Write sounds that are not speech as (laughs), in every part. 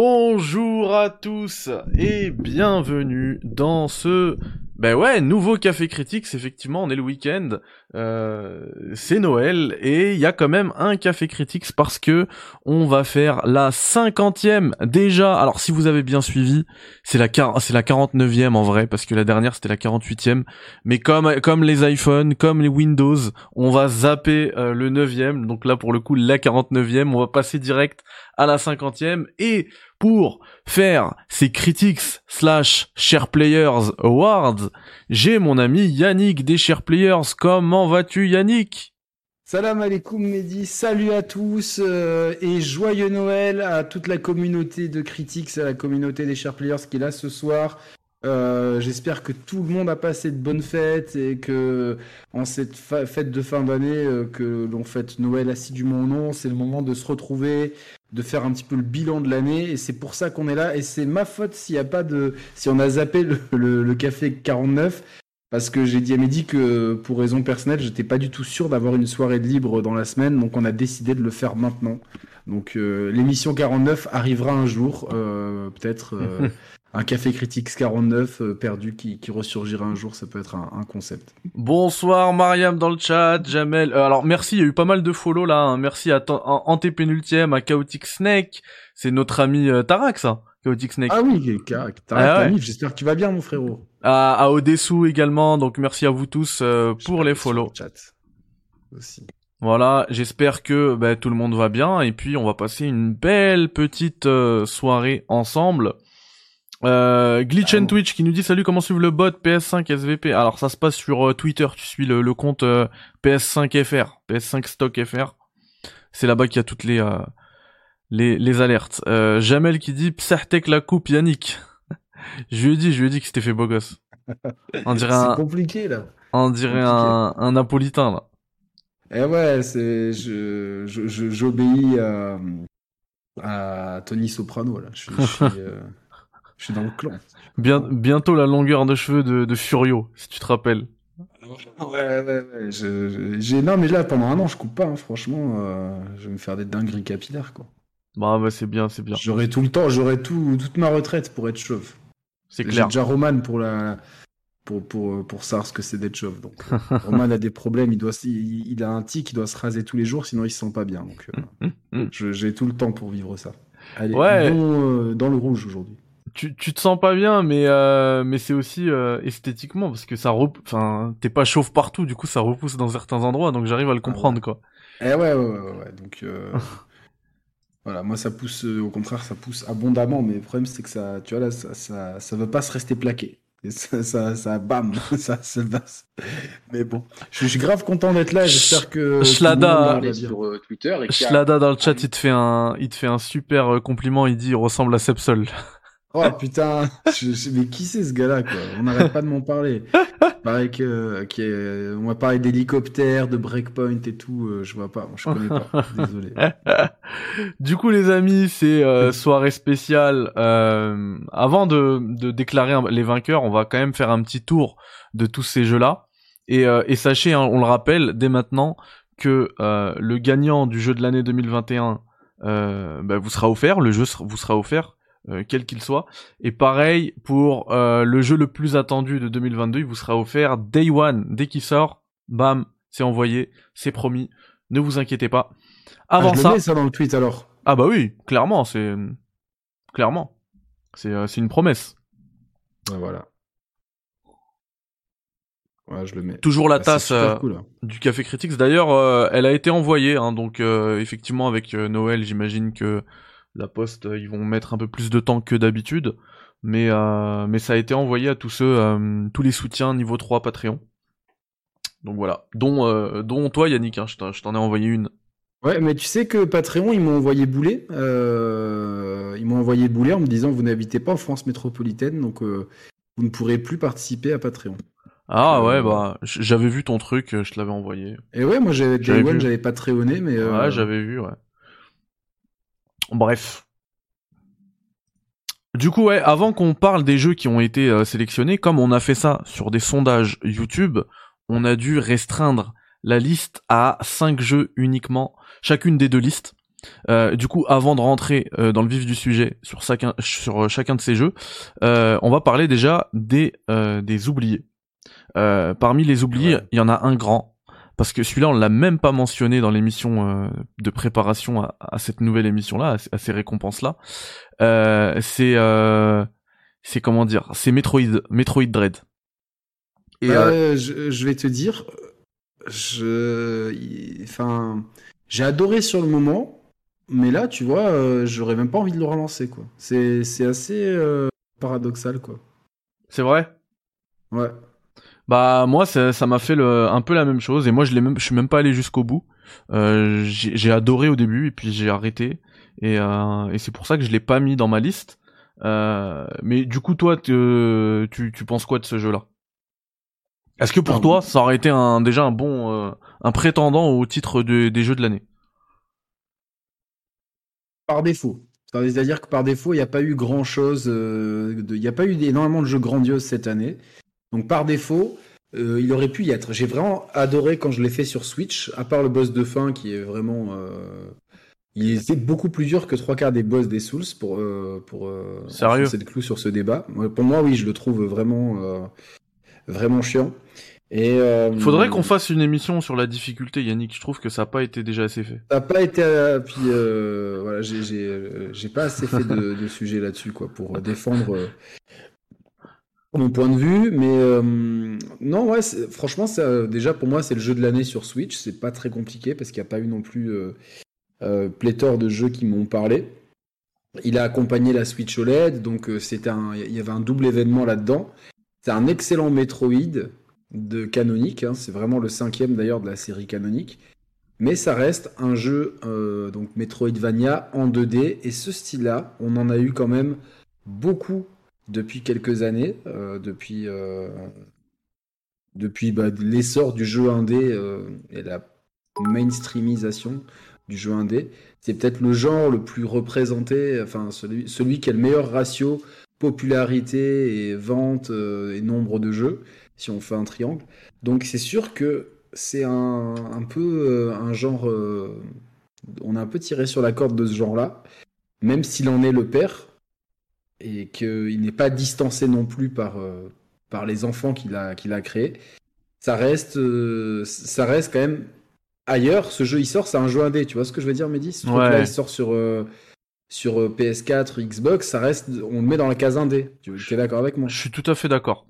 Bonjour à tous et bienvenue dans ce ben ouais nouveau café critique. Effectivement, on est le week-end, euh, c'est Noël et il y a quand même un café critique parce que on va faire la cinquantième déjà. Alors si vous avez bien suivi, c'est la c'est la 49e en vrai parce que la dernière c'était la 48e. Mais comme comme les iPhones, comme les Windows, on va zapper euh, le 9e. Donc là pour le coup la 49e, on va passer direct à la 50e et pour faire ces critiques slash share players awards, j'ai mon ami Yannick des share players. Comment vas-tu Yannick? Salam alaikum Mehdi, salut à tous euh, et joyeux Noël à toute la communauté de critiques, à la communauté des share players qui est là ce soir. Euh, j'espère que tout le monde a passé de bonnes fêtes et que en cette fête de fin d'année euh, que l'on fête Noël assidûment ou non, c'est le moment de se retrouver, de faire un petit peu le bilan de l'année et c'est pour ça qu'on est là. Et c'est ma faute s'il y a pas de si on a zappé le, café 49 parce que j'ai dit à Mehdi que pour raison personnelle j'étais pas du tout sûr d'avoir une soirée de libre dans la semaine donc on a décidé de le faire maintenant. Donc euh, l'émission 49 arrivera un jour euh, peut-être (laughs) un café critique 49 euh, perdu qui, qui, ressurgira un jour, ça peut être un, un concept. Bonsoir Mariam dans le chat, Jamel. Euh, alors merci, il y a eu pas mal de follow là. Hein. Merci à Antépénultième, à Chaotic Snake. C'est notre ami euh, Tarak ça, Chaotic Snake. Ah oui, Tarak, ah j'espère que tu vas bien mon frérot. À, à Odessou également, donc merci à vous tous pour les follow. Chat aussi. Voilà, j'espère que bah, tout le monde va bien et puis on va passer une belle petite soirée ensemble. Euh, Glitch and Twitch qui nous dit salut comment suivre le bot PS5 SVP alors ça se passe sur euh, Twitter tu suis le, le compte euh, PS5FR PS5 Stock FR c'est là-bas qu'il y a toutes les euh, les, les alertes. Jamel qui dit Psartek la coupe Yannick. (laughs) Je lui ai dit je lui ai dit que c'était fait beau gosse. On dirait un compliqué là. on dirait un, un napolitain là. Eh ouais c'est je j'obéis je, à, à Tony Soprano là. Je suis, je suis (laughs) Je suis dans le clan. Bien, bientôt la longueur de cheveux de, de Furio, si tu te rappelles. Ouais, ouais, ouais. j'ai... Non, mais là, pendant un an, je coupe pas, hein. franchement. Euh, je vais me faire des dingueries capillaires, quoi. Bah, bah c'est bien, c'est bien. J'aurai tout le temps, j'aurai tout, toute ma retraite pour être chauve. C'est clair. J'ai déjà Roman pour la. Pour, pour, pour savoir ce que c'est d'être chauve. Donc, euh, (laughs) Roman a des problèmes, il, doit, il, a un tic, il doit se raser tous les jours, sinon il se sent pas bien. Donc, euh, (laughs) j'ai tout le temps pour vivre ça. Allez, ouais. dans le rouge aujourd'hui tu, tu te sens pas bien, mais euh, mais c'est aussi euh, esthétiquement parce que ça enfin t'es pas chauve partout, du coup ça repousse dans certains endroits, donc j'arrive à le ah comprendre quoi. Eh ouais ouais ouais, ouais. donc euh, (laughs) voilà moi ça pousse au contraire ça pousse abondamment, mais le problème c'est que ça tu vois là ça ça ça veut pas se rester plaqué. Et ça, ça, ça, bam, (laughs) ça se passe. Mais bon, je suis grave content d'être là. J'espère que Shlada sur Twitter. Shlada dans le chat, il te fait un, il te fait un super compliment. Il dit, il ressemble à Sepsol. Oh putain, (laughs) je, mais qui c'est ce gars-là quoi? On n'arrête pas de m'en parler. Pareil que, qui on va parler d'hélicoptère, de breakpoint et tout. Euh, je vois pas, je connais pas. (laughs) Désolé. du coup, les amis, c'est euh, soirée spéciale. Euh, avant de, de déclarer les vainqueurs, on va quand même faire un petit tour de tous ces jeux-là. Et, euh, et sachez, hein, on le rappelle dès maintenant, que le gagnant du jeu de l'année 2021 bah, vous sera offert. Le jeu vous sera offert euh, quel qu'il soit. Et pareil pour euh, le jeu le plus attendu de 2022, il vous sera offert Day One, dès qu'il sort, bam, c'est envoyé, c'est promis, ne vous inquiétez pas. Avant ah, je ça, mets ça dans le tweet alors. Ah bah oui, clairement, c'est clairement, c'est euh, une promesse. voilà. Ouais, je le mets. Toujours la bah, tasse hein. du Café Critics. D'ailleurs, elle a été envoyée, hein, donc effectivement avec Noël, j'imagine que la poste, euh, ils vont mettre un peu plus de temps que d'habitude, mais euh, mais ça a été envoyé à tous ceux, euh, tous les soutiens niveau 3 Patreon. Donc voilà, dont dont toi Yannick, hein, je t'en ai envoyé une. Ouais, mais tu sais que Patreon, ils m'ont envoyé bouler. ils m'ont envoyé bouler en me disant vous n'habitez pas en France métropolitaine, donc vous ne pourrez plus participer à Patreon. Ah ouais, bah j'avais vu ton truc, je te l'avais envoyé. Et ouais, moi j'avais j'avais Patreonné, mais. Ouais, j'avais vu, ouais. Bref. Du coup, ouais, avant qu'on parle des jeux qui ont été euh, sélectionnés, comme on a fait ça sur des sondages YouTube, on a dû restreindre la liste à 5 jeux uniquement, chacune des deux listes. du coup, avant de rentrer dans le vif du sujet sur chacun, sur chacun de ces jeux, on va parler déjà des des oubliés. parmi les oubliés, il y en a un grand parce que celui-là on l'a même pas mentionné dans l'émission de préparation à, cette nouvelle émission là, à, ces récompenses là. c'est c'est comment dire, c'est Metroid, Metroid Dread. Et euh, je, vais te dire, je, enfin, j'ai adoré sur le moment, mais là, tu vois, euh, j'aurais même pas envie de le relancer, quoi. C'est, c'est assez euh, paradoxal, quoi. C'est vrai? Ouais. Bah moi, ça, m'a fait le, un peu la même chose, et moi, je l'ai même, je suis même pas allé jusqu'au bout. j'ai, adoré au début, et puis j'ai arrêté, et, et c'est pour ça que je l'ai pas mis dans ma liste. mais du coup, toi, tu, tu penses quoi de ce jeu-là? Est-ce que pour toi, ça aurait été un, déjà un bon, euh, un prétendant au titre des jeux de l'année? Par défaut. C'est-à-dire que par défaut, il n'y a pas eu grand-chose, euh, il n'y a pas eu énormément de jeux grandioses cette année. Donc par défaut, euh, il aurait pu y être. J'ai vraiment adoré quand je l'ai fait sur Switch, à part le boss de fin qui est vraiment... Il était beaucoup plus dur que trois quarts des boss des Souls pour, pour Sérieux le clou sur ce débat. Pour moi, oui, je le trouve vraiment, vraiment chiant. Et euh, faudrait qu'on fasse une émission sur la difficulté, Yannick. Je trouve que ça n'a pas été déjà assez fait. Ça n'a pas été, euh, puis euh, voilà, j'ai pas assez fait de, de sujet là-dessus, quoi, pour défendre mon point de vue. Mais non, ouais, franchement, ça, déjà pour moi, c'est le jeu de l'année sur Switch. C'est pas très compliqué parce qu'il n'y a pas eu non plus pléthore de jeux qui m'ont parlé. Il a accompagné la Switch OLED, donc c'était un, il y avait un double événement là-dedans. C'est un excellent Metroid de canonique. Hein. c'est vraiment le cinquième d'ailleurs de la série canonique. Mais ça reste un jeu, euh, donc Metroidvania en 2D. Et ce style-là, on en a eu quand même beaucoup depuis quelques années. Euh, depuis euh, depuis bah, l'essor du jeu indé et la mainstreamisation du jeu indé. C'est peut-être le genre le plus représenté, enfin celui, qui a le meilleur ratio popularité et vente et nombre de jeux si on fait un triangle. Donc c'est sûr que c'est un, peu euh, un genre... Euh, on a un peu tiré sur la corde de ce genre-là, même s'il en est le père, et qu'il n'est pas distancé non plus par, euh, par les enfants qu'il a, qu'il a créés. Ça reste, ça reste quand même ailleurs. Ce jeu, il sort, c'est un jeu indé. Tu vois ce que je veux dire, Mehdi? Ce là il sort sur, sur PS4, Xbox, ça reste, on le met dans la case indé. Tu es d'accord avec moi? Je suis tout à fait d'accord.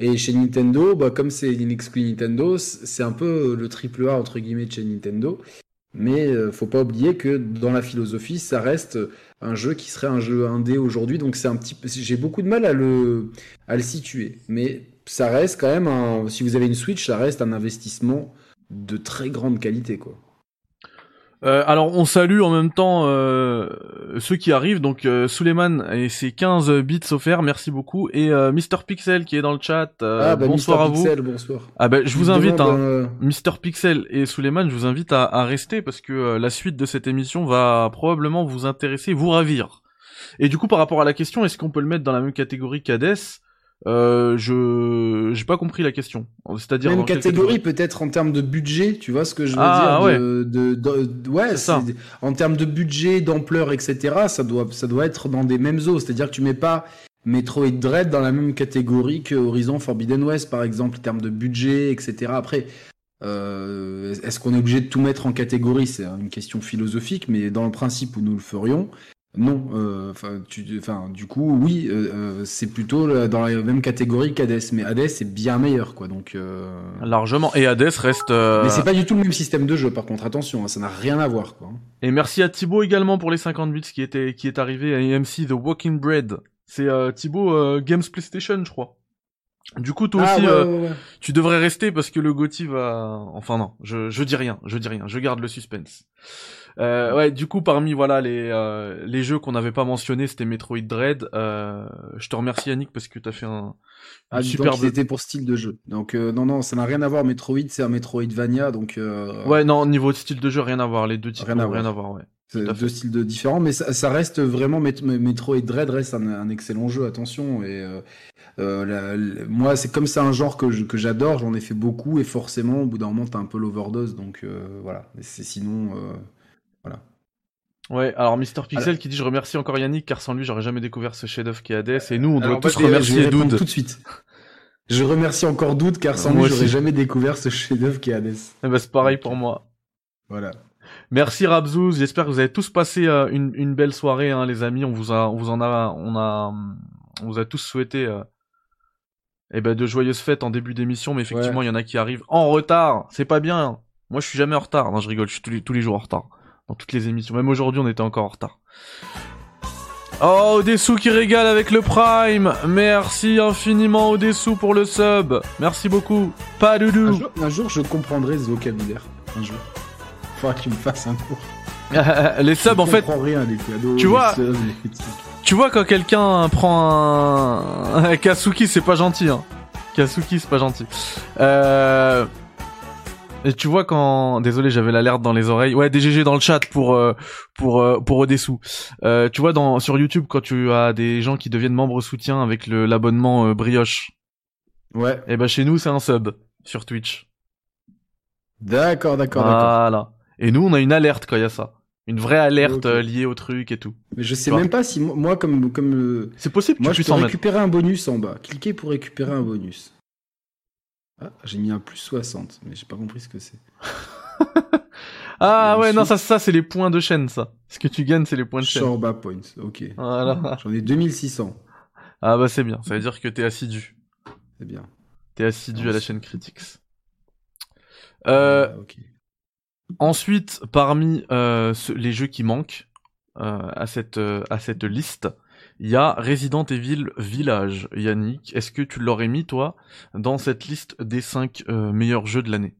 Et chez Nintendo, bah, comme c'est une exclu Nintendo, c'est un peu le triple A entre guillemets de chez Nintendo. Mais euh, faut pas oublier que dans la philosophie, ça reste un jeu qui serait un jeu indé aujourd'hui. Donc c'est un petit, j'ai beaucoup de mal à le, à le situer. Mais ça reste quand même un, si vous avez une Switch, ça reste un investissement de très grande qualité, quoi. Euh, alors on salue en même temps euh, ceux qui arrivent, donc euh, Suleiman et ses 15 bits offerts, merci beaucoup, et euh, Mister Pixel qui est dans le chat, ah, bah, bonsoir à vous. bonsoir. Ah ben je vous invite, hein, Mister Pixel et Suleiman, je vous invite à, à rester parce que la suite de cette émission va probablement vous intéresser, vous ravir. Et du coup par rapport à la question, est-ce qu'on peut le mettre dans la même catégorie qu'Hades? Euh, je j'ai pas compris la question. C'est-à-dire même catégorie peut-être en termes de budget, tu vois ce que je veux ah, dire ouais. De, ouais, ça. en termes de budget, d'ampleur, etc. Ça doit ça doit être dans des mêmes eaux. C'est-à-dire que tu mets pas Metroid Dread dans la même catégorie que Horizon Forbidden West par exemple en termes de budget, etc. Après. Euh, est-ce qu'on est obligé de tout mettre en catégorie? C'est une question philosophique, mais dans le principe où nous le ferions, non, euh, enfin, enfin, du coup, oui, euh, euh, c'est plutôt dans la même catégorie qu'Hades, mais Hades est bien meilleur, quoi. Donc largement. Et Hades reste. Mais c'est pas du tout le même système de jeu, par contre. Attention, hein, ça n'a rien à voir, quoi. Et merci à Thibaut également pour les 50 bits qui était qui est arrivé à AMC The Walking Bread. C'est Thibaut Games PlayStation, je crois. Du coup, toi ah, aussi, tu devrais rester parce que le Gotti va. Enfin non, je je dis rien, je dis rien, je garde le suspense. Euh, ouais, du coup, parmi voilà les euh, les jeux qu'on n'avait pas mentionnés, c'était Metroid Dread. Euh, je te remercie Yannick parce que t'as fait un ah, super. C'était pour style de jeu. Donc euh, non non, ça n'a rien à voir. Metroid, c'est un Metroidvania, donc. Euh, ouais, non, niveau de style de jeu, rien à voir. Les deux types rien à rien à voir. Ouais. Deux styles de différents, mais ça, ça reste vraiment Metroid Dread reste un, un, excellent jeu. Attention et euh, moi, c'est comme c'est un genre que, j'adore, j'en ai fait beaucoup et forcément, au bout d'un moment, t'as un peu l'overdose, donc voilà. C'est sinon, voilà. Ouais, alors Mister Pixel qui dit je remercie encore Yannick car sans lui j'aurais jamais découvert ce chef-d'œuvre qui est Hades et nous on doit tous remercier Dude. tout de suite. Je remercie encore Doud car sans Moi lui, j'aurais jamais découvert ce chef-d'œuvre qui est Hades. Eh ben, c'est pareil pour moi. Voilà. Merci Rabzouz, j'espère que vous avez tous passé euh, une, une belle soirée, hein, les amis. On vous a, on vous en a, on a, on vous a tous souhaité, euh, eh ben, de joyeuses fêtes en début d'émission, mais effectivement, il y en a qui arrivent en retard. C'est pas bien. hein. Moi, je suis jamais en retard. Non, je rigole. Je suis tous les, tous les jours en retard dans toutes les émissions. Même aujourd'hui, on était encore en retard. Oh, Odessou qui régale avec le Prime. Merci infiniment Odessou pour le sub. Merci beaucoup. Pas Un doudou. jour, un jour, je comprendrai ce vocabulaire. Un jour. Faudra tu me fasses un cours. (laughs) les subs, en fait, comprends rien, les cadeaux. tu les vois, subs, les trucs. Tu vois quand quelqu'un prend un (laughs) Kasuki, c'est pas gentil. Hein. Kasuki, c'est pas gentil. Euh... Et tu vois quand, désolé, j'avais l'alerte dans les oreilles. Ouais, DGG dans le chat pour euh, pour euh, pour Odessou. Euh, tu vois dans sur YouTube quand tu as des gens qui deviennent membres soutien avec le l'abonnement euh, brioche. Ouais. Et ben chez nous c'est un sub sur Twitch. D'accord, d'accord, d'accord. Voilà. Et nous on a une alerte quand il y a ça. Une vraie alerte liée au truc et tout. Mais je sais même pas si moi, comme comme C'est possible que moi tu je peux mettre. récupérer un bonus en bas. Cliquez pour récupérer un bonus. Ah, j'ai mis un plus 60, mais j'ai pas compris ce que c'est. (laughs) Ah ouais, non, ça, ça c'est les points de chaîne, ça. Ce que tu gagnes, c'est les points de chaîne. Shorba points, ok. Voilà. (laughs) J'en ai 2600, Ah bah c'est bien, ça veut dire que t'es assidu. c'est bien. T'es assidu à la chaîne Critics. Euh, Ah, ok. ensuite, parmi euh, ce- les jeux qui manquent euh, à, cette, euh, à cette liste, il y a Resident Evil Village. Yannick, est-ce que tu l'aurais mis, toi, dans cette liste des 5 meilleurs jeux de l'année?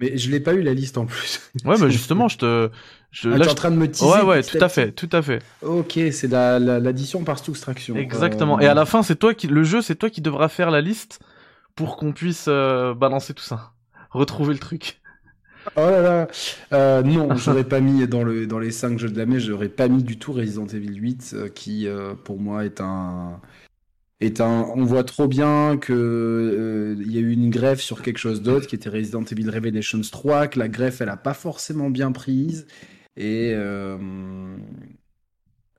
Mais je l'ai pas eu la liste en plus. Ouais, bah justement, je te... Je, Ah, là, t'es en train de me teaser. Ouais, ouais, tout à fait, tout à fait. Ok, c'est la- la- l'addition par soustraction. Exactement. Euh, Et à la fin, c'est toi qui, le jeu, c'est toi qui devras faire la liste pour qu'on puisse euh, balancer tout ça, retrouver le truc. Oh là là. Euh, non, j'aurais pas mis dans, le, dans les 5 jeux de l'année, j'aurais pas mis du tout Resident Evil 8, euh, qui euh, pour moi est un. Est un, on voit trop bien que euh, il y a eu une greffe sur quelque chose d'autre qui était Resident Evil Revelations 3, que la greffe elle a pas forcément bien prise et euh,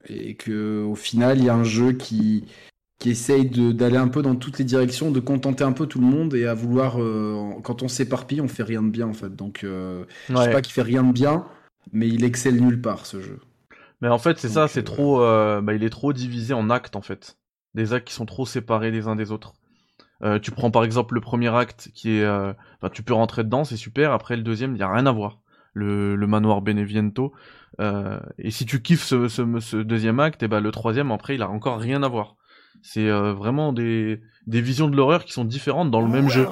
et que au final il y a un jeu qui qui essaye d'aller un peu dans toutes les directions, de contenter un peu tout le monde et à vouloir euh, quand on s'éparpille on fait rien de bien en fait donc euh, je sais Ouais. pas qu'il fait rien de bien, mais il excelle nulle part ce jeu. Mais en fait, c'est ça, c'est euh, trop, euh, bah, il est trop divisé en actes en fait, des actes qui sont trop séparés les uns des autres. Tu prends par exemple le premier acte qui est, enfin, tu peux rentrer dedans, c'est super. Après le deuxième, il y a rien à voir. Le, le manoir Beneviento. Et si tu kiffes ce, ce, ce deuxième acte, et ben le troisième après, il a encore rien à voir. C'est euh, vraiment des, des visions de l'horreur qui sont différentes dans le même jeu.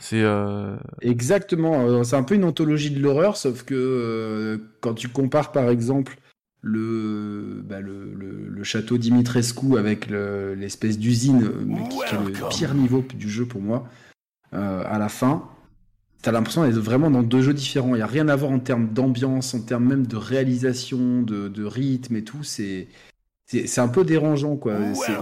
C'est euh, Exactement, euh, c'est un peu une anthologie de l'horreur, sauf que euh, quand tu compares par exemple le, bah, le, le, le château Dimitrescu avec le- l'espèce d'usine, mais qui, qui est le pire niveau du jeu pour moi, euh, à la fin, t'as l'impression d'être vraiment dans deux jeux différents. Il n'y a rien à voir en termes d'ambiance, en termes même de réalisation, de, de rythme et tout. C'est c'est c'est un peu dérangeant, quoi.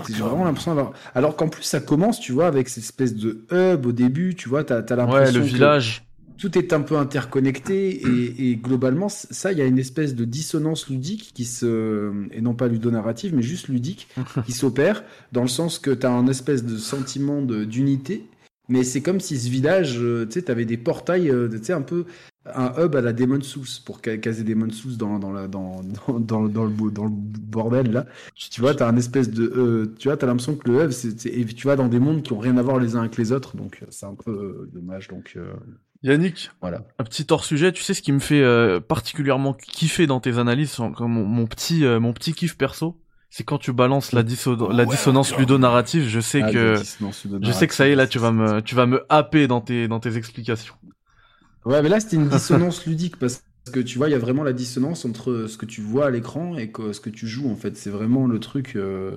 J'ai vraiment l'impression d'avoir. Alors qu'en plus, ça commence, tu vois, avec cette espèce de hub au début, tu vois, t'as as, ouais, l'impression. le que village. Tout est un peu interconnecté et, et globalement, ça, il y a une espèce de dissonance ludique qui se. et non pas ludonarrative, mais juste ludique, qui (laughs) s'opère, dans le sens que t'as un espèce de sentiment de- d'unité. Mais c'est comme si ce village, euh, tu sais, t'avais des portails, euh, tu sais, un peu un hub à la Demon Souls pour ca- caser Demon Souls dans, dans, la, dans, dans, dans, dans le, dans le bordel là. Tu vois, t'as un espèce de, euh, tu vois, t'as l'impression que le hub, c'est, c'est- et tu vas dans des mondes qui ont rien à voir les uns avec les autres, donc euh, c'est un peu euh, dommage. Donc euh, Yannick, voilà. un petit hors sujet. Tu sais ce qui me fait euh, particulièrement kiffer dans tes analyses, mon, mon petit, euh, mon petit kiff perso, c'est quand tu balances la, disso- la dissonance ludonarrative. Je sais Ah, que Je sais que ça y est, là, tu vas me, tu vas me happer dans tes, dans tes explications. Ouais, mais là c'était une (laughs) dissonance ludique parce que tu vois, il y a vraiment la dissonance entre ce que tu vois à l'écran et que, ce que tu joues en fait. C'est vraiment le truc. euh,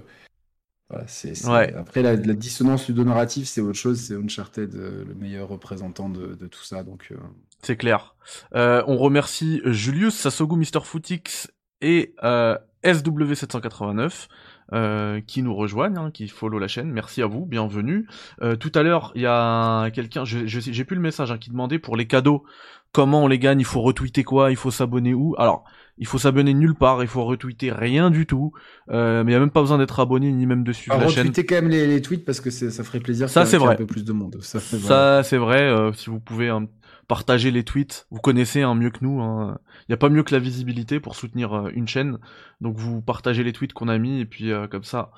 Voilà, Ouais. Après, la, la dissonance ludonarrative, c'est autre chose. C'est Uncharted, euh, le meilleur représentant de, de tout ça. Donc, euh, C'est clair. Euh, on remercie Julius, Sasogu, Mr. Footix et euh, SW789 euh, qui nous rejoignent, hein, qui follow la chaîne. Merci à vous, bienvenue. Euh, tout à l'heure, il y a quelqu'un, je, je sais- j'ai plus le message, hein, qui demandait pour les cadeaux comment on les gagne, il faut retweeter quoi, il faut s'abonner où? Alors, Il faut s'abonner nulle part, il faut retweeter rien du tout. Euh, mais il y a même pas besoin d'être abonné ni même de suivre Alors, la chaîne. retweetez quand même les, les tweets parce que ça ferait plaisir. Ça, c'est vrai. Un peu plus de monde. Ça, c'est vrai. Ça, c'est vrai. euh, si vous pouvez hein, partager les tweets, vous connaissez hein, mieux que nous. Il n'y a pas mieux que la visibilité pour soutenir euh, une chaîne. Donc vous partagez les tweets qu'on a mis et puis euh, comme ça,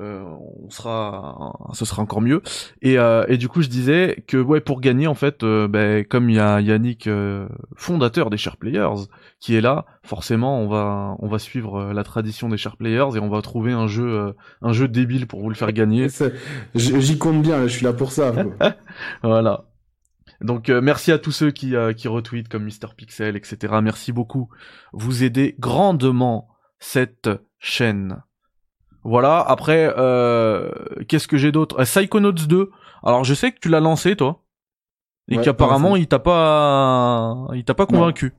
euh, on sera, ce sera encore mieux. Et, euh, et du coup, je disais que ouais, pour gagner en fait, ben, comme il y a Yannick, euh, fondateur des Share Players, qui est là, forcément, on va, on va suivre la tradition des Share Players et on va trouver un jeu, euh, un jeu débile pour vous le faire gagner. (laughs) J'y compte bien, je suis là pour ça. (laughs) Voilà. Donc euh, merci à tous ceux qui, euh, qui retweetent comme Mister Pixel, etc. Merci beaucoup. Vous aidez grandement cette chaîne. Voilà, après, euh, qu'est-ce que j'ai d'autre? Psychonauts 2. Alors je sais que tu l'as lancé toi. Et Ouais, qu'apparemment il t'a pas il t'a pas Non. convaincu.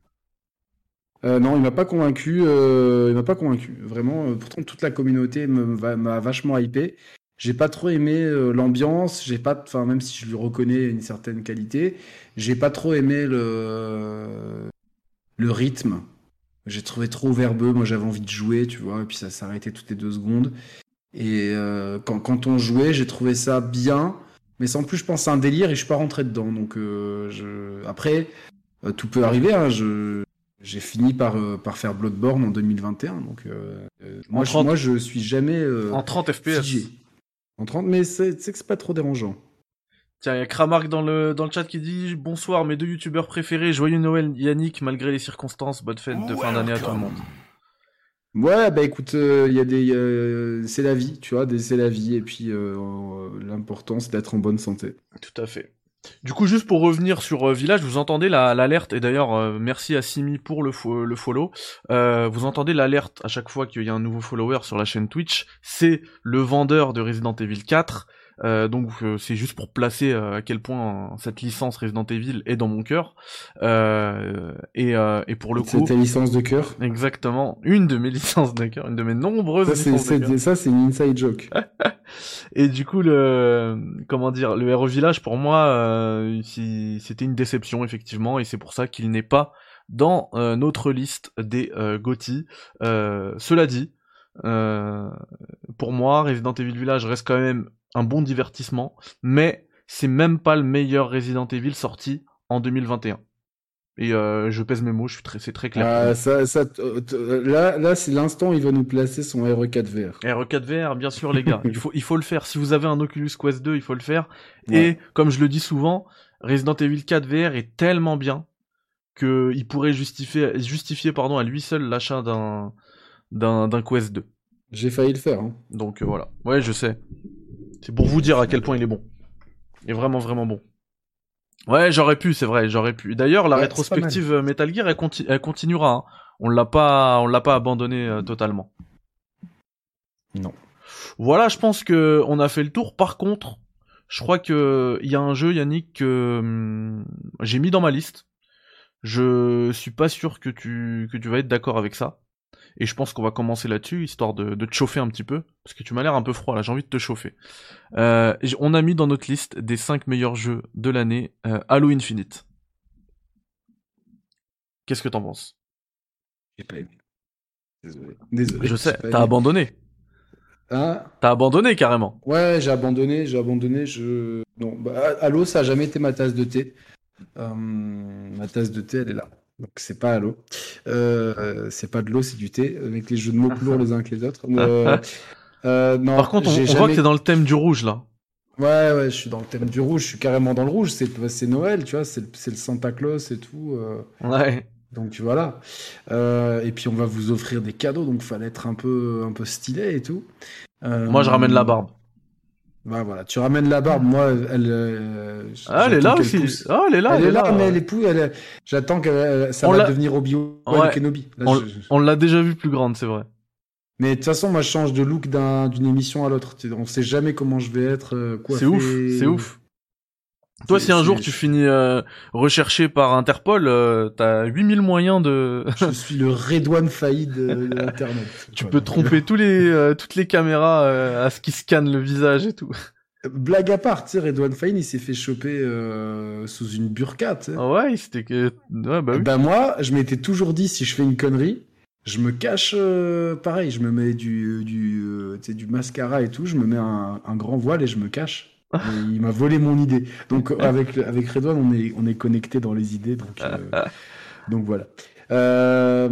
Euh, non, il m'a pas convaincu. euh, il m'a pas convaincu. Vraiment, pourtant toute la communauté m'a vachement hypé. J'ai pas trop aimé euh, l'ambiance. J'ai pas, enfin même si je lui reconnais une certaine qualité, j'ai pas trop aimé le le rythme. J'ai trouvé trop verbeux. Moi, j'avais envie de jouer, tu vois, et puis ça s'arrêtait toutes les deux secondes. Et euh, quand, quand on jouait, j'ai trouvé ça bien, mais sans plus, je pense à un délire et je suis pas rentré dedans. Donc, euh, je... après, tout peut arriver. Hein, je... J'ai fini par, euh, par faire Bloodborne en 2021. Donc, euh, moi, je, 30. moi, je suis jamais euh, En 30 FPS. figé. En 30, mais c'est que c'est pas trop dérangeant. Tiens, il y a Kramark dans le, dans le chat qui dit Bonsoir, mes deux youtubeurs préférés, joyeux Noël Yannick, malgré les circonstances, bonne fête de fin d'année à tout le monde. Ouais, bah écoute, euh, y a des, euh, c'est la vie, tu vois, des- c'est la vie, et puis euh, euh, l'important c'est d'être en bonne santé. Tout à fait. Du coup, juste pour revenir sur euh, Village, vous entendez la- l'alerte, et d'ailleurs, euh, merci à Simi pour le follow. Euh, vous entendez l'alerte à chaque fois qu'il y a un nouveau follower sur la chaîne Twitch. C'est le vendeur de Resident Evil 4. Euh, donc euh, c'est juste pour placer euh, à quel point euh, cette licence Resident Evil est dans mon cœur. Euh, et, euh, et pour le C'est coup, ta licence de cœur? exactement, une de mes (laughs) licences de cœur, une de mes nombreuses Ça, c'est, licences de cœur. c'est- ça, c'est une inside joke. (laughs) Et du coup, le comment dire, le Hero Village pour moi, euh, c'était une déception effectivement, et c'est pour ça qu'il n'est pas dans euh, notre liste des euh, GOTY. Euh, cela dit, euh, pour moi, Resident Evil Village reste quand même un bon divertissement, mais c'est même pas le meilleur Resident Evil sorti en 2021. Et euh, je pèse mes mots, c'est très clair. Ah, ça, ça, là, là, c'est l'instant où il va nous placer son E RE4 VR. RE4 VR, bien sûr les gars, (laughs) il faut, il faut le faire. Si vous avez un Oculus Quest 2, il faut le faire. Ouais. Et comme je le dis souvent, Resident Evil 4 VR est tellement bien que il pourrait justifier, justifier pardon, à lui seul l'achat d'un d'un Quest 2. J'ai failli le faire. Hein. Donc euh, voilà. Ouais, je sais. C'est pour vous dire à quel point il est bon. Il est vraiment vraiment bon. Ouais, j'aurais pu, c'est vrai, j'aurais pu. D'ailleurs, la Ouais, rétrospective Metal Gear, elle, conti- elle continuera. hein. On l'a pas, on l'a pas abandonné euh, totalement. Non. Voilà, je pense que on a fait le tour. Par contre, je crois que il y a un jeu, Yannick, que hum, j'ai mis dans ma liste. Je suis pas sûr que tu que tu vas être d'accord avec ça. Et je pense qu'on va commencer là-dessus, histoire de, de te chauffer un petit peu, parce que tu m'as l'air un peu froid là. J'ai envie de te chauffer. Euh, on a mis dans notre liste des 5 meilleurs jeux de l'année euh, Halo Infinite. Qu'est-ce que t'en penses? J'ai pas aimé. Désolé. Désolé. Je sais, t'as abandonné. Hein? T'as abandonné carrément. Ouais, j'ai abandonné, j'ai abandonné. Je non, bah, Halo, ça a jamais été ma tasse de thé. Euh, ma tasse de thé, elle est là. Donc c'est pas Halo. Euh, c'est pas de l'eau, c'est du thé, avec les jeux de mots plus lourds les uns que les autres. Euh, (laughs) euh, non, Par contre, on, j'ai on voit jamais- que t'es dans le thème du rouge là. Ouais, ouais, je suis dans le thème du rouge. Je suis carrément dans le rouge. C'est c'est Noël, tu vois. C'est le- c'est le Santa Claus et tout. Ouais. donc voilà. Et puis on va vous offrir des cadeaux, donc fallait être un peu, un peu stylé et tout. Moi, je ramène la barbe. Bah voilà, tu ramènes la barbe. Moi, elle. euh, Ah, elle est là aussi. pousse. Ah, elle est là. elle est là, mais elle est pou- elle est- J'attends que ça On va devenir Obi-Wan Ouais. Kenobi. Là, On, je- l'a déjà vu plus grande, c'est vrai. Mais de toute façon, moi, je change de look d'un- d'une émission à l'autre. On sait jamais comment je vais être euh. C'est ouf, c'est ouf. Toi, si un jour tu finis euh, recherché par Interpol, euh, t'as 8000 moyens de... Je (laughs) suis le Redouane Faïd de, de l'internet. (laughs) tu Voilà. peux tromper tous les, euh, toutes les caméras euh, à ce qui scanne le visage et tout. Blague à part, tu sais, Redouane Faïd, il s'est fait choper euh, sous une burqa, tu sais. Ah ouais, c'était que... Ouais, bah oui. Ben moi, je m'étais toujours dit, si je fais une connerie, je me cache, euh, pareil, je me mets du, du, euh, tu sais, du mascara et tout, je me mets un, un grand voile et je me cache. Il m'a volé mon idée. Donc (laughs) avec, avec Redouane, on est, on est connecté dans les idées. Donc, euh, (laughs) donc voilà. Euh,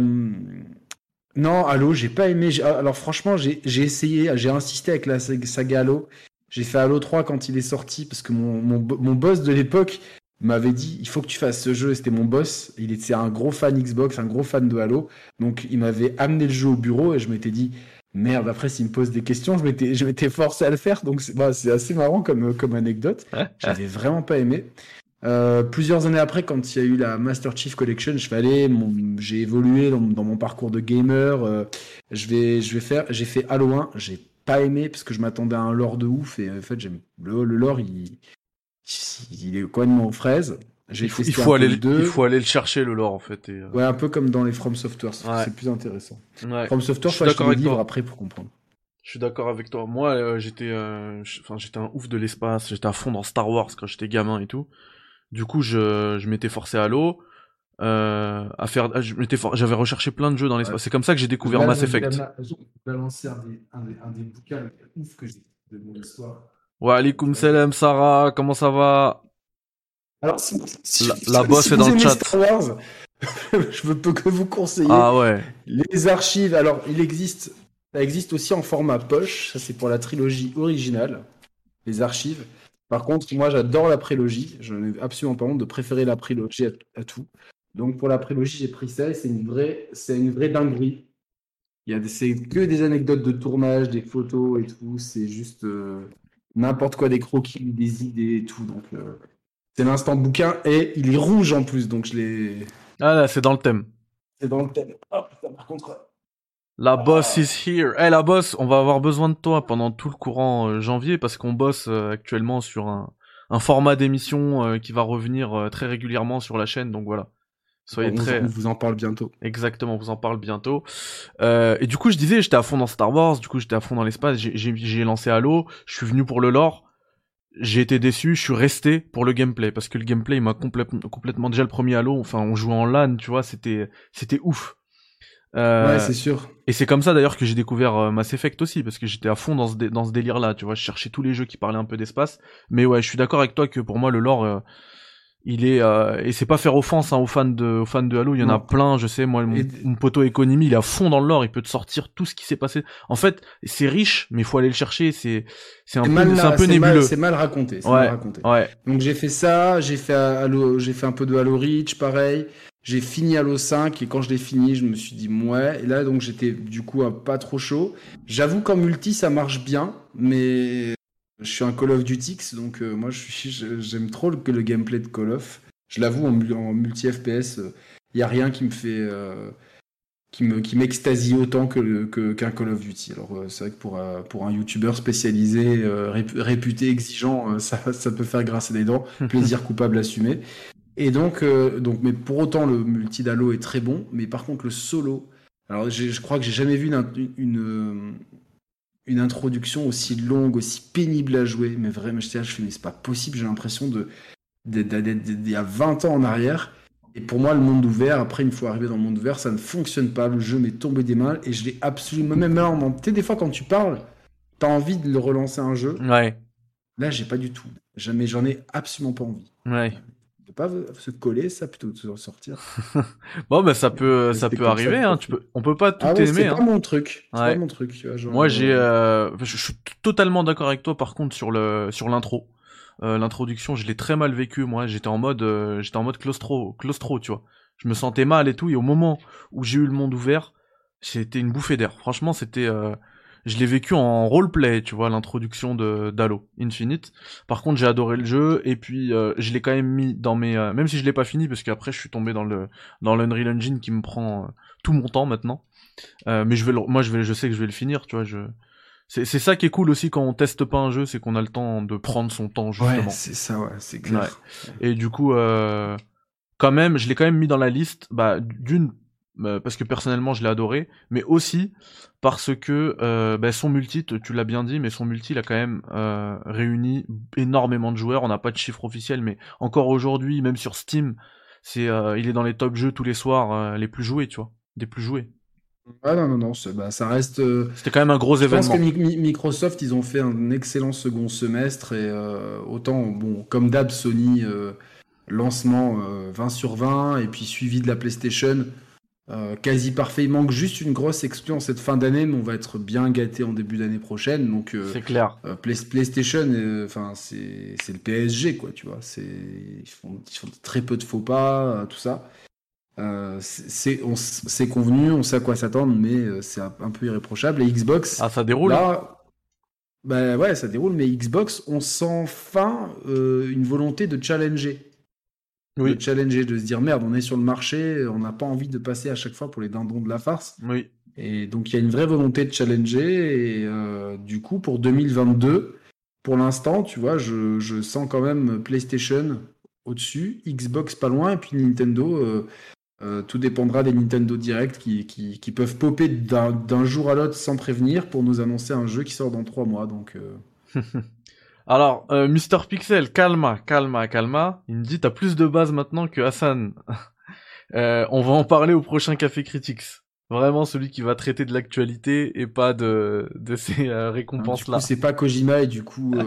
non, Halo, j'ai pas aimé. Alors franchement, j'ai j'ai essayé, j'ai insisté avec la sag- saga Halo. J'ai fait Halo 3 quand il est sorti parce que mon, mon, mon boss de l'époque m'avait dit il faut que tu fasses ce jeu. et C'était mon boss. Il était un gros fan Xbox, un gros fan de Halo. Donc il m'avait amené le jeu au bureau et je m'étais dit merde. Après, s'il me pose des questions, je m'étais je m'étais forcé à le faire. Donc c'est bah, c'est assez marrant comme, comme anecdote. J'avais vraiment pas aimé. Euh, plusieurs années après, quand il y a eu la Master Chief Collection, je vais aller, mon- j'ai évolué dans, dans mon parcours de gamer. euh, je vais, je vais faire, j'ai fait Halo 1, j'ai pas aimé parce que je m'attendais à un lore de ouf et en fait, j'aime le, le lore, il, il est complètement aux fraises. J'ai Il faut, il aller, le 2. il faut aller le chercher le lore en fait. Et, euh, Ouais, un peu comme dans les From Software, c'est Ouais. c'est plus intéressant. ouais. From Software, Je suis faut acheter d'accord le avec livre toi. après pour comprendre. Je suis d'accord avec toi. Moi, euh, j'étais, euh, j'étais un ouf de l'espace. J'étais à fond dans Star Wars quand j'étais gamin et tout. Du coup, je, je m'étais forcé à l'eau. Euh, à faire, je m'étais for- j'avais recherché plein de jeux dans l'espace. C'est comme ça que j'ai découvert Mass Effect. balancer un des, un des, un des bouquins ouf que j'ai de mon histoire. Wa alaikum salam Sarah, comment ça va? Alors, si, si- La- si- la bosse est dans le chat. Star Wars, (laughs) je ne peux que vous conseiller Ah ouais. les archives. Alors, il existe, ça existe aussi en format poche. Ça, c'est pour la trilogie originale, les archives. Par contre, moi, j'adore la prélogie. Je n'ai absolument pas honte de préférer la prélogie à, à tout. Donc, pour la prélogie, j'ai pris ça et c'est une vraie, c'est une vraie dinguerie. Il y a c'est que des anecdotes de tournage, des photos et tout. C'est juste euh, n'importe quoi, des croquis, des idées et tout. Donc, euh, c'est l'instant bouquin et il est rouge en plus. Donc, je l'ai. Ah là, c'est dans le thème. C'est dans le thème. Oh putain, par contre. La boss is here. Eh la boss, on va avoir besoin de toi pendant tout le courant euh, janvier parce qu'on bosse euh, actuellement sur un, un format d'émission euh, qui va revenir euh, très régulièrement sur la chaîne. Donc voilà. Soyez on, très on vous en parle bientôt. exactement, on vous en parle bientôt. Et du coup, je disais, j'étais à fond dans Star Wars. Du coup, j'étais à fond dans l'espace. J'ai lancé Halo. Je suis venu pour le lore. J'ai été déçu. Je suis resté pour le gameplay parce que le gameplay il m'a complètement complètement déjà le premier Halo. Enfin, on jouait en LAN, tu vois, c'était c'était ouf. Euh, Ouais, c'est sûr. et c'est comme ça d'ailleurs que j'ai découvert euh, Mass Effect aussi, parce que j'étais à fond dans ce, dé- dans ce délire-là, tu vois, je cherchais tous les jeux qui parlaient un peu d'espace. Mais ouais, je suis d'accord avec toi que pour moi le lore, euh, il est... euh, et c'est pas faire offense hein, aux, fans de, aux fans de Halo, il y en a plein, je sais, moi, mon, Et- mon poteau économie, il est à fond dans le lore, il peut te sortir tout ce qui s'est passé. En fait, c'est riche, mais il faut aller le chercher, c'est c'est un, peu, c'est un peu nébuleux. C'est mal raconté. c'est Ouais. mal raconté. Ouais, Donc j'ai fait ça, j'ai fait Halo, j'ai fait un peu de Halo Reach, pareil. J'ai fini Halo 5 et quand je l'ai fini, je me suis dit ouais. Et là donc j'étais du coup pas trop chaud. J'avoue qu'en multi ça marche bien, mais je suis un Call of Duty X, donc euh, moi je suis je- j'aime trop le, le gameplay de Call of. Je l'avoue en, en multi FPS, il y a rien qui me fait euh, qui me qui m'extasie autant que le- que- qu'un Call of Duty. Alors euh, c'est vrai que pour euh, pour un YouTuber spécialisé, euh, rép- réputé exigeant, euh, ça (laughs) ça peut faire grincer des dents (laughs) plaisir coupable assumé. Et donc, euh, donc, mais pour autant, le multi d'Halo est très bon. Mais par contre, le solo, alors je crois que j'ai jamais vu une, une, euh, une introduction aussi longue, aussi pénible à jouer. Mais vraiment, je, je fais, mais c'est pas possible. J'ai l'impression de d'il y a 20 ans en arrière. Et pour moi, le monde ouvert, après, une fois arrivé dans le monde ouvert, ça ne fonctionne pas. Le jeu m'est tombé des mains et je l'ai absolument. Même là, on- tu sais, des fois, quand tu parles, t'as envie de le relancer un jeu. ouais, Là, j'ai pas du tout. Jamais, j'en ai absolument pas envie. ouais. De pas se coller, ça plutôt de sortir. (laughs) Bon, bah ça peut, ça peut arriver, ça, hein. Tu peux, on peut pas tout ah ouais, aimer, c'est hein. pas mon truc. C'est Ouais. pas mon truc. tu vois, genre, Moi, j'ai, euh, euh, je suis totalement d'accord avec toi. Par contre, sur le, sur l'intro, Euh, l'introduction, je l'ai très mal vécu. Moi, j'étais en mode, euh, j'étais en mode claustro, claustro, tu vois. Je me sentais mal et tout. Et au moment où j'ai eu le monde ouvert, c'était une bouffée d'air. Franchement, c'était, euh, je l'ai vécu en roleplay, tu vois, l'introduction de d'Halo Infinite. Par contre, j'ai adoré le jeu et puis euh, je l'ai quand même mis dans mes, euh, même si je l'ai pas fini parce qu'après je suis tombé dans le dans l'Unreal Engine qui me prend euh, tout mon temps maintenant. Euh, mais je vais, le- moi, je vais, je sais que je vais le finir, tu vois. Je, c'est c'est ça qui est cool aussi quand on teste pas un jeu, c'est qu'on a le temps de prendre son temps justement. Ouais, c'est ça, ouais, c'est clair. Et du coup, euh, quand même, je l'ai quand même mis dans la liste, bah, d'une, parce que personnellement je l'ai adoré, mais aussi parce que euh, bah, son multi, tu l'as bien dit, mais son multi, il a quand même euh, réuni énormément de joueurs. On n'a pas de chiffre officiel, mais encore aujourd'hui, même sur Steam, c'est, euh, il est dans les top jeux tous les soirs, euh, les plus joués, tu vois, des plus joués. Ah non, non, non, bah, ça reste. Euh, C'était quand même un gros événement. Je pense que Microsoft, ils ont fait un excellent second semestre et euh, autant, bon, comme d'hab, Sony, euh, lancement 20 sur 20 et puis suivi de la PlayStation, quasi parfait. Il manque juste une grosse exclue en cette fin d'année, mais on va être bien gâté en début d'année prochaine. Donc, c'est clair. PlayStation, enfin, c'est le PSG, quoi, tu vois. Ils font, ils font très peu de faux pas, tout ça. Euh, c'est convenu, on sait à quoi s'attendre, mais euh, c'est un, peu irréprochable. Et Xbox. Ah, ça déroule Là, bah ouais, ça déroule, mais Xbox, on sent fin euh, une volonté de challenger. Oui. De challenger, de se dire merde, on est sur le marché, on n'a pas envie de passer à chaque fois pour les dindons de la farce. Oui. Et donc il y a une vraie volonté de challenger, et du coup, pour 2022, pour l'instant, tu vois, je, je, sens quand même PlayStation au-dessus, Xbox pas loin, et puis Nintendo euh, tout dépendra des Nintendo Direct qui, qui, peuvent popper d'un jour à l'autre sans prévenir pour nous annoncer un jeu qui sort dans trois mois. Donc, euh. (laughs) Alors, euh, Mister Pixel, calma, calma, calma. Il me dit t'as plus de base maintenant que Hassan. (laughs) on va en parler au prochain Café Critics. Vraiment celui qui va traiter de l'actualité et pas de, de ces récompenses-là. c'est pas Kojima et du coup... (laughs)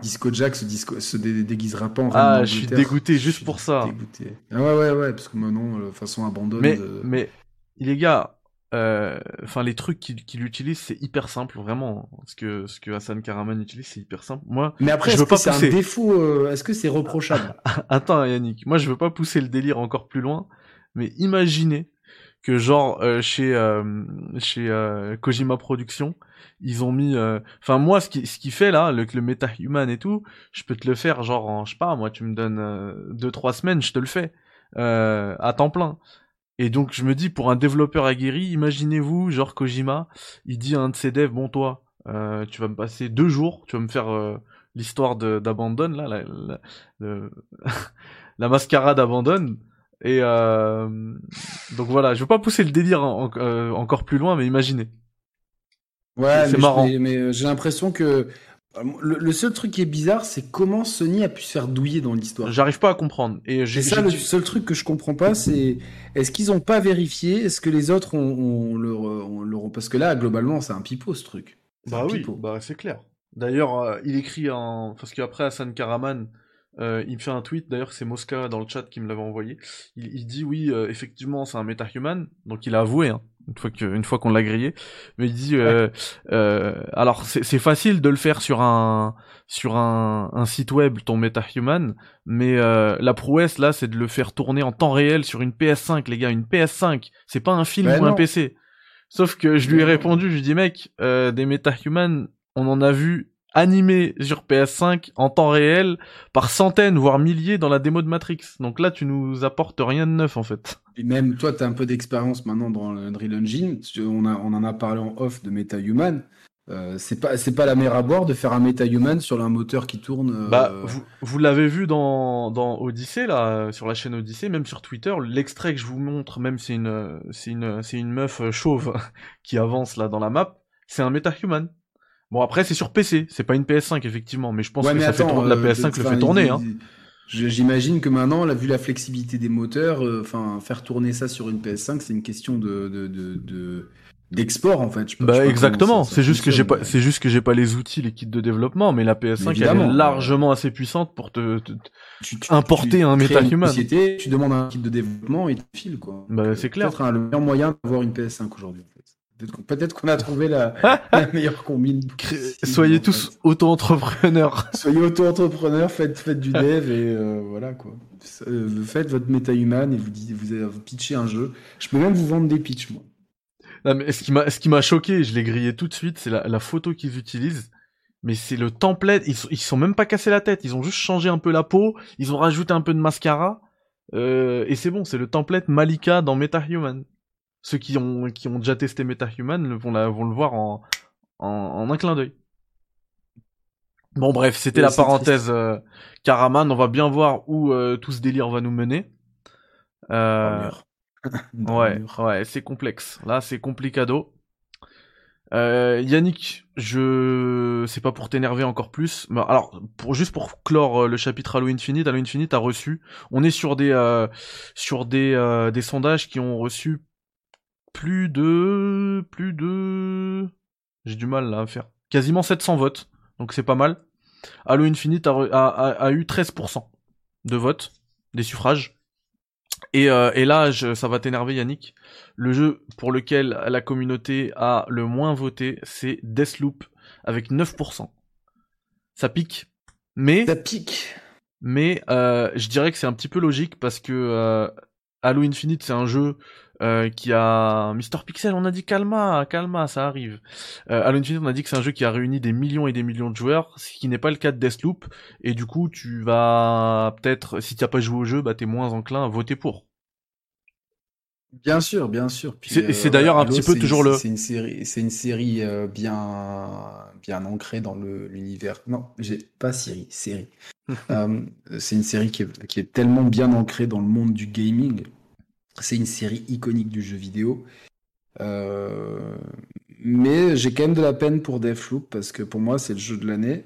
Disco Jack se, disco, se déguisera pas en Ah, je suis dégoûté juste pour ça. Dégoûté. Ah ouais, ouais, ouais, parce que maintenant, de façon abandonne. Mais, mais les gars, euh, enfin, les trucs qu'il utilise, c'est hyper simple, vraiment. Ce que, ce que Hassan Karaman utilise, c'est hyper simple. Moi, mais après, je veux pas c'est un défaut euh, Est-ce que c'est reprochable? (laughs) Attends, Yannick, moi, je veux pas pousser le délire encore plus loin, mais imaginez que genre euh, chez chez Kojima Productions, ils ont mis euh, enfin moi ce qui ce qui fait là le le meta-human et tout je peux te le faire genre en je sais pas moi tu me donnes euh, deux trois semaines je te le fais euh, à temps plein et donc je me dis pour un développeur aguerri imaginez-vous genre Kojima il dit à un de ses devs bon toi tu vas me passer deux jours tu vas me faire l'histoire d'Abandon là la, la, (laughs) la mascarade Abandon et donc voilà je veux pas pousser le délire encore plus loin mais imaginez Ouais, c'est marrant. Mais, euh, j'ai l'impression que euh, le, seul truc qui est bizarre, c'est comment Sony a pu se faire douiller dans l'histoire. J'arrive pas à comprendre. Et j'ai ça, le seul truc que je comprends pas, c'est est-ce qu'ils ont pas vérifié Est-ce que les autres ont, leur, parce que là, globalement, c'est un pipeau ce truc. Bah oui, bah c'est clair. D'ailleurs, euh, il écrit en parce qu'après Hassan Karaman, il me fait un tweet. D'ailleurs, c'est Mosca dans le chat qui me l'avait envoyé. Il, dit oui, effectivement, c'est un MetaHuman. Donc il a avoué. Hein une fois que une fois qu'on l'a grillé. Mais il dit euh, euh, alors c'est facile de le faire sur un sur un, un site web ton MetaHuman mais euh, la prouesse là c'est de le faire tourner en temps réel sur une PS5 les gars. Une PS5 c'est pas un film ou un PC sauf que je lui ai répondu je lui dis mec euh, des MetaHuman on en a vu animé sur PS5 en temps réel par centaines voire milliers dans la démo de Matrix. Donc là, tu nous apportes rien de neuf en fait. Et même toi, tu as un peu d'expérience maintenant dans le Unreal Engine. On, a, on en a parlé en off de MetaHuman. Euh, c'est pas c'est pas la mer à boire de faire un MetaHuman sur un moteur qui tourne. Euh, bah vous, vous l'avez vu dans dans Odyssey là sur la chaîne Odyssey même sur Twitter l'extrait que je vous montre même c'est une c'est une c'est une meuf chauve (laughs) qui avance là dans la map c'est un MetaHuman. Bon après c'est sur PC, c'est pas une PS5 effectivement, mais je pense que ça fait la euh, PS5 le fait tourner. Hein. J'imagine que maintenant, vu la flexibilité des moteurs, euh, enfin faire tourner ça sur une PS5, c'est une question de, de, de, d'export en fait. bah exactement. C'est juste que j'ai pas, c'est juste que j'ai pas les outils, les kits de développement, mais la PS5 elle est largement assez puissante pour te, importer un MetaHuman. Tu demandes un kit de développement et tu files quoi. Bah c'est clair. C'est le meilleur moyen d'avoir une PS5 aujourd'hui. Peut-être qu'on a trouvé la, (laughs) meilleure combine. Soyez tous auto-entrepreneurs. (laughs) Soyez auto-entrepreneurs, faites, faites du dev et euh, voilà quoi. Euh, faites votre méta-human et vous, vous, vous pitchez un jeu. Je peux même vous vendre des pitchs, moi. Non, mais ce qui m'a, ce qui m'a choqué, je l'ai grillé tout de suite, c'est la, photo qu'ils utilisent. Mais c'est le template, ils, ils sont même pas cassés la tête, ils ont juste changé un peu la peau, ils ont rajouté un peu de mascara, euh, et c'est bon, c'est le template Malika dans MetaHuman. Ceux qui ont, qui ont déjà testé MetaHuman vont, la, vont le voir en, en, un clin d'œil. Bon bref, c'était la parenthèse euh, Caraman. On va bien voir où euh, tout ce délire va nous mener. Euh, (laughs) ouais, ouais, c'est complexe. Là, c'est complicado. Euh, Yannick, je c'est pas pour t'énerver encore plus, mais alors pour juste pour clore le chapitre Halo Infinite, Halo Infinite a reçu. On est sur des sur des des sondages qui ont reçu plus de... Plus de... J'ai du mal là à faire. Quasiment 700 votes, donc c'est pas mal. Halo Infinite a, a, eu 13% de votes, des suffrages. Et, euh, et là, ça va t'énerver Yannick. Le jeu pour lequel la communauté a le moins voté, c'est Deathloop, avec 9%. Ça pique. Mais... Ça pique. Mais euh, je dirais que c'est un petit peu logique parce que euh, Halo Infinite, c'est un jeu euh, qui a Mister Pixel, on a dit calma, calma, ça arrive. Euh, Halo Infinite, on a dit que c'est un jeu qui a réuni des millions et des millions de joueurs, ce qui n'est pas le cas de Deathloop. Et du coup, tu vas peut-être, si tu n'as pas joué au jeu, bah t'es moins enclin à voter pour. Bien sûr, bien sûr. C'est euh, d'ailleurs un petit peu toujours le. C'est une série, c'est une série euh, bien, bien ancrée dans l'univers. Non, j'ai pas série, série. (laughs) Euh, c'est une série qui est, qui est, tellement bien ancrée dans le monde du gaming. C'est une série iconique du jeu vidéo. mais j'ai quand même de la peine pour Deathloop parce que pour moi c'est le jeu de l'année.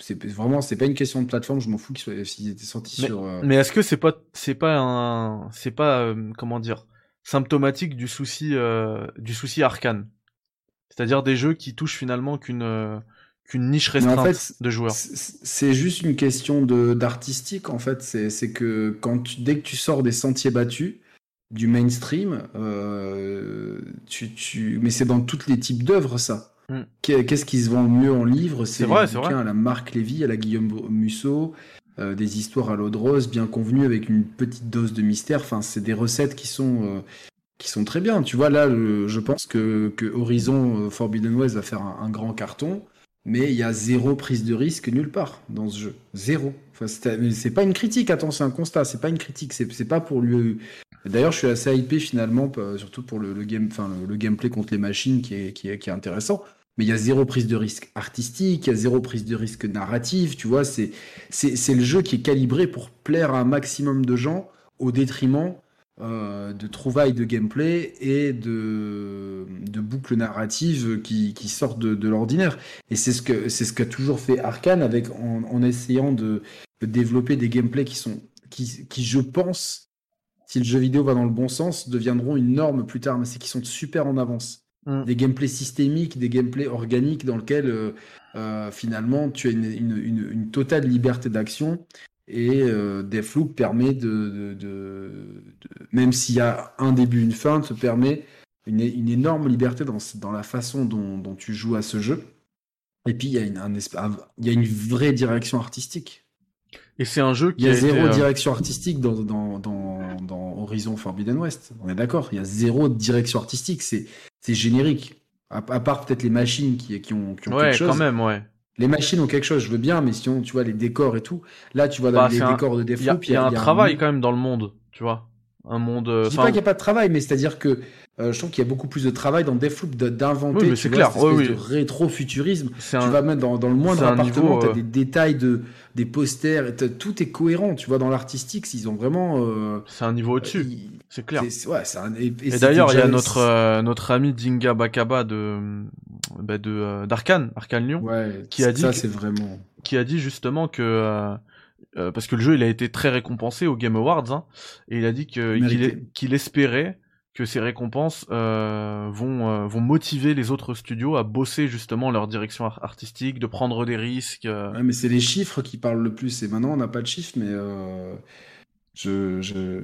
C'est vraiment c'est pas une question de plateforme je m'en fous qu'il soit était sorti sur euh, mais est-ce que c'est pas c'est pas un c'est pas euh, comment dire symptomatique du souci euh, du souci arcane? C'est-à-dire des jeux qui touchent finalement qu'une qu'une niche restreinte de joueurs. c'est juste une question de d'artistique en fait. C'est c'est que quand dès que tu sors des sentiers battus du mainstream tu tu mais c'est dans tous les types d'œuvres ça Mm. Qu'est-ce qui se vend mieux en livre C'est vrai, c'est vrai. à la Marc Lévy, à la Guillaume Musso, euh, des histoires à l'eau de rose bien convenues avec une petite dose de mystère. Enfin, c'est des recettes qui sont euh, qui sont très bien. Tu vois, là, je pense que, que Horizon euh, Forbidden West va faire un, grand carton, mais il y a zéro prise de risque nulle part dans ce jeu. Zéro. Enfin, c'est pas une critique, attends, c'est un constat, c'est pas une critique, c'est pas pour lui. D'ailleurs, je suis assez hypé finalement, surtout pour le, game, enfin, le, gameplay contre les machines qui est, qui est, qui est intéressant mais il y a zéro prise de risque artistique, il y a zéro prise de risque narratif, tu vois, c'est, c'est, le jeu qui est calibré pour plaire à un maximum de gens au détriment euh, de trouvailles de gameplay et de, de boucles narratives qui, qui sortent de, l'ordinaire. Et c'est ce, que, c'est ce qu'a toujours fait Arkane avec, en, essayant de, développer des gameplays qui sont, qui, qui, je pense, si le jeu vidéo va dans le bon sens, deviendront une norme plus tard, mais c'est qu'ils sont super en avance. Mm. Des gameplays systémiques, des gameplays organiques dans lesquels euh, euh, finalement tu as une, totale liberté d'action et euh, Deathloop permet de, même s'il y a un début, une fin, te permet une, énorme liberté dans, dans la façon dont, tu joues à ce jeu. Et puis il y a une, il y a une vraie direction artistique. Et c'est un jeu qui Il y a, zéro direction artistique dans, dans, dans, dans, Horizon Forbidden West. On est d'accord Il y a zéro direction artistique. C'est c'est générique. À, part peut-être les machines qui, qui ont, qui ont ouais, quelque chose. quand même, ouais. Les machines ont quelque chose, je veux bien, mais sinon, tu vois, les décors et tout. Là, tu vois, dans bah, les décors de Deathloop, il y a, un travail quand même dans le monde, tu vois. Un monde. Je dis pas qu'il n'y a pas de travail, mais c'est-à-dire que euh, je trouve qu'il y a beaucoup plus de travail dans Deathloop d'inventer oui, c'est clair. Oui, de rétro-futurisme. Tu vas mettre dans, dans le moindre appartement, tu as euh, des détails de des posters, tout est cohérent. Tu vois, dans l'artistique, ils ont vraiment. Euh, c'est un niveau au-dessus, c'est clair. Ouais, un, et, d'ailleurs, il y a notre notre ami Dinga Bakaba de bah, de d'Arkane, Arkane Lyon, qui a dit ça, c'est vraiment qui a dit justement que parce que le jeu il a été très récompensé aux Game Awards hein, et il a dit qu'il espérait que ces récompenses euh, vont euh, vont motiver les autres studios à bosser justement leur direction artistique, de prendre des risques. Euh. Ouais, mais c'est les chiffres qui parlent le plus. Et maintenant, on n'a pas de chiffres, mais je je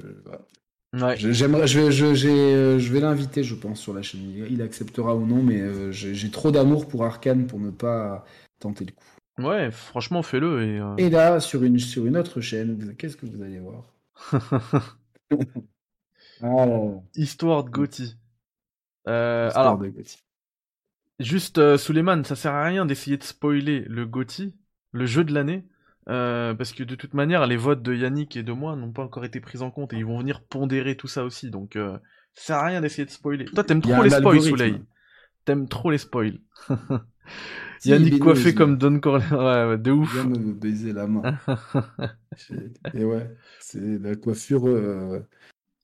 j'aimerais je, je, je vais l'inviter, je pense, sur la chaîne. Il acceptera ou non, mais j'ai trop d'amour pour Arkane pour ne pas tenter le coup. Ouais, franchement, fais-le. Et, et là, sur une sur une autre chaîne, qu'est-ce que vous allez voir? (laughs) Oh. Histoire de Gotti. Euh, alors, juste euh, Suleiman, ça sert à rien d'essayer de spoiler le Gotti, le jeu de l'année, euh, parce que de toute manière, les votes de Yannick et de moi n'ont pas encore été pris en compte et ils vont venir pondérer tout ça aussi. Donc, ça sert à rien d'essayer de spoiler. Toi, t'aimes trop les spoils, Soleil. T'aimes trop les spoils. (laughs) Yannick coiffé comme Don Corleone, (laughs) ouais, de ouf. Il vient me baiser la main. (laughs) et ouais, c'est la coiffure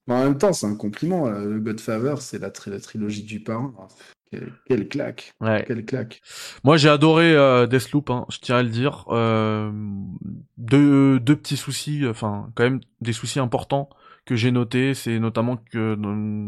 en même temps, c'est un compliment. Le Godfather, c'est la, trilogie du parrain. Quelle, claque. Quelle claque. Moi, j'ai adoré euh, Deathloop, hein, je tiens à le dire. Euh, deux, deux petits soucis, enfin, quand même des soucis importants que j'ai noté, c'est notamment que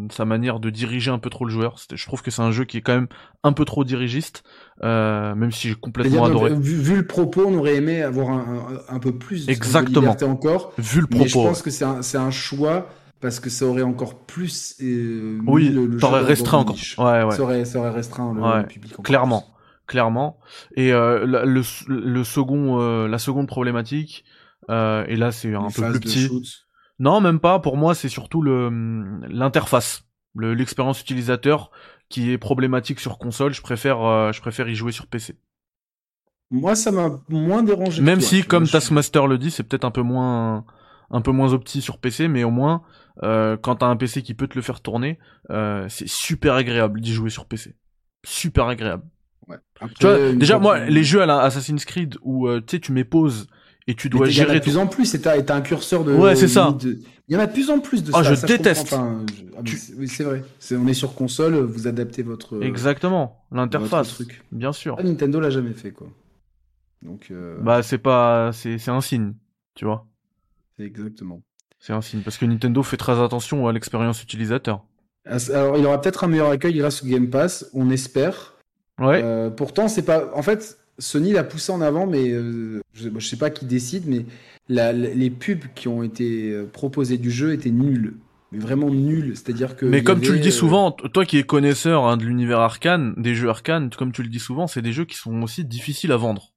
sa manière de diriger un peu trop le joueur. Je trouve que c'est un jeu qui est quand même un peu trop dirigiste, euh, même si j'ai complètement adoré. Vu, le propos, on aurait aimé avoir un, peu plus Exactement. de liberté encore. Vu le propos. Mais je pense que c'est un, un, choix parce que ça aurait encore plus. Euh, oui, le, ça aurait restreint encore. Ouais, ouais. Ça aurait, ça aurait restreint le, public. Encore clairement, clairement. Et euh, le, le, second, euh, la seconde problématique, euh, et là c'est un peu plus petit. Non, même pas. Pour moi, c'est surtout le l'interface, l'expérience utilisateur qui est problématique sur console. Je préfère, euh, je préfère y jouer sur PC. Moi, ça m'a moins dérangé. Même si, comme Taskmaster le dit, c'est peut-être un peu moins, un peu moins opti sur PC, mais au moins, euh, quand t'as un PC qui peut te le faire tourner, euh, c'est super agréable d'y jouer sur PC. Super agréable. Ouais. tu vois, déjà, moi, les jeux à Assassin's Creed où tu sais, tu mets pause et tu dois gérer. Il y en a de plus en plus, et t'as un curseur de. Ouais, c'est ça. Il y en a de plus en plus de ça. Je déteste. Ah, oui, c'est vrai. on est sur console, vous adaptez votre. Exactement, l'interface. Bien sûr. Ah, Nintendo l'a jamais fait, quoi. Donc. Euh... Bah, c'est pas. C'est un signe, tu vois. Exactement. C'est un signe, parce que Nintendo fait très attention à l'expérience utilisateur. Ah, alors, il aura peut-être un meilleur accueil grâce au Game Pass, on espère. Ouais. Euh, pourtant, c'est pas. En fait, Sony l'a poussé en avant, mais euh, je, ne sais pas qui décide, mais les pubs qui ont été euh, proposées du jeu étaient nulles. Mais vraiment nulles. C'est-à-dire que. Mais comme tu le dis souvent, toi qui es connaisseur hein, de l'univers arcane, des jeux arcane, comme tu le dis souvent, c'est des jeux qui sont aussi difficiles à vendre.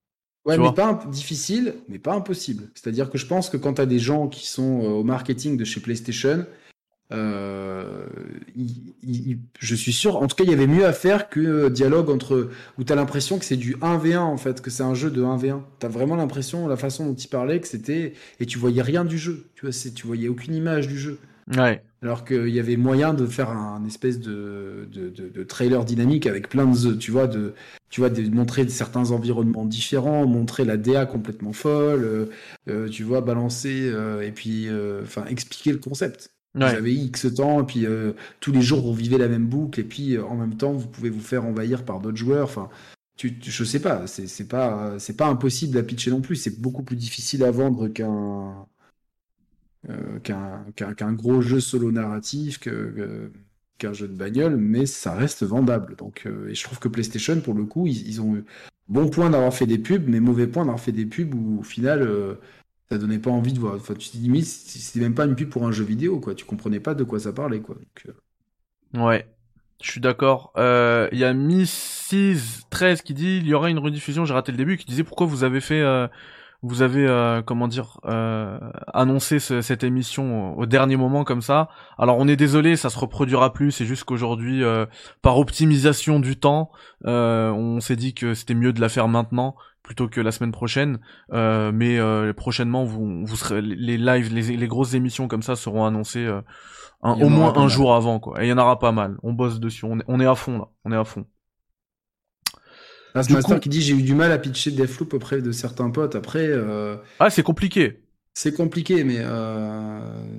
Ouais, mais pas difficile, mais pas impossible. C'est-à-dire que je pense que quand tu as des gens qui sont au marketing de chez PlayStation, euh, je suis sûr, en tout cas, il y avait mieux à faire que euh, dialogue entre où tu as l'impression que c'est du 1v1 en fait, que c'est un jeu de 1v1. Tu as vraiment l'impression, la façon dont il parlait, que c'était. Et tu voyais rien du jeu. Tu vois, tu voyais aucune image du jeu. Ouais. Alors qu'il y avait moyen de faire un espèce de, de, de, trailer dynamique avec plein de. Tu vois, de, tu vois, de montrer certains environnements différents, montrer la DA complètement folle, euh, euh tu vois, balancer, et puis. Enfin, expliquer le concept. Vous avez X temps, et puis euh, tous les jours vous vivez la même boucle, et puis euh, en même temps vous pouvez vous faire envahir par d'autres joueurs. Enfin, tu, je sais pas, c'est pas c'est pas impossible à pitcher non plus. C'est beaucoup plus difficile à vendre qu'un euh, qu'un gros jeu solo narratif, qu'un jeu de bagnole, mais ça reste vendable. Donc, et je trouve que PlayStation, pour le coup, ils, ont eu bon point d'avoir fait des pubs, mais mauvais point d'avoir fait des pubs où au final ça donnait pas envie de voir. Enfin, tu te dis, c'était même pas une pub pour un jeu vidéo, quoi. Tu comprenais pas de quoi ça parlait, quoi. Euh. Ouais, je suis d'accord. Euh, il y a Miss13 qui dit, il y aura une rediffusion, j'ai raté le début, qui disait pourquoi vous avez fait, euh, vous avez, comment dire, annoncé cette émission au dernier moment comme ça. Alors on est désolé, ça se reproduira plus, c'est juste qu'aujourd'hui, par optimisation du temps, on s'est dit que c'était mieux de la faire maintenant plutôt que la semaine prochaine. Euh, mais euh, prochainement, vous, vous serez, les lives, les, grosses émissions comme ça seront annoncées euh, au moins un jour avant. Quoi. Et il y en aura pas mal. On bosse dessus. On est, on est à fond là. On est à fond. Ah, Master qui dit j'ai eu du mal à pitcher Deathloop auprès de certains potes. Après. Ah, c'est compliqué. C'est compliqué, mais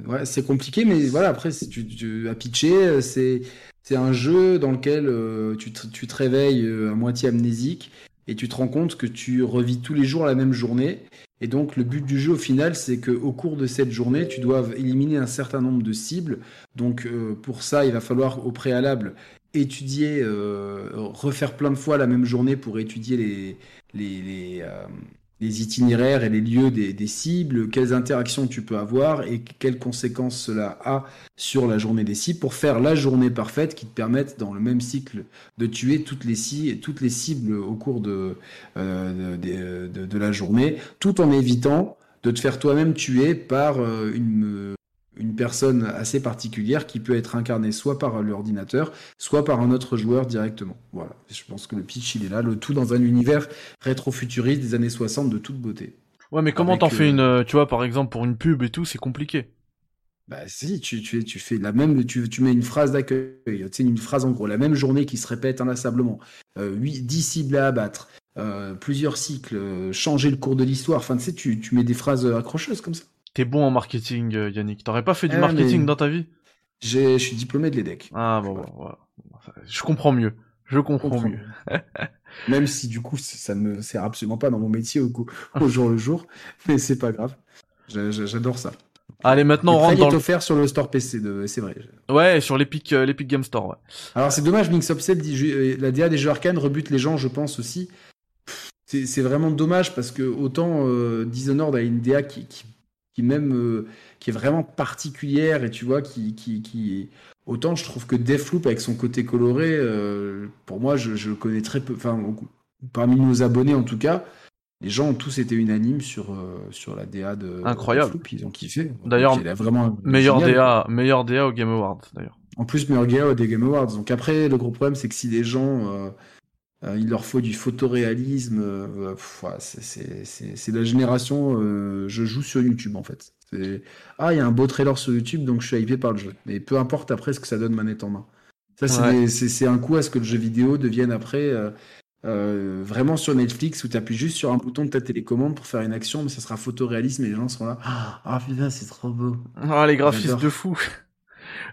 ouais, c'est compliqué, mais voilà. Après, tu, tu, à pitcher, c'est c'est un jeu dans lequel tu, tu, te réveilles à moitié amnésique et tu te rends compte que tu revis tous les jours la même journée. Et donc le but du jeu au final, c'est qu'au cours de cette journée, tu dois éliminer un certain nombre de cibles. Donc euh, pour ça, il va falloir au préalable étudier, euh, refaire plein de fois la même journée pour étudier les, les, euh, les itinéraires et les lieux des, cibles, quelles interactions tu peux avoir et quelles conséquences cela a sur la journée des cibles pour faire la journée parfaite qui te permette dans le même cycle de tuer toutes les, toutes les cibles au cours de, euh, de, de, la journée, tout en évitant de te faire toi-même tuer par une, une personne assez particulière qui peut être incarnée soit par l'ordinateur, soit par un autre joueur directement. Voilà, je pense que le pitch il est là, le tout dans un univers rétro-futuriste des années 60 de toute beauté. Ouais, mais comment t'en fais euh, une, euh, tu vois, par exemple pour une pub et tout, c'est compliqué. Bah si, tu, tu, tu fais la même, tu, tu mets une phrase d'accueil, tu sais, une phrase en gros, la même journée qui se répète inlassablement, euh, 8, 10 cibles à abattre, euh, plusieurs cycles, changer le cours de l'histoire, enfin tu sais, tu, tu mets des phrases accrocheuses comme ça. T'es bon en marketing, euh, Yannick. T'aurais pas fait du eh, marketing dans ta vie? Je suis diplômé de l'EDEC. Ah bon, voilà. Je comprends mieux. Je comprends, mieux. (laughs) Même si du coup, ça ne me sert absolument pas dans mon métier au, au jour le jour. (laughs) Mais c'est pas grave. J'adore ça. Allez, maintenant on rentre dans est offert sur le store PC, de... c'est vrai. Ouais, sur l'Epic, euh, l'Epic Game Store. Ouais. Alors c'est dommage, Mix Upset dit euh, la DA des jeux arcane rebute les gens, je pense aussi. C'est vraiment dommage parce que autant euh, Dishonored a une DA qui, qui, qui même euh, qui est vraiment particulière et tu vois qui, qui, qui autant je trouve que Deathloop avec son côté coloré, pour moi je, je connais très peu, enfin parmi nos abonnés en tout cas, les gens ont tous été unanimes sur, euh, sur la DA de Incroyable. Floop, ils ont kiffé. D'ailleurs, vraiment meilleur DA, meilleur DA au Game Awards d'ailleurs. En plus, meilleur DA au Game Awards. Donc après, le gros problème, c'est que si les gens, euh, euh, il leur faut du photoréalisme, c'est la génération, je joue sur YouTube en fait. Ah, il y a un beau trailer sur YouTube, donc je suis hypé par le jeu. Mais peu importe après ce que ça donne manette en main. Ça, c'est un coup à ce que le jeu vidéo devienne après euh, vraiment sur Netflix où tu appuies juste sur un bouton de ta télécommande pour faire une action, mais ça sera photoréalisme et les gens seront là. Ah oh, putain, c'est trop beau. Ah, les graphismes de fou.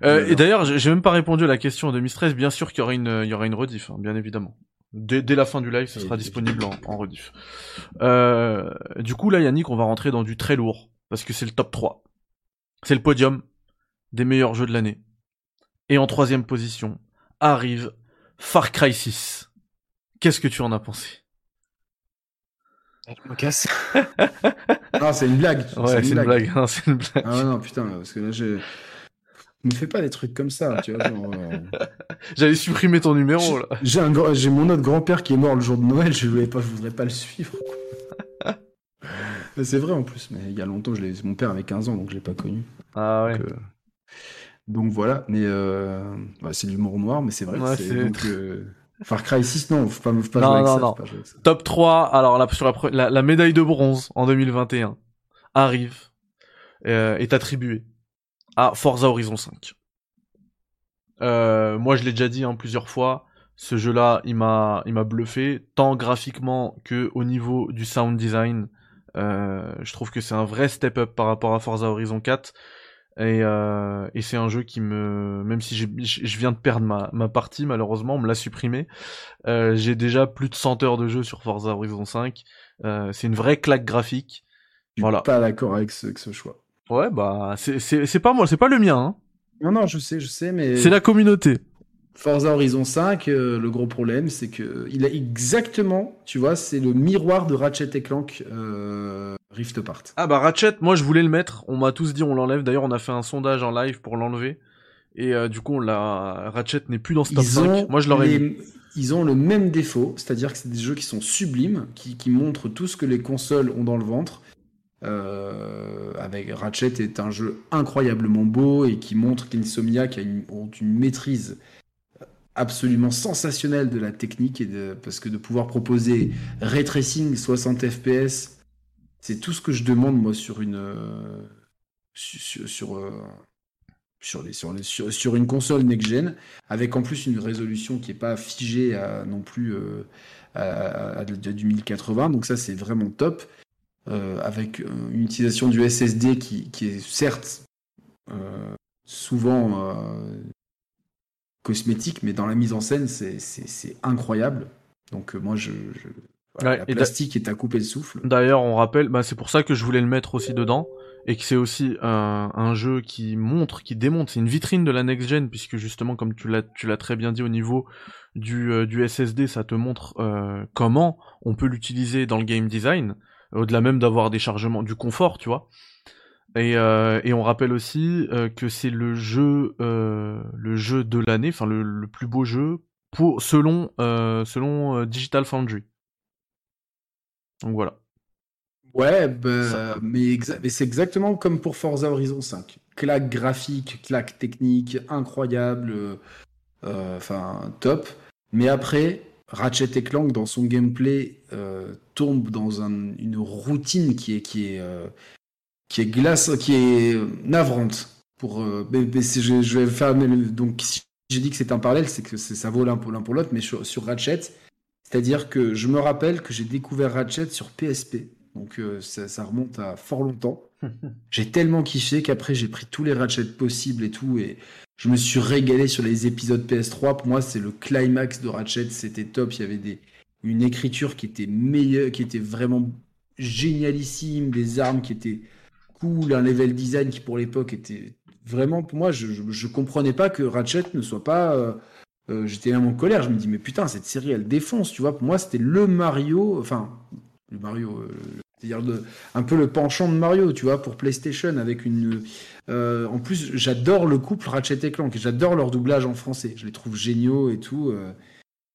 Euh, et d'ailleurs, j'ai même pas répondu à la question de Mistress. Bien sûr qu'il y aura une, il y aura une rediff, hein, bien évidemment. Dès, dès, la fin du live, ce sera disponible en, en rediff. Euh, du coup, là, Yannick, on va rentrer dans du très lourd parce que c'est le top 3. C'est le podium des meilleurs jeux de l'année. Et en troisième position arrive Far Cry 6. Qu'est-ce que tu en as pensé? Je me casse. non, c'est une blague. (laughs) Ouais, c'est une, blague. c'est une blague. Ah non, putain, parce que là, je... Me fais pas des trucs comme ça, tu vois. Euh, (laughs) J'allais supprimer ton numéro, là. J'ai un... j'ai mon autre grand-père qui est mort le jour de Noël, je voulais pas, je voudrais pas le suivre. (laughs) c'est vrai en plus, mais il y a longtemps, je mon père avait 15 ans, donc je l'ai pas connu. Ah ouais. Donc, euh, donc voilà, mais euh... bah, c'est de l'humour noir, mais c'est vrai. Ouais, c'est... Euh, Far Cry 6, non, faut pas, faut pas non, jouer non, avec non. Ça, Top 3, alors là, sur la, la, médaille de bronze en 2021 arrive, est attribuée à Forza Horizon 5. Euh, moi, je l'ai déjà dit hein, plusieurs fois, ce jeu-là, il m'a, il m'a bluffé, tant graphiquement que au niveau du sound design. Euh, je trouve que c'est un vrai step up par rapport à Forza Horizon 4. Et, euh, et c'est un jeu qui me, même si je viens de perdre ma, ma partie, malheureusement, on me l'a supprimé. Euh, j'ai déjà plus de 100 heures de jeu sur Forza Horizon 5. Euh, c'est une vraie claque graphique. Je voilà. suis pas d'accord avec ce, avec ce choix. Ouais, bah c'est pas moi, c'est pas le mien. Hein. Non, non, je sais, je sais, mais. C'est la communauté. Forza Horizon 5, euh, le gros problème, c'est que il a exactement, tu vois, c'est le miroir de Ratchet et Clank euh, Rift Apart. Ah bah Ratchet, moi je voulais le mettre, on m'a tous dit on l'enlève. D'ailleurs, on a fait un sondage en live pour l'enlever. Et euh, du coup, on l'a Ratchet n'est plus dans ce top 5. Moi je l'aurais mis. Ils ont le même défaut, c'est-à-dire que c'est des jeux qui sont sublimes, qui, qui, montrent tout ce que les consoles ont dans le ventre. Euh, avec Ratchet est un jeu incroyablement beau et qui montre qu'Insomniac a une, une maîtrise absolument sensationnel de la technique et de, parce que de pouvoir proposer ray tracing 60 fps, c'est tout ce que je demande moi sur une euh, sur sur, euh, sur, les, sur, les, sur, une console next gen avec en plus une résolution qui est pas figée à, non plus à, du 1080 donc ça c'est vraiment top avec une utilisation du SSD qui, qui est certes souvent cosmétique, mais dans la mise en scène, c'est incroyable. Donc euh, moi, je, je... la plastique est à couper le souffle. D'ailleurs, on rappelle, bah, c'est pour ça que je voulais le mettre aussi dedans, et que c'est aussi un, un, jeu qui montre, qui démontre, c'est une vitrine de la next gen, puisque justement, comme tu l'as, tu l'as très bien dit au niveau du, euh, du SSD, ça te montre euh, comment on peut l'utiliser dans le game design, au-delà même d'avoir des chargements, du confort, tu vois. Et, euh, et, on rappelle aussi euh, que c'est le jeu, euh, le jeu de l'année, enfin le, le, plus beau jeu pour selon selon Digital Foundry. Donc voilà. Ouais, bah, mais, mais c'est exactement comme pour Forza Horizon 5. Claque graphique, claque technique, incroyable, enfin top. Mais après, Ratchet et Clank dans son gameplay tombe dans un, une routine qui est qui est qui est glace, qui est navrante. Pour, euh, je, je, vais faire donc si j'ai dit que c'est un parallèle, c'est que ça vaut l'un pour l'un pour l'autre, mais sur, sur Ratchet, c'est-à-dire que je me rappelle que j'ai découvert Ratchet sur PSP, donc euh, ça, ça, remonte à fort longtemps. (laughs) j'ai tellement kiffé qu'après j'ai pris tous les Ratchet possibles et tout, et je me suis régalé sur les épisodes PS3. Pour moi, c'est le climax de Ratchet, c'était top. Il y avait des, une écriture qui était meilleure, qui était vraiment génialissime, des armes qui étaient cool, un level design qui pour l'époque était vraiment pour moi, je, je, comprenais pas que Ratchet ne soit pas. Euh, euh, j'étais même en colère. Je me dis mais putain cette série elle défonce. Tu vois pour moi c'était le Mario, enfin le Mario, euh, c'est-à-dire un peu le penchant de Mario, tu vois pour PlayStation avec une. en plus j'adore le couple Ratchet et Clank. J'adore leur doublage en français. Je les trouve géniaux et tout.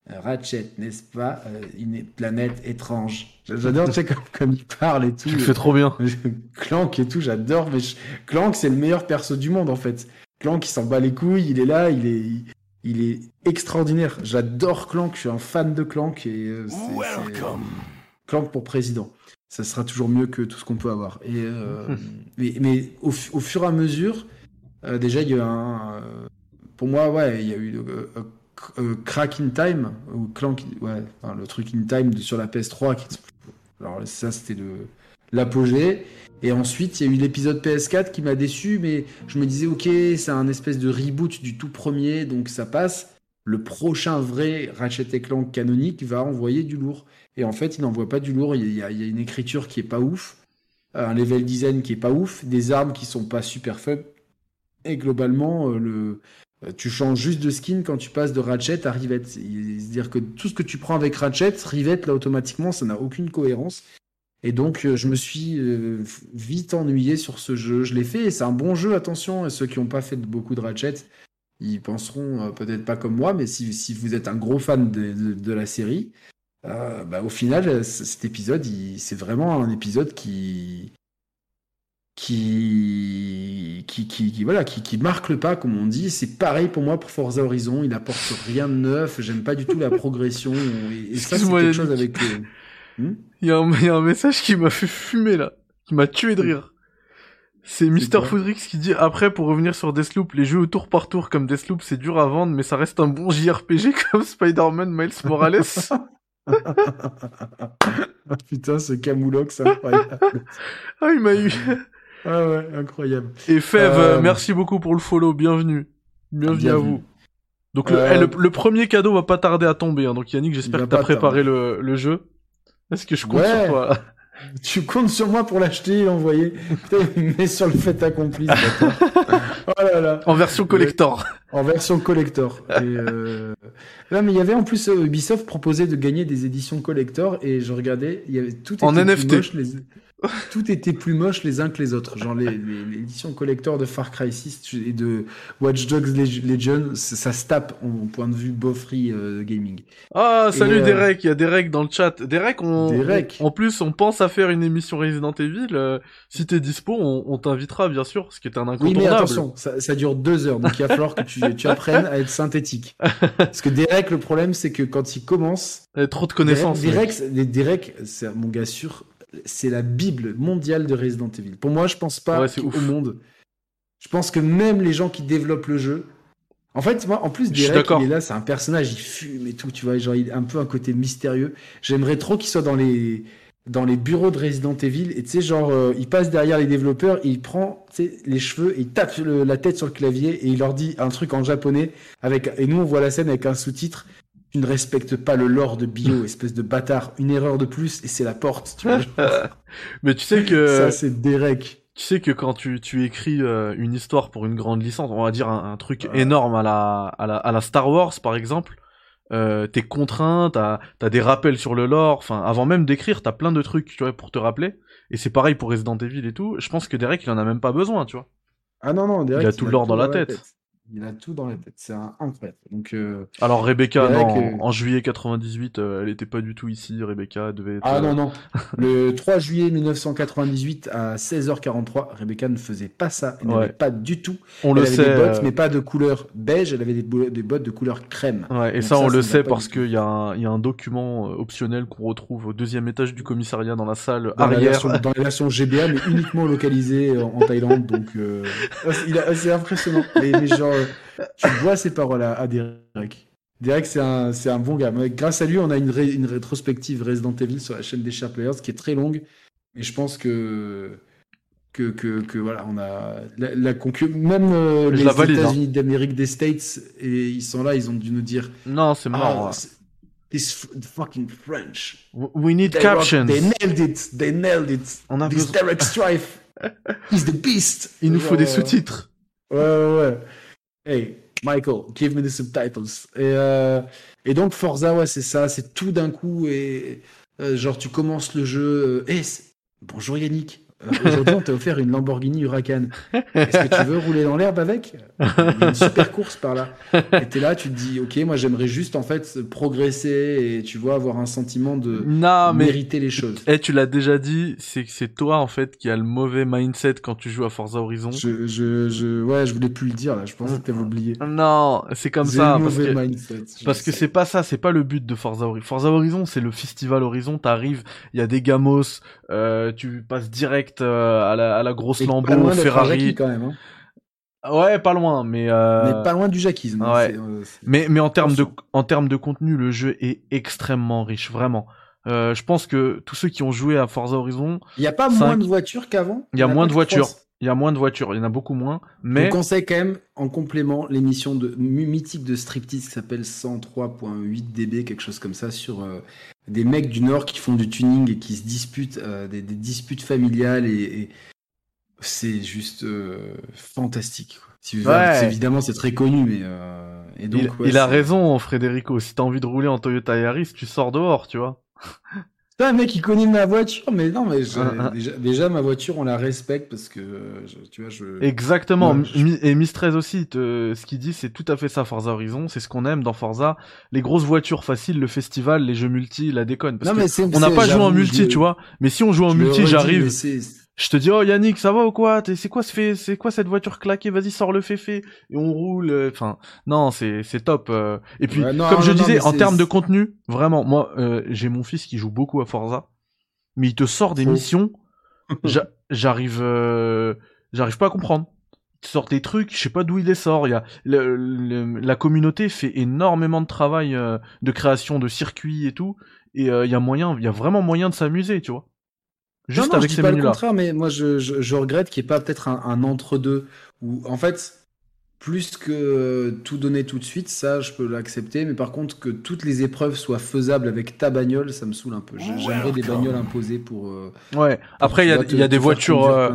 Ratchet, n'est-ce pas Une planète étrange. J'adore, tu sais, comme, il parle et tout. Tu le fais trop bien. (laughs) Clank et tout, j'adore. Mais Clank, c'est le meilleur perso du monde, en fait. Clank, il s'en bat les couilles, il est là, il est, il est extraordinaire. J'adore Clank, je suis un fan de Clank. Et, euh, Welcome. Clank pour président. Ça sera toujours mieux que tout ce qu'on peut avoir. Et, (laughs) euh, mais, au, fur et à mesure, euh, déjà, il y a eu un. pour moi, ouais, il y a eu Crack in Time, ou Clank, ouais, le truc in Time sur la PS3 qui alors ça, c'était le l'apogée. Et ensuite, il y a eu l'épisode PS4 qui m'a déçu, mais je me disais, ok, c'est un espèce de reboot du tout premier, donc ça passe. Le prochain vrai Ratchet Clank canonique va envoyer du lourd. Et en fait, il n'envoie pas du lourd. Il y, a, une écriture qui est pas ouf, un level design qui est pas ouf, des armes qui sont pas super fun. Et globalement, euh, euh, tu changes juste de skin quand tu passes de Ratchet à Rivet. C'est-à-dire que tout ce que tu prends avec Ratchet, Rivet, là, automatiquement, ça n'a aucune cohérence. Et donc, euh, je me suis vite ennuyé sur ce jeu. Je l'ai fait et c'est un bon jeu, attention. ceux qui n'ont pas fait beaucoup de Ratchet, ils penseront peut-être pas comme moi, mais si, vous êtes un gros fan de, la série, bah, au final, cet épisode, c'est vraiment un épisode qui, qui, qui, qui, voilà, qui, qui, marque le pas, comme on dit. C'est pareil pour moi pour Forza Horizon. Il apporte rien de neuf. J'aime pas du tout la progression. Et, ça, c'est quelque chose avec. Hmm? Il, y a un, il, y a un, message qui m'a fait fumer là, qui m'a tué de rire. C'est Mister Foodrix qui dit après pour revenir sur Deathloop, les jeux au tour par tour comme Deathloop c'est dur à vendre mais ça reste un bon (laughs) JRPG comme Spider-Man Miles Morales. (laughs) (laughs) Putain ce camoulox incroyable. ah il m'a eu. (laughs) Ah ouais, incroyable. Et Fev, euh, merci beaucoup pour le follow, bienvenue. Bienvenue, à vous. Donc le, euh, le, premier cadeau va pas tarder à tomber, hein. donc Yannick, j'espère que t'as préparé le, le, jeu. Est-ce que je compte sur toi? Tu comptes sur moi pour l'acheter et l'envoyer. mais sur le fait accompli. (laughs) oh là là. En version collector. En version collector. Et euh... Là, mais il y avait en plus Ubisoft proposait de gagner des éditions collector et je regardais, il y avait tout en NFT. Moche, les tout était plus moche les uns que les autres. Genre l'édition collector de Far Cry 6 et de Watch Dogs Legion, ça se tape en point de vue boffree euh, gaming. Ah, salut euh, Derek, il y a Derek dans le chat. Derek, on, en plus, on pense à faire une émission Resident Evil. Euh, si t'es dispo, on, t'invitera bien sûr, ce qui est un incontournable. Oui, mais attention, ça, dure deux heures, donc il va falloir que tu, tu apprennes à être synthétique. (laughs) Parce que Derek, le problème, c'est que quand il commence, trop de connaissances. Derek, Derek c'est mon gars sûr c'est la bible mondiale de Resident Evil. Pour moi, je pense pas au monde. Je pense que même les gens qui développent le jeu. En fait, moi, en plus, Derek, il est là, c'est un personnage, il fume et tout, tu vois, genre, il a un peu un côté mystérieux. J'aimerais trop qu'il soit dans les, dans les bureaux de Resident Evil, et tu sais, genre, euh, il passe derrière les développeurs, il prend, les cheveux, et il tape la tête sur le clavier, et il leur dit un truc en japonais, avec, et nous, on voit la scène avec un sous-titre, tu ne respectes pas le lore de Bio, (laughs) espèce de bâtard. Une erreur de plus et c'est la porte. Tu vois, (laughs) Mais tu sais que ça c'est Derek. Tu sais que quand tu, tu écris euh, une histoire pour une grande licence, on va dire un, truc énorme à la, à la, à la Star Wars par exemple, euh, t'es contraint, t'as as des rappels sur le lore. Enfin, avant même d'écrire, t'as plein de trucs tu vois pour te rappeler. Et c'est pareil pour Resident Evil et tout. Je pense que Derek il en a même pas besoin, tu vois. Ah non non, Derek il a tout le lore dans, la tête. Il a tout dans la tête. C'est un incroyable. Donc, euh, Alors Rebecca, non, en juillet 98, euh, elle était pas du tout ici. Rebecca devait être... Ah non, non. (laughs) Le 3 juillet 1998 à 16h43, Rebecca ne faisait pas ça. Elle n'avait pas du tout. On elle le avait sait. des bottes, mais pas de couleur beige. Elle avait des, des bottes de couleur crème. Ouais, et ça, on le sait parce qu'il y, a un, y a un document euh, optionnel qu'on retrouve au deuxième étage du commissariat dans la salle dans arrière. La dans la version GBA, mais uniquement localisée en, (laughs) Thaïlande. Donc, c'est impressionnant. mais genre tu vois ces paroles à, Derek. Derek, c'est un, c'est un bon gars. grâce à lui, on a une, une rétrospective Resident Evil sur la chaîne des Sharp Players qui est très longue. Et je pense que, que, que, que voilà, on a la, la Même euh, les hein. États-Unis d'Amérique des States, et ils sont là, ils ont dû nous dire. Non, c'est mort. Ah, this fucking French. We need captions. they nailed it. They nailed it. On a This Derek Strife. (laughs) He's the beast. Il nous faut des sous-titres. Ouais, ouais, ouais. Hey, Michael, give me the subtitles. Et, euh, et donc, Forza, ouais, c'est ça, c'est tout d'un coup. Et euh, genre, tu commences le jeu. euh, c'est- bonjour Yannick. Aujourd'hui, on t'a offert une Lamborghini Huracan. Est-ce que tu veux rouler dans l'herbe avec Il y a une super course par là. Et t'es là, tu te dis, ok, moi j'aimerais juste en fait progresser et tu vois avoir un sentiment de Non, mais mériter les choses. Eh, tu l'as déjà dit, c'est que c'est toi en fait qui a le mauvais mindset quand tu joues à Forza Horizon. Je, je, je, ouais, je voulais plus le dire là. Je pensais que t'avais oublié. Non, c'est comme ça le parce mauvais que mindset. parce que c'est pas ça, c'est pas le but de Forza Horizon. Forza Horizon, c'est le festival Horizon. T'arrives, il y a des gamos, euh, tu passes direct euh, à la à la grosse Lambo, Ferrari. Jackie, quand même. Hein. Ouais, pas loin, mais euh, Mais pas loin du jackisme. hein, ouais. euh, Mais, mais en termes de, en termes de contenu, le jeu est extrêmement riche, vraiment. Euh, je pense que tous ceux qui ont joué à Forza Horizon, Il n'y a pas moins de voitures qu'avant? Il y a moins de voitures. Il y a moins de voitures, il y en a beaucoup moins. Je Mais vous conseille quand même, en complément, l'émission de my- mythique de striptease qui s'appelle 103.8 dB, quelque chose comme ça, sur euh, des mecs du Nord qui font du tuning et qui se disputent, euh, des, des disputes familiales et, et c'est juste euh, fantastique. quoi. Si- Ouais. c'est- évidemment, c'est très connu, mais et donc il, ouais, il a raison, Frédérico. Si t'as envie de rouler en Toyota Yaris, tu sors dehors, tu vois. (laughs) Putain, mec, il connaît ma voiture, mais non, mais je- Hein, hein. déjà, déjà, ma voiture, on la respecte parce que je- tu vois, je. Exactement. Ouais, je- Et aussi, te- ce qu'il dit, c'est tout à fait ça, Forza Horizon. C'est ce qu'on aime dans Forza. Les grosses voitures faciles, le festival, les jeux multi, la déconne. Parce non, que mais on n'a pas joué en multi, tu vois. Mais si on joue en multi, j'arrive. Je te dis, oh Yannick, ça va ou quoi? C'est quoi, ce fait- c'est quoi cette voiture claquée? Vas-y, sors le féfé et on roule. euh, Enfin, non, c'est c'est top. euh. Et puis, Ouais, non, comme je non, disais, en termes de contenu, vraiment, moi, euh, j'ai mon fils qui joue beaucoup à Forza, mais il te sort des missions. (laughs) j'a- J'arrive, euh, j'arrive pas à comprendre. Il te sort des trucs, je sais pas d'où il les sort. Il y a le- le- la communauté fait énormément de travail euh, de création de circuits et tout, et euh, il y a moyen, il y a vraiment moyen de s'amuser, tu vois. Juste non, non, avec je dis ces pas le contraire, mais moi je, je, je regrette qu'il n'y ait pas peut-être un, un entre-deux où en fait, plus que tout donner tout de suite, ça je peux l'accepter, mais par contre que toutes les épreuves soient faisables avec ta bagnole, ça me saoule un peu. J'ai- J'aimerais des bagnoles imposées pour. euh, Ouais. pour, Après, il y tu a, vois, te- il y a des voitures, euh,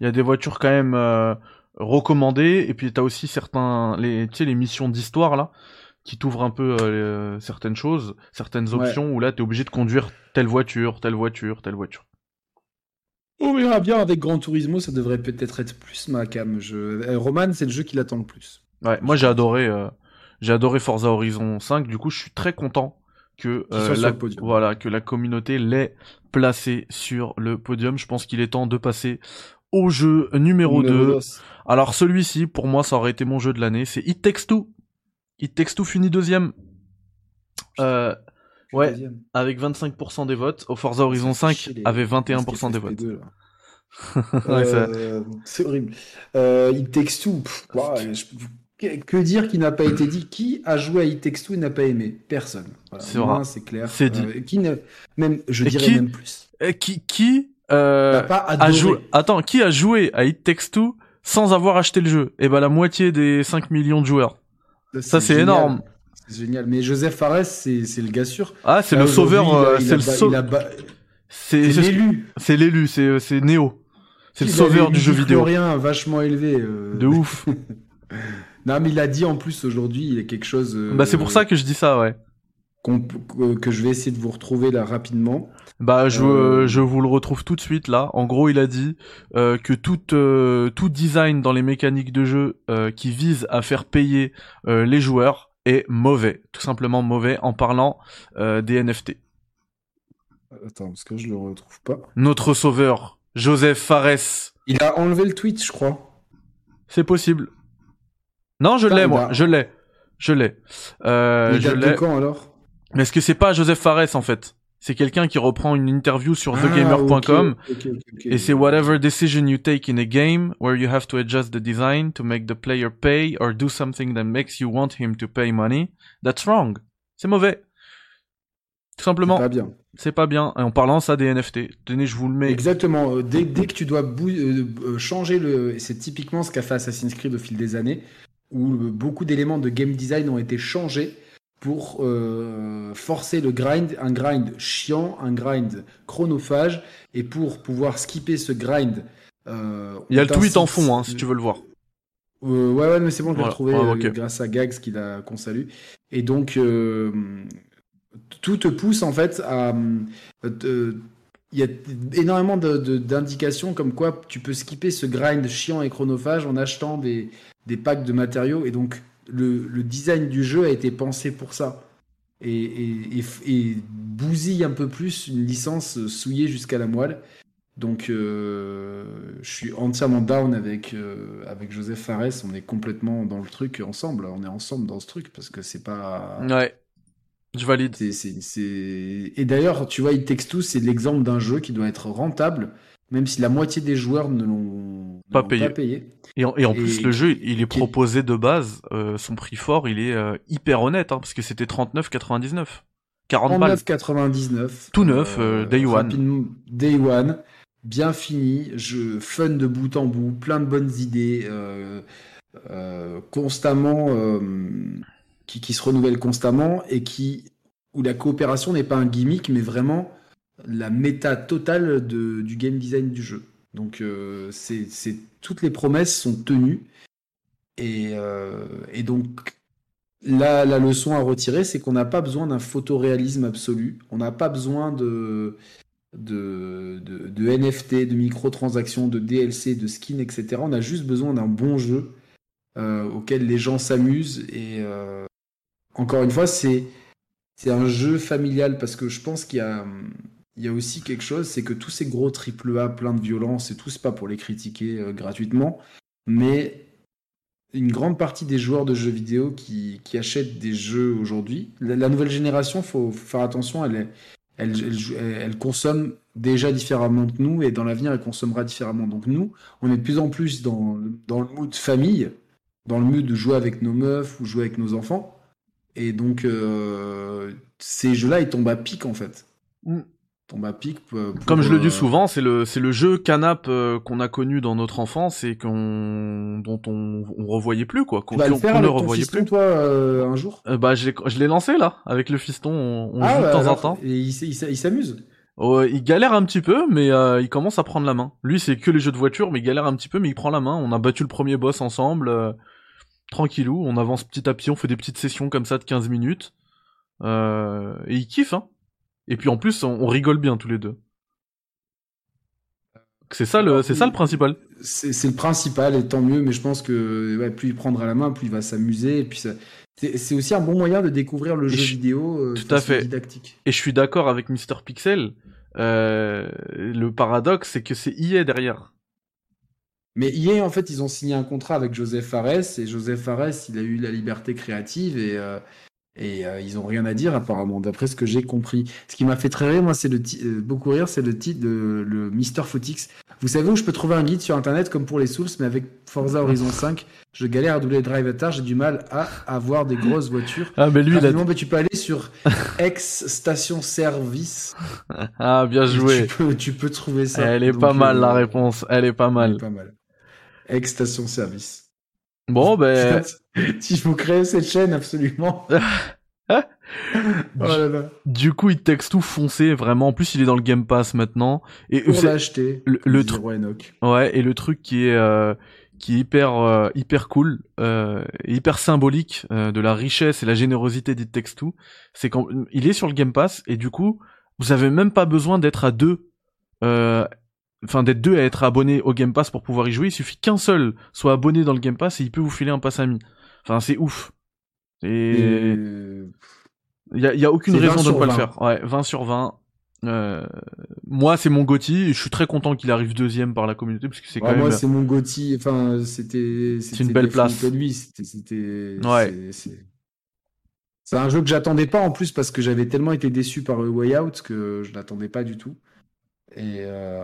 il y a des voitures quand même euh, recommandées, et puis t'as aussi certains, les, tu sais, les missions d'histoire là, qui t'ouvrent un peu euh, certaines choses, certaines Ouais. options où là t'es obligé de conduire telle voiture, telle voiture, telle voiture. On verra bien avec Gran Turismo, ça devrait peut-être être plus ma cam. Je... euh, Roman, c'est le jeu qui l'attend le plus. Ouais. Moi j'ai adoré, euh, j'ai adoré Forza Horizon 5. Du coup, je suis très content que euh, la, voilà, que la communauté l'ait placé sur le podium. Je pense qu'il est temps de passer au jeu numéro 2. Numéro deux. Alors celui-ci, pour moi, ça aurait été mon jeu de l'année. C'est It Takes Two. It Takes Two finit deuxième. Euh, ouais, Deuxième. avec 25% des votes. Au Forza Horizon Ça fait 5 chier, les- avait les 21% des votes. FP2, là. (laughs) Ouais, ça- Euh, c'est horrible. It Takes Two, pff, ouais, je- que, dire qui n'a pas été dit? Qui a joué à It Takes Two et n'a pas aimé? Personne. Voilà, C'est vrai. c'est clair. C'est dit. Euh, qui. Même, je dirais qui- même plus. Qui qui euh, pas a joué Attends, qui a joué à It Takes Two sans avoir acheté le jeu? Eh ben la moitié des 5 millions de joueurs. Ça, c'est énorme. C'est génial. Mais Joseph Fares, c'est c'est le gars sûr. Ah, c'est le sauveur, euh, c'est le ba- sau- il a ba- c'est l'élu. c'est l'élu, c'est euh, c'est Neo. C'est le sauveur du jeu vidéo. rien vachement élevé. euh. De ouf. (laughs) Non, mais il a dit en plus aujourd'hui, il y a quelque chose. euh, bah c'est pour ça que je dis ça, ouais. que, je vais essayer de vous retrouver là rapidement. Bah je, Euh, je vous le retrouve tout de suite là. En gros, il a dit que tout, tout design dans les mécaniques de jeu qui vise à faire payer les joueurs est mauvais, tout simplement mauvais en parlant euh, des NFT. Attends, parce que je le retrouve pas. Notre sauveur, Joseph Fares, Il a enlevé le tweet, je crois. c'est possible. Non, je l'ai moi, a- je l'ai, je l'ai, euh, il je date de l'ai. quand alors? Mais est-ce que c'est pas Joseph Fares en fait? C'est quelqu'un qui reprend une interview sur Ah, thegamer.com. Et c'est whatever decision you take in a game where you have to adjust the design to make the player pay or do something that makes you want him to pay money, that's wrong. C'est mauvais. Tout C'est simplement, pas bien. c'est pas bien. Et en parlant ça des NFT, tenez, je vous le mets. Exactement. euh, Dès, dès que tu dois euh, euh, changer le, c'est typiquement ce qu'a fait Assassin's Creed au fil des années, où beaucoup d'éléments de game design ont été changés pour euh, forcer le grind, un grind chiant, un grind chronophage, et pour pouvoir skipper ce grind Euh, Il y a le tweet en fond, hein, si tu veux le voir. Euh, ouais, ouais, mais c'est bon, je l'ai Voilà. retrouvé Ah, grâce à Gags qu'il a qu'on salue. Et donc, tout te pousse en fait à. Il y a énormément d'indications comme quoi tu peux skipper ce grind chiant et chronophage en achetant des, des packs de matériaux. Et donc, le, le design du jeu a été pensé pour ça. Et, et, et- et bousille un peu plus une licence souillée jusqu'à la moelle. Donc, euh, je suis entièrement down avec, euh, avec Joseph Fares. On est complètement dans le truc ensemble. On est ensemble dans ce truc parce que c'est pas. Ouais. Je valide. c'est- c'est- c'est- Et d'ailleurs, tu vois, It Takes Two, c'est l'exemple d'un jeu qui doit être rentable, même si la moitié des joueurs ne l'ont Pas payé. Et en, et en Et plus, le jeu, il est proposé de base, euh, son prix fort, il est euh, hyper honnête, hein, parce que c'était 39,99. 40 balles. 39,99. Tout neuf, euh, day one. Day one. Bien fini, jeu fun de bout en bout, plein de bonnes idées, constamment, qui, qui se renouvellent constamment et qui, où la coopération n'est pas un gimmick, mais vraiment la méta totale de, du game design du jeu. Donc, euh, c'est, toutes les promesses sont tenues. Et, euh, et donc, Là, la leçon à retirer, c'est qu'on n'a pas besoin d'un photoréalisme absolu. On n'a pas besoin de, de, de, NFT, de microtransactions, de DLC, de skins, etc. On a juste besoin d'un bon jeu euh, auquel les gens s'amusent. Et encore une fois, c'est c'est un jeu familial parce que je pense qu'il y a, il y a aussi quelque chose, c'est que tous ces gros AAA plein de violence et tout, c'est pas pour les critiquer euh, gratuitement, mais une grande partie des joueurs de jeux vidéo qui, achètent des jeux aujourd'hui, la, nouvelle génération, faut, faut faire attention, elle consomme déjà différemment que nous et dans l'avenir, elle consommera différemment. Donc nous, on est de plus en plus dans, dans le mood famille, dans le mood de jouer avec nos meufs ou jouer avec nos enfants. Et donc, euh, ces jeux-là, ils tombent à pic en fait. Mm. Tombent à pic. pour- pour, Comme je le dis euh, souvent, c'est le, c'est le jeu canap euh, qu'on a connu dans notre enfance et qu'on, dont on, on revoyait plus, quoi. Qu'on, Tu vas le qu'on- faire qu'on ne avec ton revoyait fiston, plus. toi, euh, un jour? Euh, bah, je l'ai, je l'ai lancé, là, avec le fiston, on, on joue de bah, temps en alors, temps. Et il, s'amuse. Ouais, il galère un petit peu, mais euh, il commence à prendre la main. Lui, c'est que les jeux de voiture, mais il galère un petit peu, mais il prend la main. On a battu le premier boss ensemble, euh, tranquillou. On avance petit à petit, on fait des petites sessions comme ça de 15 minutes. Euh, et il kiffe, hein. Et puis en plus, on, on rigole bien tous les deux. C'est ça le, c'est ça le principal. C'est le principal, et tant mieux, mais je pense que ouais, plus il prendra la main, plus il va s'amuser. Et puis ça- c'est aussi un bon moyen de découvrir le Et jeu je- vidéo euh, tout à fait. didactique. Et je suis d'accord avec Mr. Pixel. Euh, le paradoxe, c'est que c'est EA derrière. Mais hier, en fait, ils ont signé un contrat avec Joseph Fares, et Joseph Fares, il a eu la liberté créative, et, euh, et euh, ils ont rien à dire, apparemment, d'après ce que j'ai compris. Ce qui m'a fait très rire, moi, c'est le euh, beaucoup rire, c'est le titre de le Mr. Footix. Vous savez où je peux trouver un guide sur Internet, comme pour les Souls, mais avec Forza Horizon (laughs) 5, je galère à doubler le drive tard, j'ai du mal à avoir des grosses voitures. Ah, mais lui, il a... Tu peux aller sur (laughs) ex station service. Ah, bien joué. Tu peux, tu peux trouver ça. Elle est Donc, pas mal, euh, la réponse. Elle est pas elle mal. est Pas mal. Ex station service. Bon, ben, Il faut créer cette chaîne absolument. (laughs) oh là là. du coup, il texte tout foncé, vraiment. En plus, il est dans le Game Pass maintenant. Et Pour l'acheter. le- truc-. Ouais, et le truc qui est euh, qui est hyper euh, hyper cool, euh, et hyper symbolique euh, de la richesse et la générosité d'It Takes Two, c'est qu'il est sur le Game Pass et du coup, vous avez même pas besoin d'être à deux, euh, enfin d'être deux à être abonné au Game Pass pour pouvoir y jouer. Il suffit qu'un seul soit abonné dans le Game Pass et il peut vous filer un pass ami. Enfin, c'est ouf. Et, il y a, y a aucune C'est 20 raison de ne pas le 20. faire. Ouais, 20 sur 20. Euh, moi, c'est mon Gotti. Je suis très content qu'il arrive deuxième par la communauté parce que c'est ouais, quand même. Moi, c'est mon Gotti. Enfin, c'était. C'est une belle place. Lui. C'était. Ouais. c'est- un jeu que j'attendais pas en plus parce que j'avais tellement été déçu par A Way Out que je l'attendais pas du tout. Et, euh,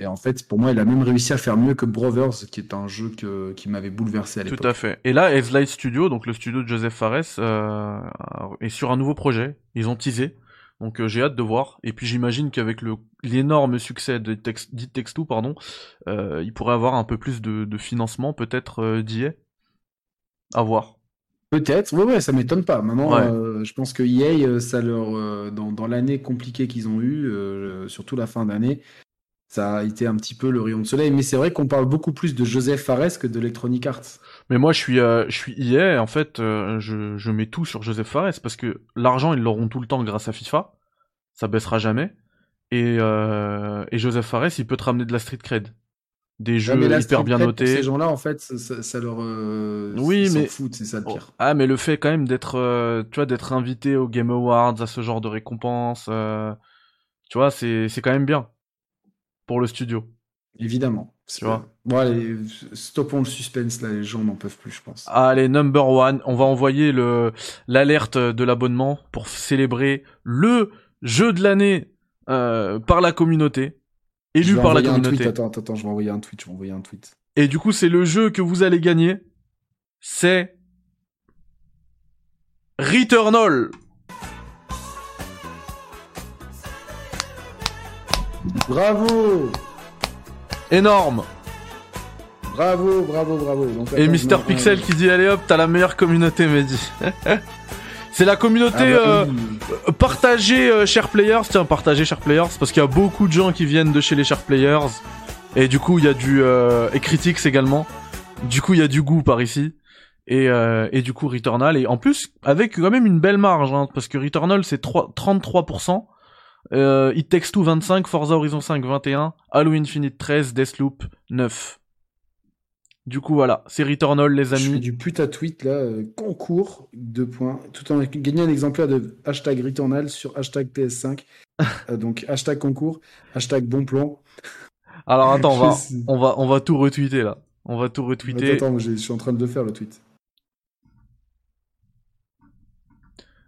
et en fait, pour moi, il a même réussi à faire mieux que Brothers, qui est un jeu que, qui m'avait bouleversé à l'époque. Tout à fait. Et là, Light Studio, donc le studio de Joseph Fares, euh, est sur un nouveau projet. Ils ont teasé. Donc euh, j'ai hâte de voir. Et puis j'imagine qu'avec le l'énorme succès de Tex- d'It Takes Two, pardon, euh, il pourrait avoir un peu plus de, de financement, peut-être euh, d'IA. À voir. Peut-être, ouais, ouais, ça m'étonne pas. Maintenant, Ouais. euh, je pense que EA, ça leur, euh, dans, dans l'année compliquée qu'ils ont eue, euh, surtout la fin d'année, ça a été un petit peu le rayon de soleil. Mais c'est vrai qu'on parle beaucoup plus de Joseph Fares que d'Electronic Arts. Mais moi, je suis, euh, je suis en fait, euh, je, je mets tout sur Joseph Fares parce que l'argent, ils l'auront tout le temps grâce à FIFA. Ça baissera jamais. Et, euh, et Joseph Fares, il peut te ramener de la street cred. Des jeux Ouais, hyper bien notés. Ces gens-là, en fait, ça, ça- ça leur. euh, Oui, mais- foutent, c'est ça le pire. Ah, mais le fait quand même d'être, tu vois, d'être invité aux Game Awards, à ce genre de récompense, euh, tu vois, c'est, c'est quand même bien pour le studio. Évidemment. Tu vois. Bon, allez, stoppons le suspense là, les gens n'en peuvent plus, je pense. Allez, number one, on va envoyer le l'alerte de l'abonnement pour célébrer le jeu de l'année euh, par la communauté, élu par la un communauté. tweet, attends, attends, attends, je vais envoyer un tweet, je vais envoyer un tweet. Et du coup, c'est le jeu que vous allez gagner. C'est Returnal. Bravo Énorme. Bravo, bravo, bravo. Donc, Et Mister Pixel qui dit allez hop, t'as la meilleure communauté, Mehdi. (laughs) c'est la communauté Ah bah euh, partagée, euh, players. Tiens, partagez, chers players, parce qu'il y a beaucoup de gens qui viennent de chez les chers players. Et du coup, il y a du euh, et Critics également. Du coup, il y a du goût par ici. Et, euh, et du coup, Returnal. Et en plus, avec quand même une belle marge, hein, parce que Returnal, c'est 3 33%. Euh, It Takes Two 25, Forza Horizon 5 21, Halo Infinite 13, Deathloop 9. Du coup, voilà, c'est Returnal, les Je fais amis. du putain tweet là, euh, concours, deux points, tout en gagnant un exemplaire de hashtag Returnal sur hashtag PS5. Euh, donc hashtag concours, hashtag bon plan. Alors attends, on va, (laughs) Je on va, on va tout retweeter là. On va tout retweeter. Attends, attends, je je suis en train de le faire le tweet.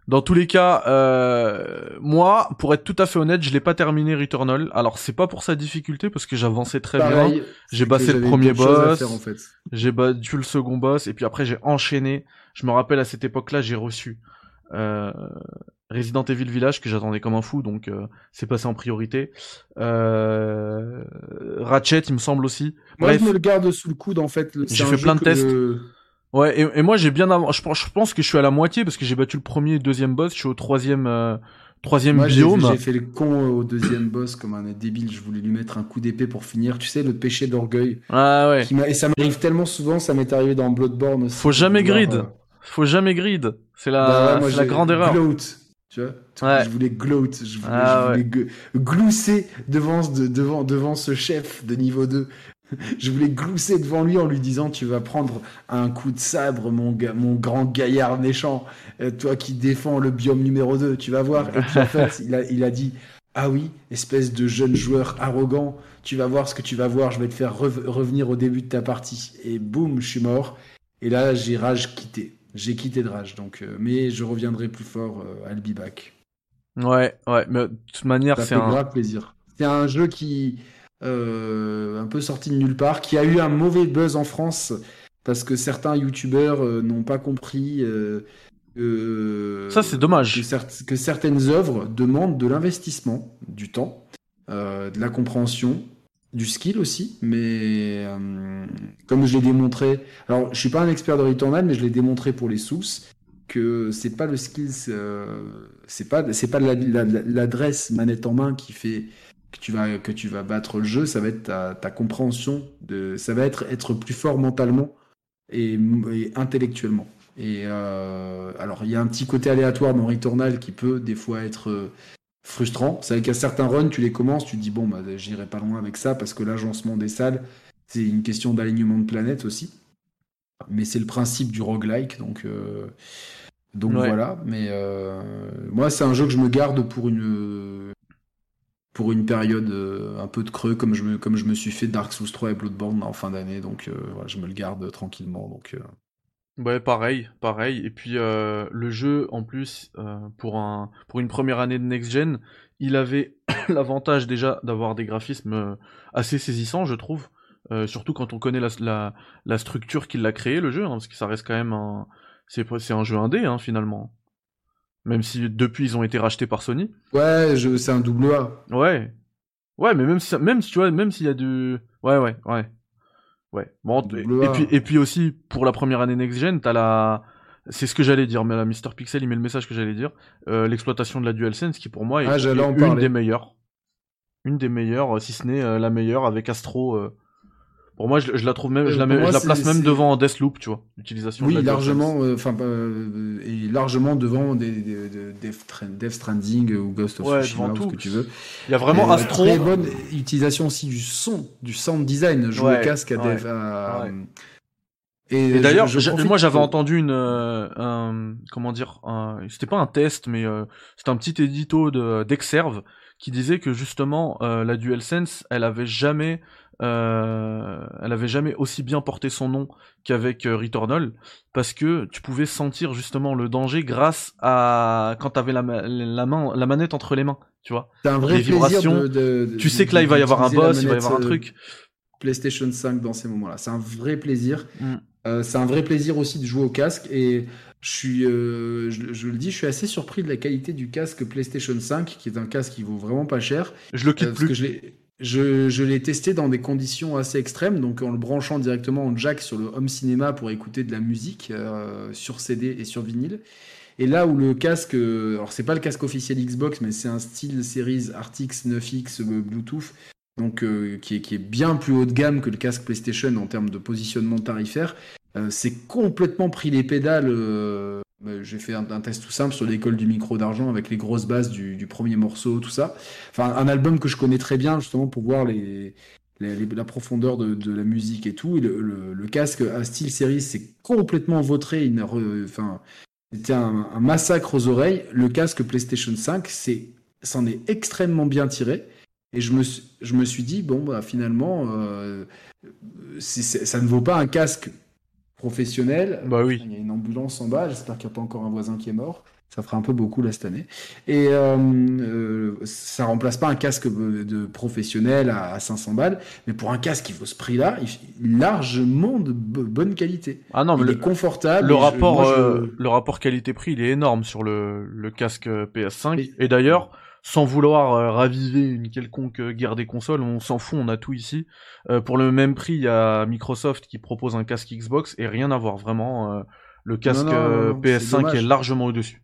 Dans tous les cas, euh, moi, pour être tout à fait honnête, je l'ai pas terminé Returnal. Alors c'est pas pour sa difficulté parce que j'avançais très bien. J'ai passé le premier boss. faire, en fait. J'ai battu le second boss et puis après j'ai enchaîné. Je me rappelle à cette époque-là, j'ai reçu euh, Resident Evil Village que j'attendais comme un fou, donc euh, c'est passé en priorité. Euh, Ratchet, il me semble aussi. Moi, Bref. je me le garde sous le coude en fait. J'ai fait plein de tests. Ouais, et, et moi j'ai bien avant. Je, pense- je pense que je suis à la moitié parce que j'ai battu le premier et le deuxième boss. Je suis au troisième, euh, troisième Moi, biome. j'ai fait le con au deuxième boss comme un débile. Je voulais lui mettre un coup d'épée pour finir. Tu sais, le péché d'orgueil. Ah ouais. qui Et ça m'arrive tellement souvent. Ça m'est arrivé dans Bloodborne aussi. Faut jamais vouloir, grid. euh, Faut jamais grid. C'est la, bah ouais, moi, la grande erreur. Gloat, tu vois. Ouais. Je voulais gloat. Je voulais, Ah je voulais glousser devant, devant, devant ce chef de niveau 2. (laughs) Je voulais glousser devant lui en lui disant Tu vas prendre un coup de sabre, mon, ga- mon grand gaillard méchant, euh, toi qui défends le biome numéro 2, tu vas voir. Et puis en fait, (laughs) il a, il a dit Ah oui, espèce de jeune joueur arrogant, tu vas voir ce que tu vas voir, je vais te faire rev- revenir au début de ta partie. Et boum, je suis mort. Et là, j'ai rage quitté. J'ai quitté de rage, donc, euh, mais je reviendrai plus fort euh, à be back. Ouais, ouais. Mais de toute manière, c'est un. plaisir. C'est un jeu qui, un peu sorti de nulle part, qui a eu un mauvais buzz en France parce que certains youtubeurs euh, n'ont pas compris. euh, euh, Ça, c'est dommage. Que, cer- que certaines œuvres demandent de l'investissement, du temps, euh, de la compréhension, du skill aussi. Mais euh, comme je l'ai démontré, alors je suis pas un expert de Returnal, mais je l'ai démontré pour les Souls que c'est pas le skill, euh, c'est pas c'est pas la- la- la- l'adresse manette en main qui fait que tu vas que tu vas battre le jeu, ça va être ta, ta compréhension de, ça va être être plus fort mentalement et, et intellectuellement. Et euh, alors il y a un petit côté aléatoire dans Returnal qui peut des fois être euh, frustrant. C'est qu'à certains runs, tu les commences, tu te dis bon bah j'irai pas loin avec ça parce que l'agencement des salles, c'est une question d'alignement de planète aussi. Mais c'est le principe du roguelike, donc euh, donc Ouais. voilà. Mais euh, moi c'est un jeu que je me garde pour une pour une période euh, un peu de creux comme je me comme je me suis fait Dark Souls 3 et Bloodborne en fin d'année, donc euh, voilà, je me le garde tranquillement. Donc euh, Ouais, pareil, pareil. Et puis euh, le jeu, en plus, euh, pour un pour une première année de next gen, il avait (coughs) l'avantage déjà d'avoir des graphismes euh, assez saisissants, je trouve. Euh, surtout quand on connaît la, la, la structure qui l'a créé, le jeu, hein, parce que ça reste quand même un c'est c'est un jeu indé hein, finalement. Même si depuis ils ont été rachetés par Sony. ouais, je, c'est un double A. Ouais. Ouais, mais même si même si tu vois, même s'il y a du ouais ouais ouais. Ouais. Bon, et puis et puis aussi pour la première année next gen, t'as la c'est ce que j'allais dire, mais la Mister Pixel, il met le message que j'allais dire. Euh, L'exploitation de la DualSense, qui pour moi est, Ah, est une parler. des meilleures. une des meilleures, si ce n'est la meilleure avec Astro. Pour moi, je, la trouve même, je la, pour moi, je la place même devant Deathloop, tu vois, l'utilisation. Oui, de la largement, euh, enfin, euh, et largement devant des, des- de- Death, Tra- Death Stranding ou Ghost of Ouais, Tsushima ou ce que tu veux. Il y a vraiment Et, Astro. Très bonne utilisation aussi du son, du sound design, jouer Ouais, au casque à ouais, Death. à-. Et, Et d'ailleurs, je- je moi j'avais entendu une, euh, un, comment dire, c'était pas un test, mais euh, c'était un petit édito de d'Exerve qui disait que justement euh, la DualSense, elle avait jamais, euh, elle avait jamais aussi bien porté son nom qu'avec euh, Returnal, parce que tu pouvais sentir justement le danger grâce à quand t'avais la, la main, la manette entre les mains, tu vois. C'est un vrai les plaisir vibrations, de, de- de- Tu sais que là il va y avoir un boss, il va y avoir un euh, truc. PlayStation 5 dans ces moments-là. C'est un vrai plaisir. Mm. Euh, c'est un vrai plaisir aussi de jouer au casque et je suis, euh, je, je le dis, je suis assez surpris de la qualité du casque PlayStation 5, qui est un casque qui vaut vraiment pas cher. Je le Euh, quitte parce que plus. je l'ai, je, l'ai testé dans des conditions assez extrêmes, donc en le branchant directement en jack sur le home cinéma pour écouter de la musique euh, sur CD et sur vinyle. Et là où le casque, alors c'est pas le casque officiel Xbox, mais c'est un style Series RTX 9X euh, Bluetooth, donc euh, qui, est, qui est bien plus haut de gamme que le casque PlayStation en termes de positionnement tarifaire. Euh, c'est complètement pris les pédales. Euh, J'ai fait un, test tout simple sur l'école du micro d'argent avec les grosses bases du, premier morceau, tout ça. Enfin, un album que je connais très bien justement pour voir la profondeur de, la musique et tout. Le, casque à style série, c'est complètement vautré. Enfin, c'était un, massacre aux oreilles. Le casque PlayStation 5, c'est, c'en est extrêmement bien tiré. Et je me, suis- dit, bon, bah, finalement, euh, ça ne vaut pas un casque professionnel. Bah oui. Il y a une ambulance en bas, j'espère qu'il n'y a pas encore un voisin qui est mort. Ça fera un peu beaucoup là cette année. Et euh, euh, ça remplace pas un casque de professionnel à, à 500 balles, mais pour un casque qui vaut ce prix-là, largement de bo- bonne qualité. Ah non, mais il le, est confortable. Le je- rapport, moi, je- euh, le rapport qualité-prix, il est énorme sur le, le casque euh, PS5. Et- Et, d'ailleurs, sans vouloir euh, raviver une quelconque euh, guerre des consoles, on s'en fout, on a tout ici. Euh, pour le même prix, il y a Microsoft qui propose un casque Xbox et rien à voir vraiment. le casque non, non, euh, non, c'est PS5 dommage. est largement au-dessus.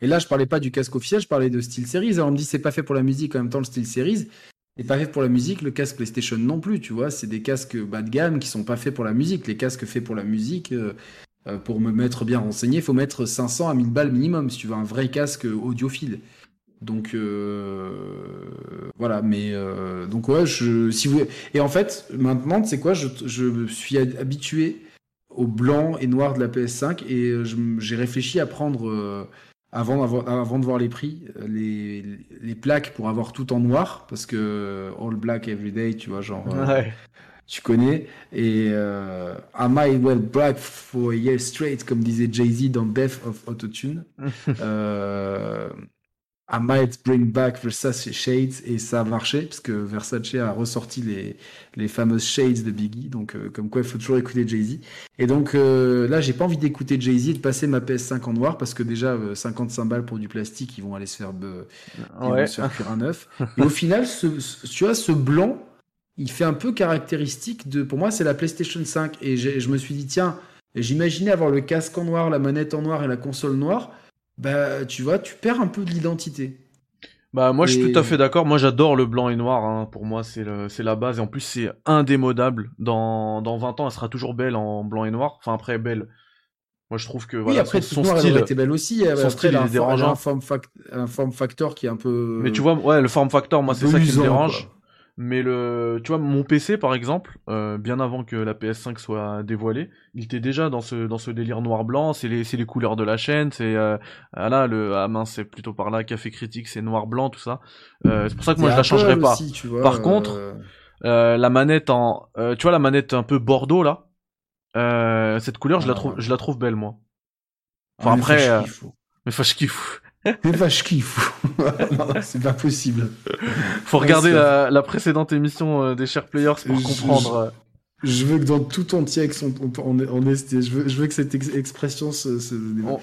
Et là, je parlais pas du casque officiel, je parlais de Steel Series. Alors on me dit c'est pas fait pour la musique, en même temps le Steel Series n'est pas fait pour la musique, le casque PlayStation non plus, tu vois. C'est des casques bas de gamme qui sont pas faits pour la musique. Les casques faits pour la musique, euh, pour me mettre bien renseigné, il faut mettre 500 à 1000 balles minimum si tu veux un vrai casque audiophile. Donc euh, voilà, mais euh, donc ouais, je, si vous et en fait maintenant, tu sais quoi, je, je me suis habitué au blanc et noir de la PS5 et euh, j'ai réfléchi à prendre euh, avant, de voir les prix, les, les plaques pour avoir tout en noir, parce que all black every day, tu vois, genre, Ouais. tu connais. Et euh, I might well black for a year straight, comme disait Jay-Z dans Death of Autotune. (laughs) euh, I might bring back Versace Shades, et ça a marché, parce que Versace a ressorti les, les fameuses Shades de Biggie, donc euh, comme quoi il faut toujours écouter Jay-Z. Et donc euh, là, j'ai pas envie d'écouter Jay-Z et de passer ma PS5 en noir, parce que déjà, euh, 55 balles pour du plastique, ils vont aller se faire, ils Ouais. vont se faire cuire un œuf. Et au final, ce, ce- tu vois, ce blanc, il fait un peu caractéristique de. Pour moi, c'est la PlayStation 5. Et je me suis dit, tiens, j'imaginais avoir le casque en noir, la manette en noir et la console noire. Bah, tu vois, tu perds un peu de l'identité. Bah moi je suis tout à fait d'accord. Moi j'adore le blanc et noir. hein. Pour moi c'est la base et en plus c'est indémodable. Dans dans 20 ans elle sera toujours belle en blanc et noir. Enfin après belle. Moi je trouve que oui, voilà après, son, noir, style. été belle aussi. son après, style, il un, est dérangeant. un form, fac- un form factor qui est un peu. Mais tu vois ouais le form factor moi c'est ça qui me dérange. quoi. Mais le tu vois mon PC par exemple euh, bien avant que la PS5 soit dévoilée il était déjà dans ce dans ce délire noir blanc. C'est les c'est les couleurs de la chaîne. C'est euh, ah là le ah mince c'est plutôt par là café critique c'est noir blanc tout ça. Euh, c'est pour ça que moi je la changerai pas. aussi, tu vois, Par contre, euh, Euh, la manette en, euh, tu vois la manette un peu bordeaux là. Euh, cette couleur, je la trouve, ouais. je la trouve belle moi. Enfin ah, mais après, euh, mais enfin je kiffe. Mais va, je kiffe. non, non, c'est pas possible. Faut regarder la, la précédente émission euh, des chers players pour Je- comprendre. euh. Je veux que dans tout texte, on, on, on, on est- je, veux, je veux que cette ex- expression se, se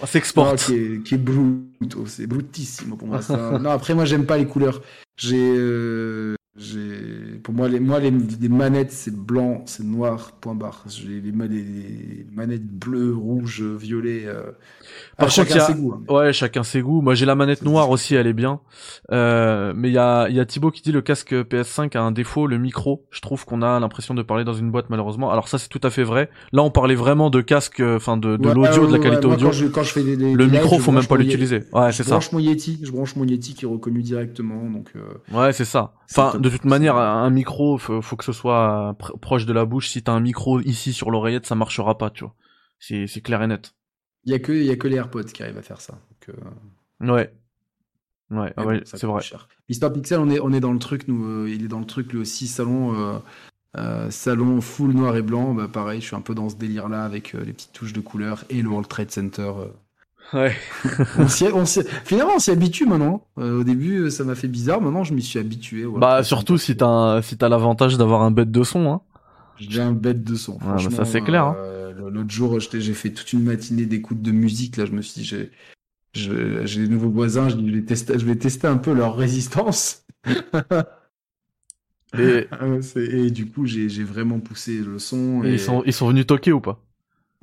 s'exporte. qui est, qui est bruto, c'est brutissimo pour moi. ça. (laughs) non, après moi j'aime pas les couleurs. J'ai, euh, J'ai, pour moi, les, moi, les, les manettes, c'est blanc, c'est noir, point barre. J'ai les, les- les manettes bleues, rouges, violet. Euh... Par ah, contre, chacun a- ses goûts. hein. Ouais, chacun ses goûts. Moi, j'ai la manette noire aussi, elle est bien. Euh, mais il y a, il y a Thibaut qui dit le casque PS5 a un défaut, le micro. Je trouve qu'on a l'impression de parler dans une boîte, malheureusement. Alors ça, c'est tout à fait vrai. Là, on parlait vraiment de casque, euh, enfin de, de Ouais, l'audio, ouais, de la ouais, qualité moi, audio. Quand je, quand je fais des, des- Le micro, je faut même pas l'utiliser. Ouais, c'est Je ça. branche mon Yeti, je branche mon Yeti qui est reconnu directement. Donc, euh, Ouais, c'est ça. Enfin. De toute manière, un micro, faut, faut que ce soit pr- proche de la bouche. Si t'as un micro ici sur l'oreillette, ça marchera pas, tu vois. C'est, clair et net. il y a que, il y a que les AirPods qui arrivent à faire ça. Donc, euh, Ouais. Ouais, bon, c'est vrai. Mister Pixel, on est, on est dans le truc, nous, euh, il est dans le truc lui aussi, salon, euh, salon full noir et blanc. Bah, pareil, je suis un peu dans ce délire-là avec les petites touches de couleur et le World Trade Center. Ouais. (laughs) On s'y- on s'y- finalement, on s'y habitue maintenant. Euh, au début, euh, ça m'a fait bizarre. Maintenant, je m'y suis habitué. Bah, surtout si t'as, un- si t'as l'avantage d'avoir un bête de son, hein. J'ai un bête de son. bah, ça, c'est clair, hein. euh, L'autre jour, j'ai fait toute une matinée d'écoute de musique. Là, je me suis dit, j'ai, des nouveaux voisins. Je, je vais tester, je vais tester un peu leur résistance. (laughs) Et, (laughs) Ah, c'est- et du coup, j'ai, j'ai vraiment poussé le son. et Et... ils sont, ils sont venus toquer ou pas?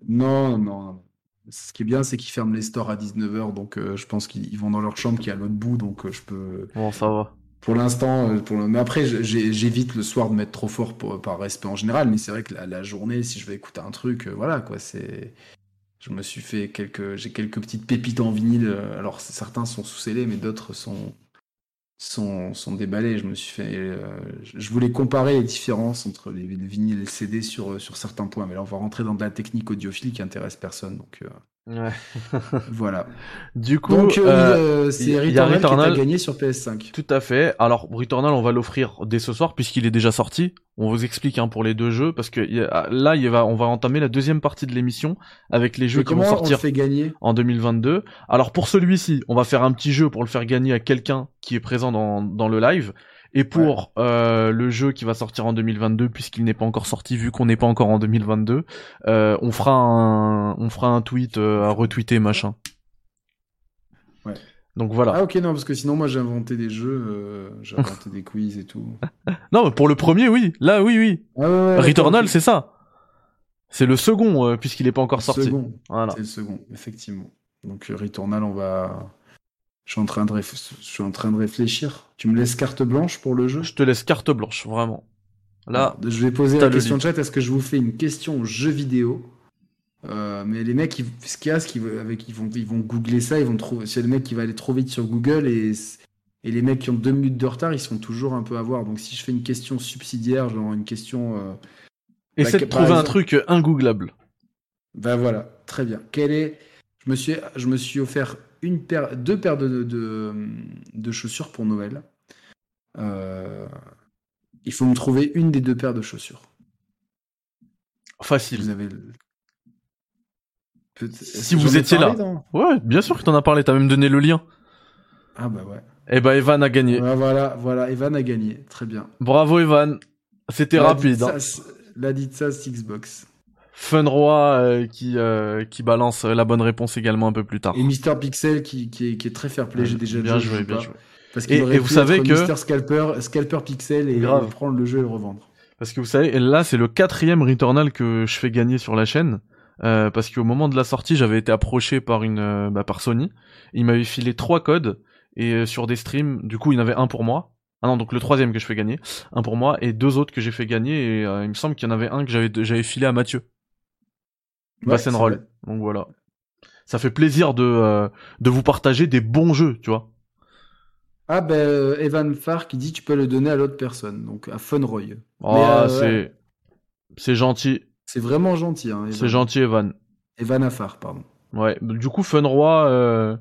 Non, non, non. Ce qui est bien, c'est qu'ils ferment les stores à 19h. Donc, euh, je pense qu'ils ils vont dans leur chambre qui est à l'autre bout. Donc, euh, je peux. Bon, ça va. Pour l'instant, euh, pour le... mais après, j'évite le soir de mettre trop fort pour- par respect en général, mais c'est vrai que la, la journée, si je vais écouter un truc, voilà quoi, c'est. Je me suis fait quelques, j'ai quelques petites pépites en vinyle. Alors certains sont sous scellés, mais d'autres sont sont sont déballés. Je me suis fait, euh, je voulais comparer les différences entre les, les vinyles et le CD sur sur certains points, mais là on va rentrer dans de la technique audiophile qui intéresse personne, donc euh, Ouais. voilà. (laughs) Du coup, Donc euh, euh, euh, c'est Returnal, qui t'a gagné sur PS5. Tout à fait. Alors, Returnal, on va l'offrir dès ce soir puisqu'il est déjà sorti. On vous explique hein, pour les deux jeux parce que y a- là, il va, on va entamer la deuxième partie de l'émission avec les jeux Et qui vont on sortir fait gagner en 2022. Alors pour celui-ci, on va faire un petit jeu pour le faire gagner à quelqu'un qui est présent dans, dans le live. Et pour euh, le jeu qui va sortir en 2022, puisqu'il n'est pas encore sorti, vu qu'on n'est pas encore en 2022, euh, on fera un, on fera un tweet euh, à retweeter machin. Ouais. Donc voilà. Ah ok non parce que sinon moi j'ai inventé des jeux, j'ai inventé des quiz et tout. (laughs) Non, mais pour le premier, oui. Là, oui, oui. Ah ouais, ouais, Returnal, c'est ça. C'est le second, puisqu'il n'est pas encore Le sorti. second. Voilà. C'est le second, effectivement. Donc Returnal, on va. Je suis en train de réf- je suis en train de réfléchir. Tu me laisses carte blanche pour le jeu? Je te laisse carte blanche, vraiment. Là, Alors, je vais poser la question de chat. Est-ce que je vous fais une question jeu vidéo? Euh, mais les mecs, ils, ce qu'il y a, ce qu'ils avec, ils vont, ils vont googler ça, ils vont trouver. C'est le mec qui va aller trop vite sur Google et, et les mecs qui ont deux minutes de retard, ils sont toujours un peu à voir. Donc si je fais une question subsidiaire, genre une question. euh, essaie que- de trouver un truc ingooglable. Ben voilà, très bien. Quel est Je me suis, je me suis offert une paire, deux paires de, de, de chaussures pour Noël. Euh, Il faut me trouver une des deux paires de chaussures. Facile. Vous avez. le- Peut- Si vous étiez là. dans- Ouais, bien sûr que t'en as parlé, t'as même donné le lien. Ah bah ouais. Eh ben, Evan a gagné. Ouais, voilà, voilà. Evan a gagné. Très bien. Bravo, Evan. C'était rapide. hein. La Ditsas Xbox. Funroi euh, qui, euh, qui balance euh, la bonne réponse également un peu plus tard. Et Mister Pixel qui, qui, est, qui est très fair play. J'ai déjà bien joué, bien joué. Parce Et- qu'il et aurait vous savez que- Mister Scalper, Scalper Pixel et, Grave. et prendre le jeu et le revendre. Parce que vous savez, là, c'est le quatrième Returnal que je fais gagner sur la chaîne. Euh, parce qu'au moment de la sortie, j'avais été approché par une, euh, bah, par Sony. Il m'avait filé trois codes et euh, sur des streams, du coup, il y en avait un pour moi. Ah non, donc le troisième que je fais gagner, un pour moi et deux autres que j'ai fait gagner. Et euh, il me semble qu'il y en avait un que j'avais, j'avais filé à Mathieu. Ouais, Bass and c'est Roll. vrai. Donc voilà. Ça fait plaisir de, euh, de vous partager des bons jeux, tu vois. Ah ben euh, Evan Farr qui dit tu peux le donner à l'autre personne, donc à Funroy. Oh, Mais, euh, c'est, c'est gentil. C'est vraiment gentil. Hein. C'est gentil, Evan. Evan Affar, pardon. Ouais, du coup, Funroi, euh,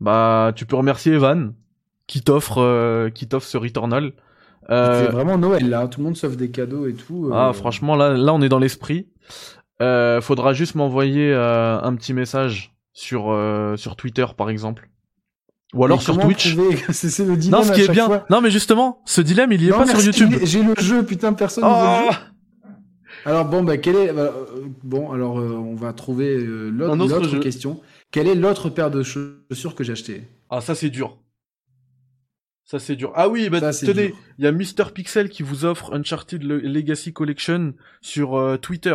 bah, tu peux remercier Evan qui t'offre, euh, qui t'offre ce Returnal. Euh, C'est vraiment Noël là, tout le monde s'offre des cadeaux et tout. ah, franchement, là, là, on est dans l'esprit. Euh, faudra juste m'envoyer euh, un petit message sur euh, sur Twitter, par exemple, ou alors mais sur Twitch. trouver (laughs) C'est le dilemme Non, ce qui est bien. fois. Non, mais justement, ce dilemme, il y est Non, pas sur YouTube. (laughs) J'ai le jeu, putain, personne ne veut Oh le jeu. Alors bon, bah, quel est bah, euh, bon alors euh, on va trouver euh, l'autre question. Quelle est l'autre paire de chaussures que j'ai acheté ah, ça c'est dur. Ça c'est dur. Ah oui, bah Ça, tenez, il y a Mr Pixel qui vous offre Uncharted Le- Legacy Collection sur euh, Twitter.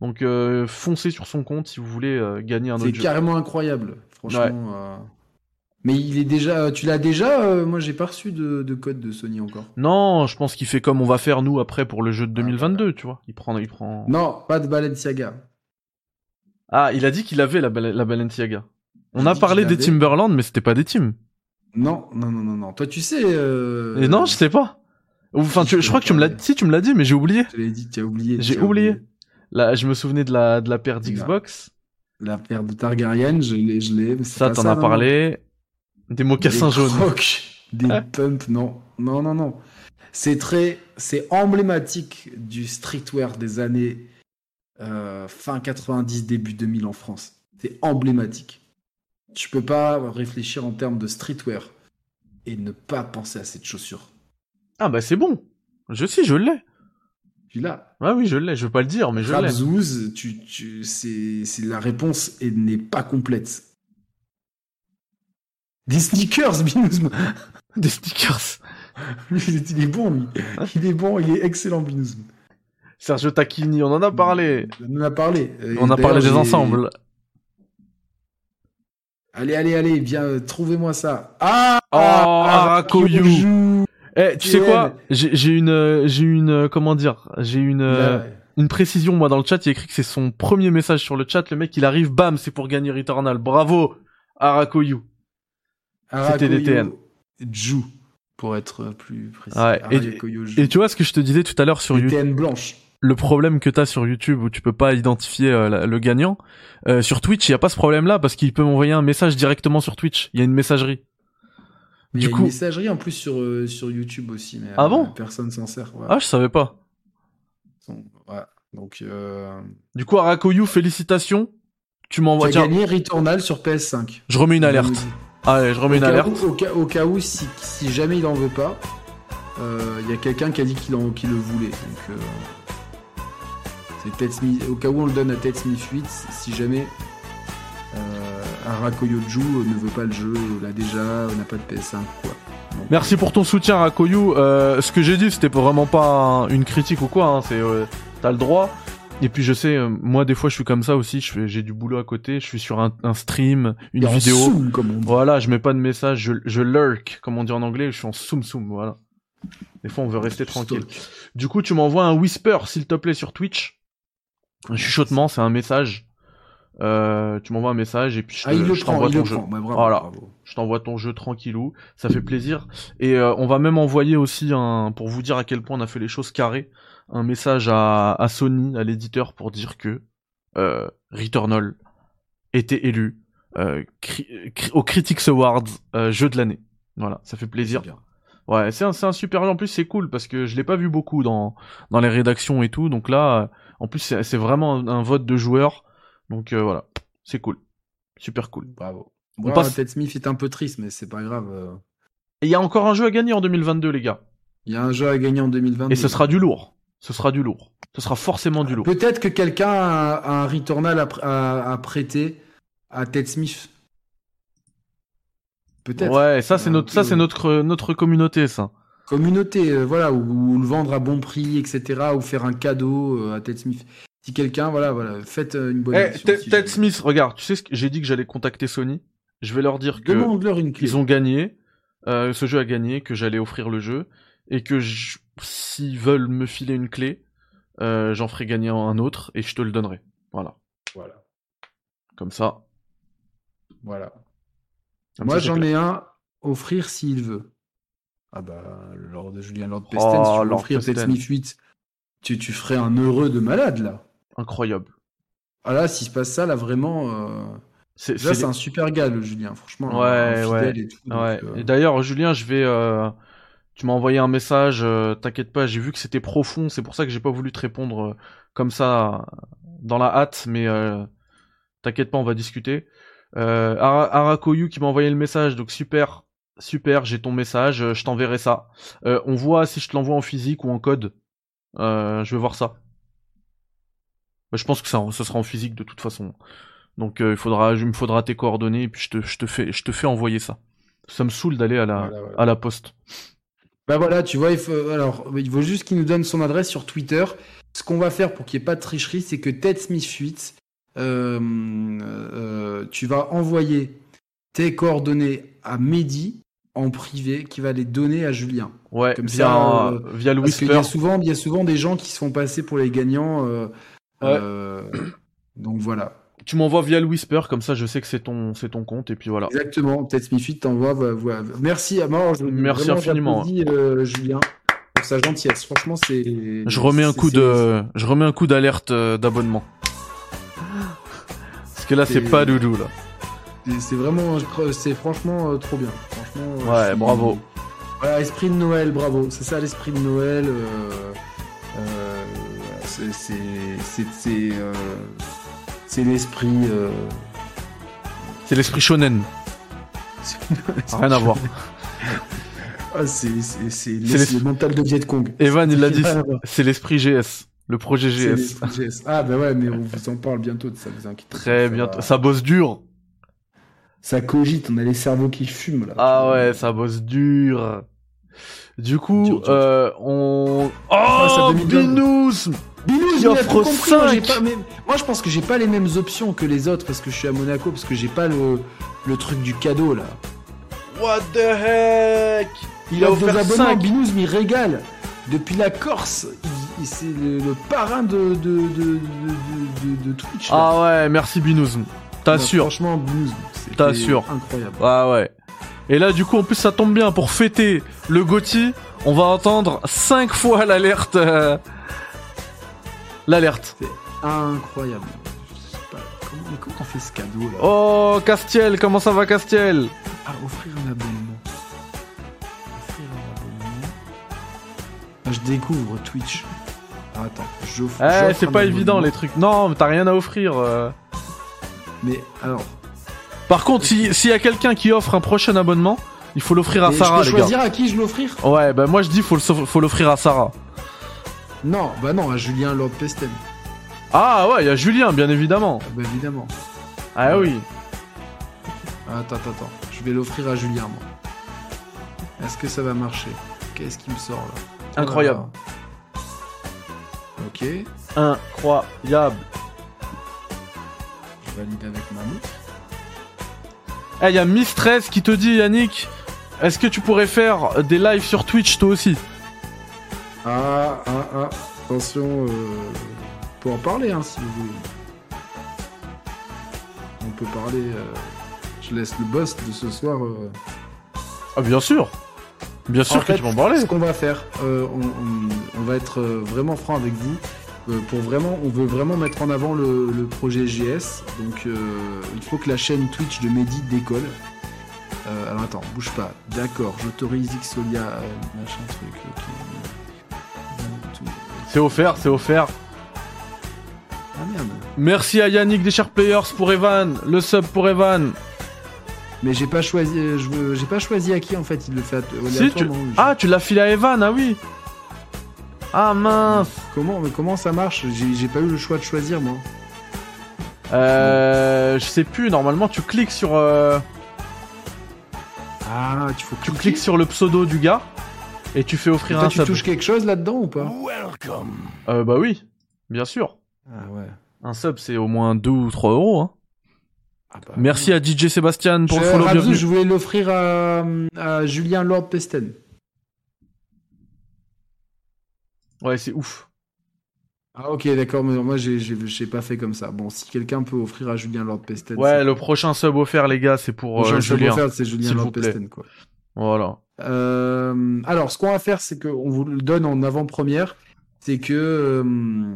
Donc euh, foncez sur son compte si vous voulez euh, gagner un C'est autre jeu. carrément incroyable, franchement. euh. Mais il est déjà. Tu l'as déjà Moi, j'ai pas reçu de, de code de Sony encore. Non, je pense qu'il fait comme on va faire nous après pour le jeu de Ah, 2022, tu vois. Il prend, il prend. Non, pas de Balenciaga. Ah, il a dit qu'il avait la, Bal- la Balenciaga. On Il a parlé des. Timberland, mais c'était pas des teams. Non, non, non, non, non. Toi, tu sais. Et non, je sais pas. Enfin, tu- je crois que tu me l'as, si tu me l'as dit, mais j'ai oublié. Je l'ai dit, tu as oublié. J'ai oublié. Je me souvenais de la, de la paire d'Xbox. La paire de Targaryen, je l'ai, je l'ai. Ça, t'en as parlé. Des mocassins Des jaunes. crocs, (laughs) des pumps, non. Non, non, non. C'est très. C'est emblématique du streetwear des années euh, fin 90, début 2000 en France. C'est emblématique. Tu peux pas réfléchir en termes de streetwear et ne pas penser à cette chaussure. Ah bah c'est bon. Je sais, je l'ai. Tu l'as. Ah oui, je l'ai. Je veux pas le dire, mais je l'ai. Rabzouz, tu, tu, c'est, c'est la réponse et n'est pas complète. Des sneakers, (laughs) Binouzm. Des stickers. (laughs) Lui, il est- il est bon, lui. Il est bon, il est excellent, Binouzm. Sergio Tacchini, on en a parlé. On en a parlé. Et On a parlé des ensembles. Allez, allez, allez, viens, euh, trouvez-moi ça. Ah Oh. Arakoyu. Eh, tu sais quoi? J'ai une, euh, j'ai une, euh, comment dire? J'ai une, euh, Là, une précision moi dans le chat. Il y a écrit que c'est son premier message sur le chat. Le mec, il arrive, bam, c'est pour gagner Returnal. Bravo, Arakoyu. C'était des TN. Ju, pour être plus précis. Ouais, et-. Et tu vois ce que je te disais tout à l'heure sur YouTube. Le problème que t'as sur YouTube où tu peux pas identifier euh, la- le gagnant, euh, sur Twitch, il y a pas ce problème-là parce qu'il peut m'envoyer un message directement sur Twitch. Il y a une messagerie. Il y Du a coup- une messagerie en plus sur, euh, sur YouTube aussi, mais Ah euh, bon? personne s'en sert. ouais. Ah, je savais pas. Ouais. Donc, euh... Du coup, Arakoyu, félicitations. Tu tu m'envoies. as Tiens, gagné Returnal sur PS5. je remets une alerte. Allez, je remets Au une alerte. où, au, cas, au cas où, si, si jamais il en veut pas, euh, il y a quelqu'un qui a dit qu'il en- le voulait. Donc, Smith. Au cas où on le donne à Ted Smith 8, si jamais Arakoyoju ne veut pas le jeu, l'a déjà, n'a pas de PS5, quoi. Donc, Merci pour ton soutien, Arakoyu. Euh, ce que j'ai dit, c'était vraiment pas un- une critique ou quoi. Hein. C'est, euh, t'as le droit. Et puis je sais, euh, moi des fois je suis comme ça aussi. J'ai du boulot à côté. Je suis sur un, un stream, une et vidéo. zoom, comme on dit. Voilà, je mets pas de message, je, je lurk, comme on dit en anglais, je suis en soum soum, voilà. Des fois, on veut rester tranquille. Du coup, tu m'envoies un whisper, s'il te plaît, sur Twitch. Un chuchotement, c'est un message. Euh, tu m'envoies un message et puis je, Ah, t'envoie ton jeu. prend. Bravo, Voilà. bravo. Je t'envoie ton jeu tranquillou, ça fait plaisir. Et euh, on va même envoyer aussi un, pour vous dire à quel point on a fait les choses carrées, un message à, à Sony, à l'éditeur, pour dire que euh, Returnal était élu euh, cri- cri- au Critics Awards euh, jeu de l'année. Voilà, ça fait plaisir. Ouais, c'est un, c'est un super jeu. En plus, c'est cool parce que je l'ai pas vu beaucoup dans, dans les rédactions et tout. Donc là, en plus, c'est c'est vraiment un, un vote de joueurs. Donc euh, voilà, c'est cool. Super cool. Bravo. On Bon, passe- Ted Smith est un peu triste, mais c'est pas grave. euh, Et il y a encore un jeu à gagner en 2022, les gars. Il y a un jeu à gagner en 2022. Et ce sera du lourd. Ce sera du lourd. Ce sera forcément du lourd. Peut-être que quelqu'un a, a un Returnal à, pr- à- à prêter à Ted Smith. Peut-être. Ouais, ça c'est notre, ça peu- c'est notre, notre communauté, ça. Communauté, euh, voilà, ou, ou le vendre à bon prix, etc. Ou faire un cadeau euh, à Ted Smith. Si quelqu'un, voilà, voilà, faites euh, une bonne Eh, action, Ted si Ted. Smith, regarde, tu sais ce que j'ai dit que j'allais contacter Sony. Je vais leur dire que une clé. ils ont gagné, euh, ce jeu a gagné, que j'allais offrir le jeu et que je- s'ils veulent me filer une clé, euh, j'en ferai gagner un autre et je te le donnerai. Voilà, Voilà. comme ça. voilà. comme Moi, j'en ai un offrir s'il veut. Ah bah, Lord Julien Lord Oh, Pesten, si tu veux Lord offrir Ted Pesten. Smith 8, tu, tu ferais un heureux de malade, là. Incroyable. Ah là, s'il se passe ça, là, vraiment... euh, C'est, Déjà, c'est- c'est un super gars, le Julien, franchement. Ouais, ouais, et tout, donc, Ouais. euh, Et d'ailleurs, Julien, je vais. euh, Tu m'as envoyé un message. T'inquiète pas, j'ai vu que c'était profond. C'est pour ça que j'ai pas voulu te répondre comme ça dans la hâte. Mais t'inquiète pas, on va discuter. Euh, Ara- Arakoyu qui m'a envoyé le message. Donc super, super. J'ai ton message. Je t'enverrai ça. Euh, on voit si je te l'envoie en physique ou en code. Euh, je vais voir ça. Bah, Je pense que ça, ce sera en physique de toute façon. Donc euh, il faudra, il me faudra tes coordonnées et puis je te, je te fais, je te fais envoyer ça. Ça me saoule d'aller à la, Voilà, voilà. à la poste. Bah voilà, tu vois, il faut, alors, il faut juste qu'il nous donne son adresse sur Twitter. Ce qu'on va faire pour qu'il n'y ait pas de tricherie, c'est que Ted Smith 8, euh, euh, tu vas envoyer tes coordonnées à Mehdi en privé, qui va les donner à Julien. Ouais, Comme via, ça, euh, via le Parce qu'il y Whisper. a souvent, il y a souvent des gens qui se font passer pour les gagnants. Euh, Ouais. donc voilà. Tu m'envoies via le Whisper, comme ça je sais que c'est ton, c'est ton compte, et puis voilà. Exactement, Ted Smith 8 t'envoie. va- Merci à mort. Merci infiniment. euh, Julien, pour sa gentillesse. Franchement, c'est. Je remets un coup de, je remets un coup d'alerte euh, d'abonnement. Parce que là c'est pas doudou là. C'est vraiment, c'est franchement euh, trop bien. Franchement. Ouais, je bravo. Voilà, esprit de Noël, bravo. C'est ça l'esprit de Noël. euh, euh, c'est, c'est, euh, l'esprit. euh, C'est l'esprit shonen. (laughs) Rien à voir. Ah, c'est, le mental de Viet Cong. Evan il l'a dit, c'est l'esprit GS. Le projet GS. Ah bah ouais, mais on vous en parle bientôt ça, vous inquiétez pas, Très bientôt. Ça bosse dur. Ça cogite, on a les cerveaux qui fument là. Ah ouais, ça bosse dur. Du coup, euh, on... Ça Oh. Binous Binous, Qui il a offre tout compris, moi, j'ai cinq. pas- mais- Moi je pense que j'ai pas les mêmes options que les autres parce que je suis à Monaco, parce que j'ai pas le, le truc du cadeau là. What the heck? Il a offre des offert abonnements, 5 Binous m'y régale. Depuis la Corse, il- il- c'est le, le parrain de, de, de, de, de- de Twitch. là. Ah ouais, merci Binous. T'assures. Franchement, Binous, T'assures. Incroyable. Ah ouais. Et là, du coup, en plus, ça tombe bien. Pour fêter le Gotti, on va entendre 5 fois l'alerte. euh, L'alerte. Incroyable. Je sais pas, comment, mais comment on fait ce cadeau là Oh, Castiel, comment ça va, Castiel? Ah, offrir un abonnement. Offrir un abonnement. Ah, je découvre Twitch. Ah, attends, j'offre. Eh, j'offre c'est un pas évident, les trucs. Non, mais t'as rien à offrir. euh. Mais alors. Par contre, si- s'il y a quelqu'un qui offre un prochain abonnement, il faut l'offrir à mais Sarah, je les peux gars. choisir à qui je l'offrir? Ouais, bah moi je dis faut le- faut l'offrir à Sarah. Non, bah non, à Julien Lord Pestel. Ah ouais, il y a Julien, bien évidemment. Ah, bah évidemment. Ah oui. Ah, Attends, attends, attends. Je vais l'offrir à Julien, moi. Est-ce que ça va marcher? Qu'est-ce qui me sort là? Incroyable. Ok, je Incroyable. valide avec Mamou. Eh, il y a Mistress qui te dit, Yannick, est-ce que tu pourrais faire des lives sur Twitch toi aussi? Ah, ah, ah. Attention, euh... on peut en parler hein, si vous voulez. On peut parler. euh, Je laisse le boss de ce soir. euh, Ah bien sûr. Bien sûr En que fait, tu peux en parler. Ce qu'on va faire, euh, on, on- on va être vraiment franc avec vous. Pour vraiment, on veut vraiment mettre en avant le, le projet GS. Donc, euh, il faut que la chaîne Twitch de Mehdi décolle. Alors attends, bouge pas. D'accord, j'autorise Xolia, machin truc. C'est offert, c'est offert. Ah merde. Merci à Yannick des Sharp Players pour Evan, le sub pour Evan. Mais j'ai pas choisi, euh, je j'ai pas choisi à qui en fait. Il le fait Si, Ah, tu l'as filé à Evan, ah oui. Ah mince. Comment, comment ça marche? J'ai pas eu le choix de choisir moi. Euh, je sais plus, normalement tu cliques sur euh, Ah, tu faut tu cliques sur le pseudo du gars et tu fais offrir Toi, un tu sub. touches quelque chose là-dedans ou pas Euh, bah oui, bien sûr. Ah ouais. Un sub c'est au moins 2 ou 3 euros. Hein. Ah bah, Merci à DJ Sébastien pour Je, le follow, Rabzou, je voulais l'offrir à, à Julien Lord Pesten. Ouais, c'est ouf. Ah ok, d'accord, mais moi j'ai pas fait comme ça. Bon, si quelqu'un peut offrir à Julien Lord Pesten. Ouais, le prochain sub offert les gars, c'est pour euh, Julien. c'est Julien s'il Lord vous plaît. Pesten quoi. Voilà. Euh, alors, ce qu'on va faire, c'est qu'on vous le donne en avant-première. C'est que, euh,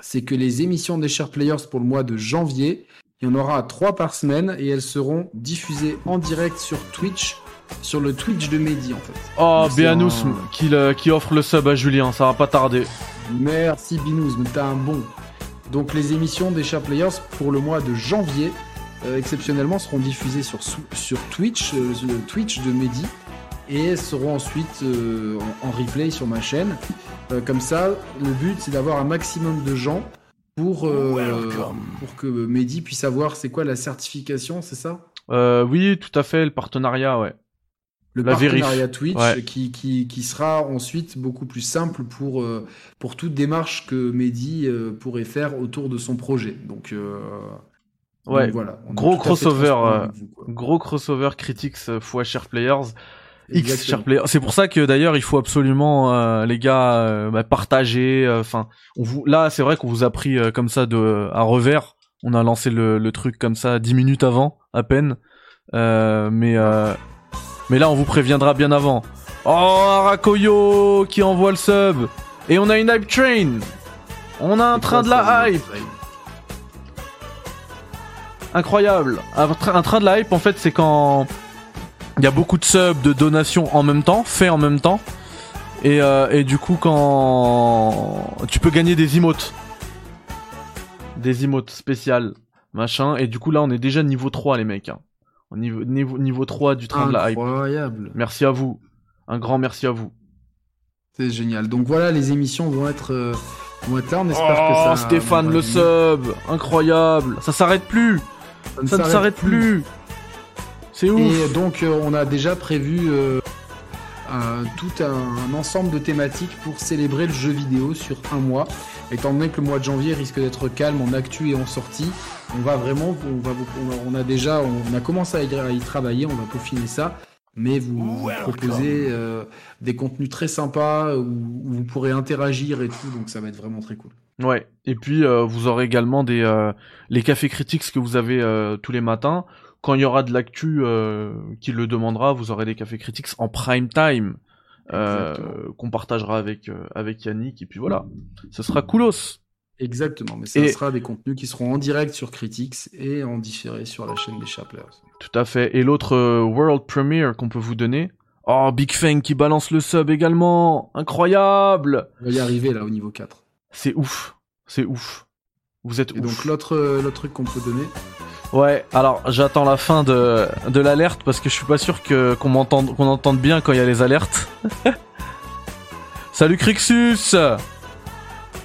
c'est que les émissions des Share Players pour le mois de janvier, il y en aura trois par semaine et elles seront diffusées en direct sur Twitch, sur le Twitch de Mehdi en fait. Oh, Béanous un- qui, offre le sub à Julien, ça va pas tarder. Merci Binous, mais t'as un bon. Donc les émissions des Share Players pour le mois de janvier, euh, exceptionnellement, seront diffusées sur, sur Twitch, euh, le Twitch de Mehdi, et seront ensuite euh, en, en replay sur ma chaîne. Euh, comme ça, le but c'est d'avoir un maximum de gens pour, euh, pour que Mehdi puisse avoir, c'est quoi la certification, c'est ça? Euh, oui, tout à fait, le partenariat, ouais. le La vérif. partenariat Twitch Ouais. qui, qui, qui sera ensuite beaucoup plus simple pour, euh, pour toute démarche que Mehdi euh, pourrait faire autour de son projet. Donc, euh, Ouais. donc voilà. est Gros crossover, euh. Gros crossover critiques euh, fois Share Players. X. Share Players. C'est pour ça que d'ailleurs il faut absolument euh, les gars euh, bah, partager. Enfin, on vous là c'est vrai qu'on vous a pris euh, comme ça de à revers. On a lancé le, le truc comme ça dix minutes avant à peine. Euh, mais euh, mais là on vous préviendra bien avant. Oh Arakoyo qui envoie le sub et on a une hype train. On a un train quoi, de la hype. Incroyable. Un, tra- un train de la hype, en fait, c'est quand il y a beaucoup de subs, de donations en même temps, fait en même temps. Et, euh, et du coup, quand tu peux gagner des emotes. Des emotes spéciales, machin. Et du coup, là, on est déjà niveau 3, les mecs. hein. Au niveau, niveau, niveau 3 du train de la hype. Incroyable. Merci à vous. Un grand merci à vous. C'est génial. Donc voilà, les émissions vont être, euh, vont être là. On espère que Oh, ça. Stéphane le sub. Incroyable. Ça s'arrête plus. Ça ne s'arrête plus. C'est ouf. Et donc, euh, on a déjà prévu euh, un- tout un, un ensemble de thématiques pour célébrer le jeu vidéo sur un mois. Étant donné que le mois de janvier risque d'être calme en actu et en sortie, on va vraiment, on, va, on a- déjà, on a commencé à y, à y travailler, on va peaufiner ça. Mais vous, vous proposez euh, des contenus très sympas où, où vous pourrez interagir et tout, donc ça va être vraiment très cool. Ouais. Et puis euh, vous aurez également des euh, les cafés critiques que vous avez euh, tous les matins. Quand il y aura de l'actu euh, qui le demandera, vous aurez des cafés critiques en prime time euh, qu'on partagera avec euh, avec Yannick. Et puis voilà, ce sera coolos. Exactement, mais ça Et- sera des contenus qui seront en direct sur Critics et en différé sur la chaîne des Chaplers. Tout à fait. Et l'autre euh, world premiere qu'on peut vous donner. Oh, Big Fang qui balance le sub également. Incroyable. On va y arriver là au niveau 4. C'est ouf. C'est ouf. Vous êtes Et ouf. donc l'autre euh, truc qu'on peut donner, Ouais, alors j'attends la fin de, de l'alerte parce que je suis pas sûr que qu'on m'entende qu'on entende bien quand il y a les alertes. (laughs) Salut Crixus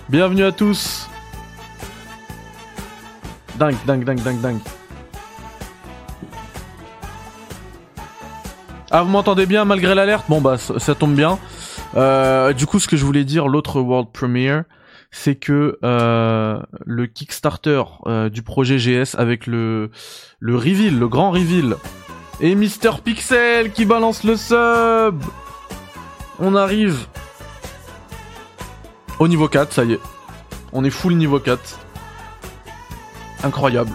Bienvenue à tous Dingue, dingue, dingue, dingue, dingue. Ah, vous m'entendez bien malgré l'alerte? Bon bah ça, tombe bien. Euh, du coup, ce que je voulais dire, l'autre World Premiere, c'est que euh, le Kickstarter euh, du projet GS avec le le reveal, le grand reveal, et Mister Pixel qui balance le sub. On arrive au niveau 4, ça y est. On est full niveau 4. Incroyable.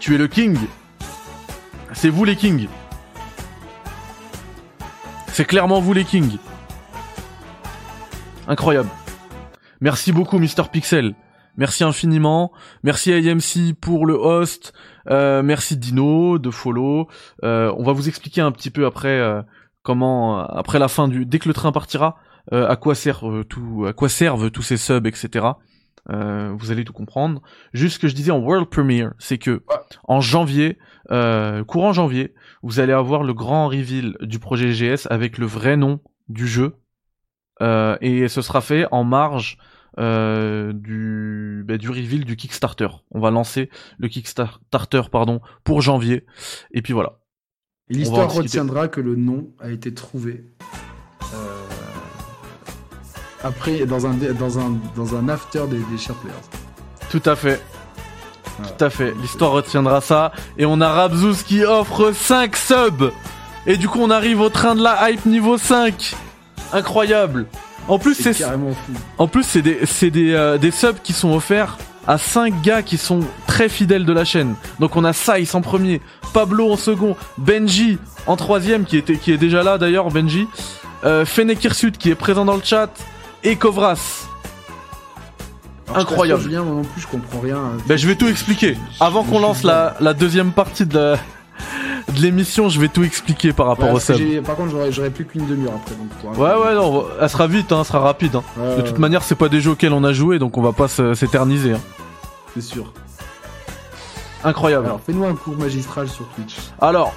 Tu es le king. C'est vous les kings. C'est clairement vous les kings. Incroyable. Merci beaucoup Mister Pixel. Merci infiniment. Merci à AMC pour le host. Euh, merci Dino de follow. Euh, on va vous expliquer un petit peu après euh, comment, après la fin du, dès que le train partira, euh, à quoi sert euh, tout, à quoi servent tous ces subs, etc. Euh, vous allez tout comprendre. Juste ce que je disais en world premiere, c'est que en janvier, courant janvier, vous allez avoir le grand reveal du projet GS avec le vrai nom du jeu. Et ce sera fait en marge euh, du, bah, du reveal du Kickstarter. On va lancer le Kickstarter pardon, pour janvier. Et puis voilà. l'histoire retiendra que le nom a été trouvé euh, après dans un dans un dans un after des, des Chaplers. Tout à fait. Voilà. Tout à fait. L'histoire retiendra ça. Et on a Rabzouz qui offre 5 subs. Et du coup, on arrive au train de la hype niveau 5. Incroyable. En plus, C'est c'est carrément fou. En plus, c'est des, c'est des, euh, des subs qui sont offerts à 5 gars qui sont très fidèles de la chaîne. Donc on a Saïs en premier, Pablo en second, Benji en troisième qui, était, qui est déjà là d'ailleurs, Benji, euh, qui est présent dans le chat, et Kovras. Alors, je Incroyable. moi non plus, je comprends rien. Ben, je vais tout expliquer. Avant qu'on lance la, la deuxième partie de, la- de l'émission, je vais tout expliquer par rapport Ouais, au sub. Par contre, j'aurais plus qu'une demi-heure après. Donc, Ouais, ouais, non, elle sera vite, hein, elle sera rapide. hein. Ouais, De ouais, toute manière, c'est pas des jeux auxquels on a joué, donc on va pas se- s'éterniser. hein. c'est sûr. Incroyable. Alors, fais-nous un cours magistral sur Twitch. Alors,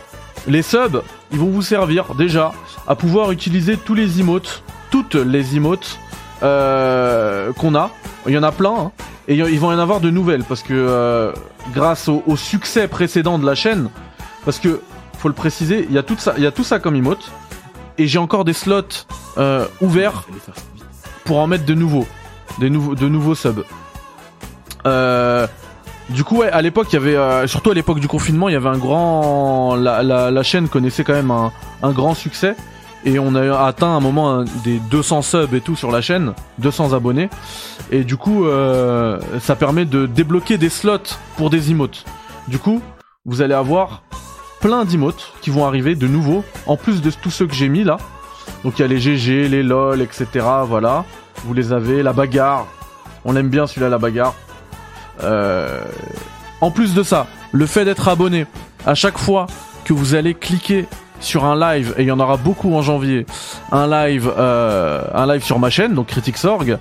les subs, ils vont vous servir déjà à pouvoir utiliser tous les emotes, toutes les emotes euh, qu'on a. Il y en a plein, hein. et il vont y en avoir de nouvelles parce que euh, grâce au, succès précédent de la chaîne, parce que faut le préciser, il y a tout ça, y a tout ça comme emote. Et j'ai encore des slots euh, ouverts pour en mettre de nouveaux, de nouveaux subs. Du coup, ouais, à l'époque, il y avait, surtout à l'époque du confinement, il y avait un grand, la, chaîne connaissait quand même un grand succès et on a atteint un moment des 200 subs et tout sur la chaîne, 200 abonnés. Et du coup, euh, ça permet de débloquer des slots pour des emotes. Du coup, vous allez avoir plein d'emotes qui vont arriver de nouveau, en plus de tous ceux que j'ai mis là. Donc il y a les GG, les LOL, etc. Voilà, vous les avez, la bagarre. On aime bien celui-là, la bagarre. Euh, En plus de ça, le fait d'être abonné, à chaque fois que vous allez cliquer sur un live, et il y en aura beaucoup en janvier, un live, euh, un live sur ma chaîne, donc Critics.org,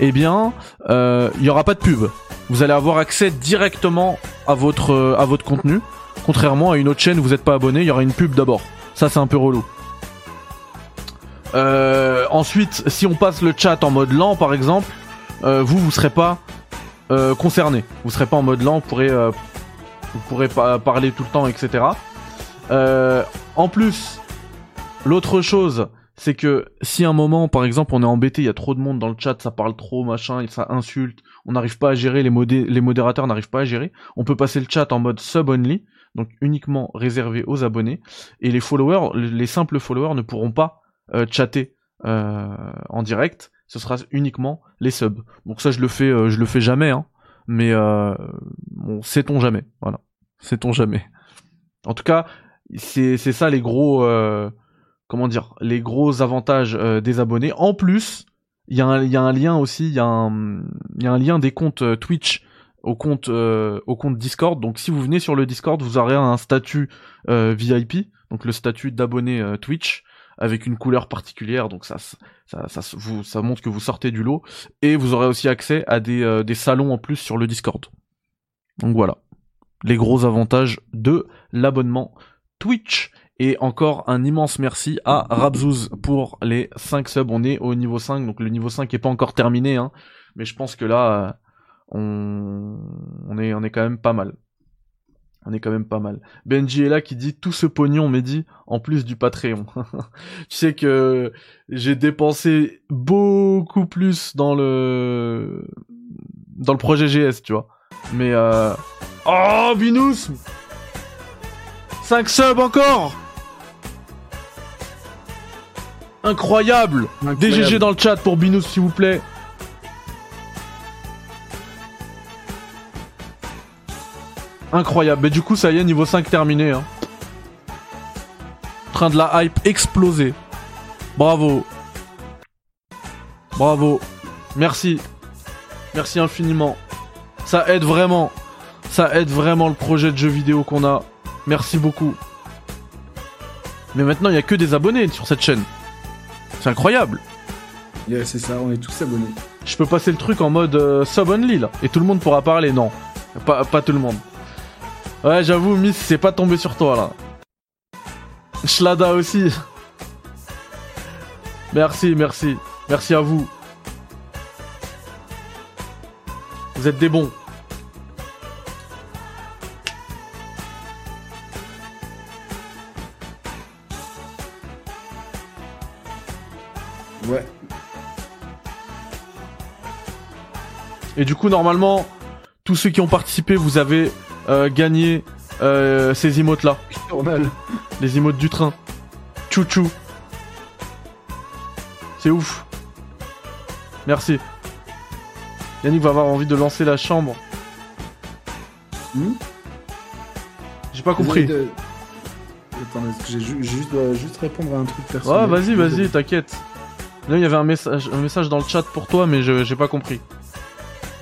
eh bien, euh, il y aura pas de pub. Vous allez avoir accès directement à votre, euh, à votre contenu. Contrairement à une autre chaîne où vous n'êtes pas abonné, il y aura une pub d'abord. Ça, c'est un peu relou. Euh, ensuite, si on passe le chat en mode lent, par exemple, euh, vous, vous serez pas euh, concerné. Vous serez pas en mode lent, vous pourrez, euh, vous pourrez pas parler tout le temps, etc. Euh, en plus, l'autre chose, c'est que si à un moment, par exemple, on est embêté, il y a trop de monde dans le chat, ça parle trop, machin, ça insulte, on n'arrive pas à gérer, les, modé- les modérateurs n'arrivent pas à gérer, on peut passer le chat en mode sub-only, donc uniquement réservé aux abonnés, et les followers, les simples followers ne pourront pas euh, chatter euh, en direct, ce sera uniquement les subs. Donc ça, je le fais, euh, je le fais jamais, hein, mais bon, sait-on jamais, voilà, sait-on jamais. En tout cas, c'est c'est ça les gros, euh, comment dire, les gros avantages euh, des abonnés. En plus, il y, a un- y a un lien aussi, il y, y a un lien des comptes euh, Twitch au compte, au compte Discord. Donc si vous venez sur le Discord, vous aurez un statut VIP, donc le statut d'abonné Twitch avec une couleur particulière. Donc ça, ça, ça, vous, ça montre que vous sortez du lot et vous aurez aussi accès à des, des salons en plus sur le Discord. Donc voilà, les gros avantages de l'abonnement Twitch. Et encore un immense merci à Rabzouz pour les 5 subs. On est au niveau 5, donc le niveau 5 est pas encore terminé, hein, mais je pense que là, euh, on, est quand même pas mal. On est quand même pas mal. Benji est là qui dit tout ce pognon, Mehdi, en plus du Patreon. (laughs) tu sais que j'ai dépensé beaucoup plus dans le dans le projet GS, tu vois. Mais euh... oh Binous 5 subs encore Incroyable DGG dans le chat pour Binous s'il vous plaît. Incroyable. Mais du coup, ça y est, niveau 5 terminé. Hein. Train de la hype exploser. Bravo. Bravo. Merci. Merci infiniment. Ça aide vraiment. Ça aide vraiment le projet de jeu vidéo qu'on a. Merci beaucoup. Mais maintenant, il n'y a que des abonnés sur cette chaîne. C'est incroyable. Yeah, c'est ça, on est tous abonnés. Je peux passer le truc en mode euh, sub only là. Et tout le monde pourra parler. Non. Pas, pas tout le monde. Ouais, j'avoue, Miss, c'est pas tombé sur toi là. Shlada aussi. Merci, merci. Merci à vous. Vous êtes des bons. Et du coup, normalement, tous ceux qui ont participé, vous avez euh, gagné euh, ces emotes là. Les emotes du train. Chouchou. C'est ouf. Merci. Yannick va avoir envie de lancer la chambre. Hmm J'ai pas compris. De- Attends, est-ce que j'ai ju- juste, dois juste répondre à un truc personnel. Ouais, vas-y, vas-y, t'inquiète. Là, il y avait un message, un message dans le chat pour toi, mais j'ai pas compris.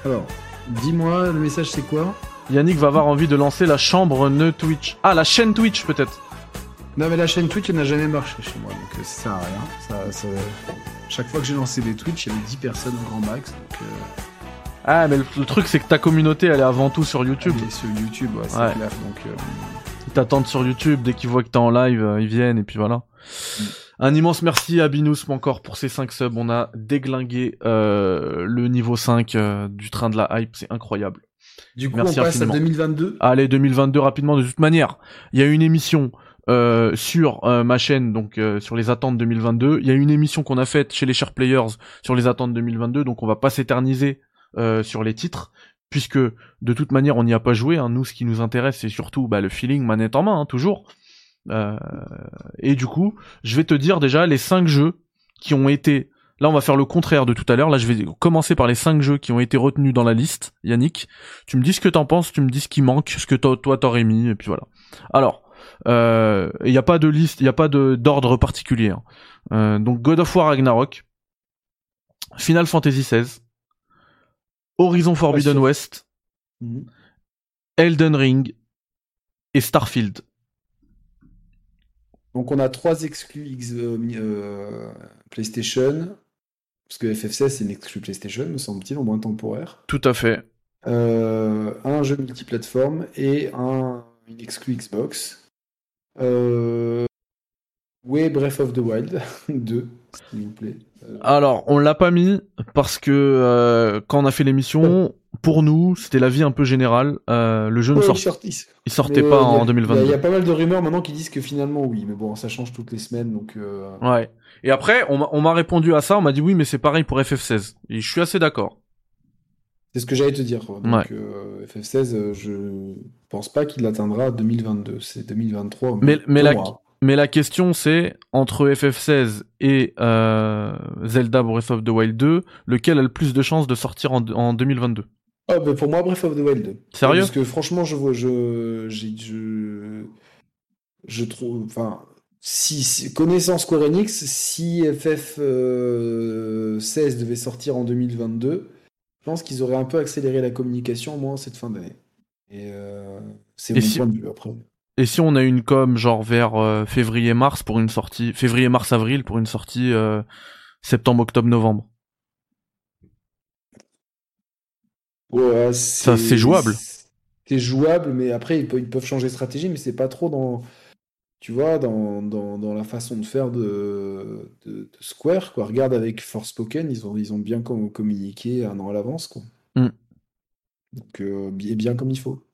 Alors, dis-moi, le message c'est quoi Yannick va avoir envie de lancer la chambre ne Twitch. Ah, la chaîne Twitch peut-être. Non, mais la chaîne Twitch, elle n'a jamais marché chez moi, donc euh, ça sert à rien. Ça, ça- Chaque fois que j'ai lancé des Twitch, il y avait 10 personnes au grand max, donc. Euh... Ah, mais le, le truc, c'est que ta communauté, elle est avant tout sur YouTube. aller sur YouTube, ouais, c'est Ouais. clair. Donc, euh, Ils t'attendent sur YouTube, dès qu'ils voient que t'es en live, euh, ils viennent, et puis voilà. Un immense merci à Binous encore pour ces 5 subs. On a déglingué euh, le niveau 5 euh, du train de la hype, c'est incroyable. Du coup, Merci on passe infiniment. à 2022. Allez, 2022 rapidement de toute manière. Il y a une émission euh, sur euh, ma chaîne, donc euh, sur les attentes 2022. Il y a une émission qu'on a faite chez les Share Players sur les attentes 2022, donc on va pas s'éterniser sur les titres, puisque de toute manière on n'y a pas joué. Hein. Nous, ce qui nous intéresse, c'est surtout bah, le feeling manette en main, hein, toujours. Et du coup, je vais te dire déjà les 5 jeux qui ont été Là, on va faire le contraire de tout à l'heure. Là, je vais commencer par les 5 jeux qui ont été retenus dans la liste. Yannick, tu me dis ce que t'en penses, tu me dis ce qui manque, ce que toi t'aurais mis, et puis voilà. Alors, il euh, n'y a pas de liste, il n'y a pas d'ordre particulier. Hein. Euh, donc God of War Ragnarok, Final Fantasy XVI, Horizon Forbidden West, mhm. Elden Ring et Starfield. Donc on a trois exclus euh, PlayStation, parce que FF16 c'est une exclu PlayStation, me semble-t-il, au moins temporaire. Tout à fait. un jeu multiplateforme et un, une exclu Xbox. Euh... Oui, Breath of the Wild (laughs) 2, s'il vous plaît. Euh, Alors, on l'a pas mis parce que euh, quand on a fait l'émission, (laughs) pour nous, c'était la vie un peu générale. Euh, le jeu ne sort... il sortait pas en 2022. Il y, a pas mal de rumeurs maintenant qui disent que finalement oui, mais bon, ça change toutes les semaines, donc. Ouais. Et après, on m'a répondu à ça, on m'a dit oui, mais c'est pareil pour FF16. Et je suis assez d'accord. C'est ce que j'allais te dire. Donc, FF16, euh, je pense pas qu'il atteindra 2022. C'est 2023. Mais, mais, la, mais la question, c'est entre FF16 et euh, Zelda Breath of the Wild 2, lequel a le plus de chances de sortir en, en 2022 Ah, bah pour moi, Breath of the Wild 2. Sérieux Parce que franchement, je vois, je, je, je trouve, enfin, si, connaissant Square Enix, si FF16 euh, devait sortir en 2022 je pense qu'ils auraient un peu accéléré la communication au moins cette fin d'année. Et euh, c'est mon point de vue après. Et si on a une com genre vers euh, février-mars pour une sortie, février-mars-avril pour une sortie septembre-octobre-novembre ouais, Ça c'est jouable. C'est jouable, mais après ils peuvent changer de stratégie, mais c'est pas trop dans tu vois, dans, dans, la façon de faire de, de, Square, quoi. Regarde avec Forspoken, ils ont, ils ont bien communiqué un an à l'avance, quoi. Mm. Donc, euh, bien comme il faut.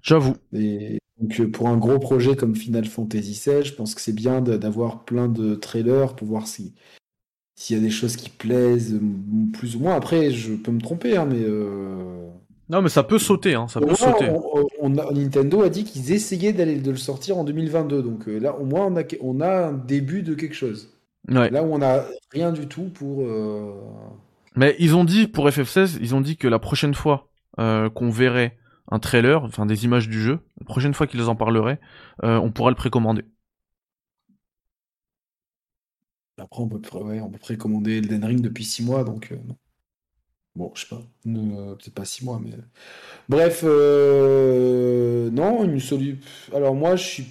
J'avoue. Et donc, euh, pour un gros projet comme Final Fantasy XVI, je pense que c'est bien d'avoir plein de trailers pour voir si s'il y a des choses qui plaisent plus ou moins. Après, je peux me tromper, hein, mais euh, non, mais ça peut sauter, hein, ça peut sauter. On, Nintendo a dit qu'ils essayaient d'aller de le sortir en 2022, donc euh, là au moins on a, on a un début de quelque chose. Là où on a rien du tout pour. Euh, mais ils ont dit pour FF16, ils ont dit que la prochaine fois qu'on verrait un trailer, enfin des images du jeu, la prochaine fois qu'ils en parleraient, on pourra le précommander. Après, on peut, précommander Elden Ring depuis 6 mois, donc non. Bon, je sais pas, peut-être pas six mois, mais. Bref, euh, non, une solution. Alors, moi, je suis.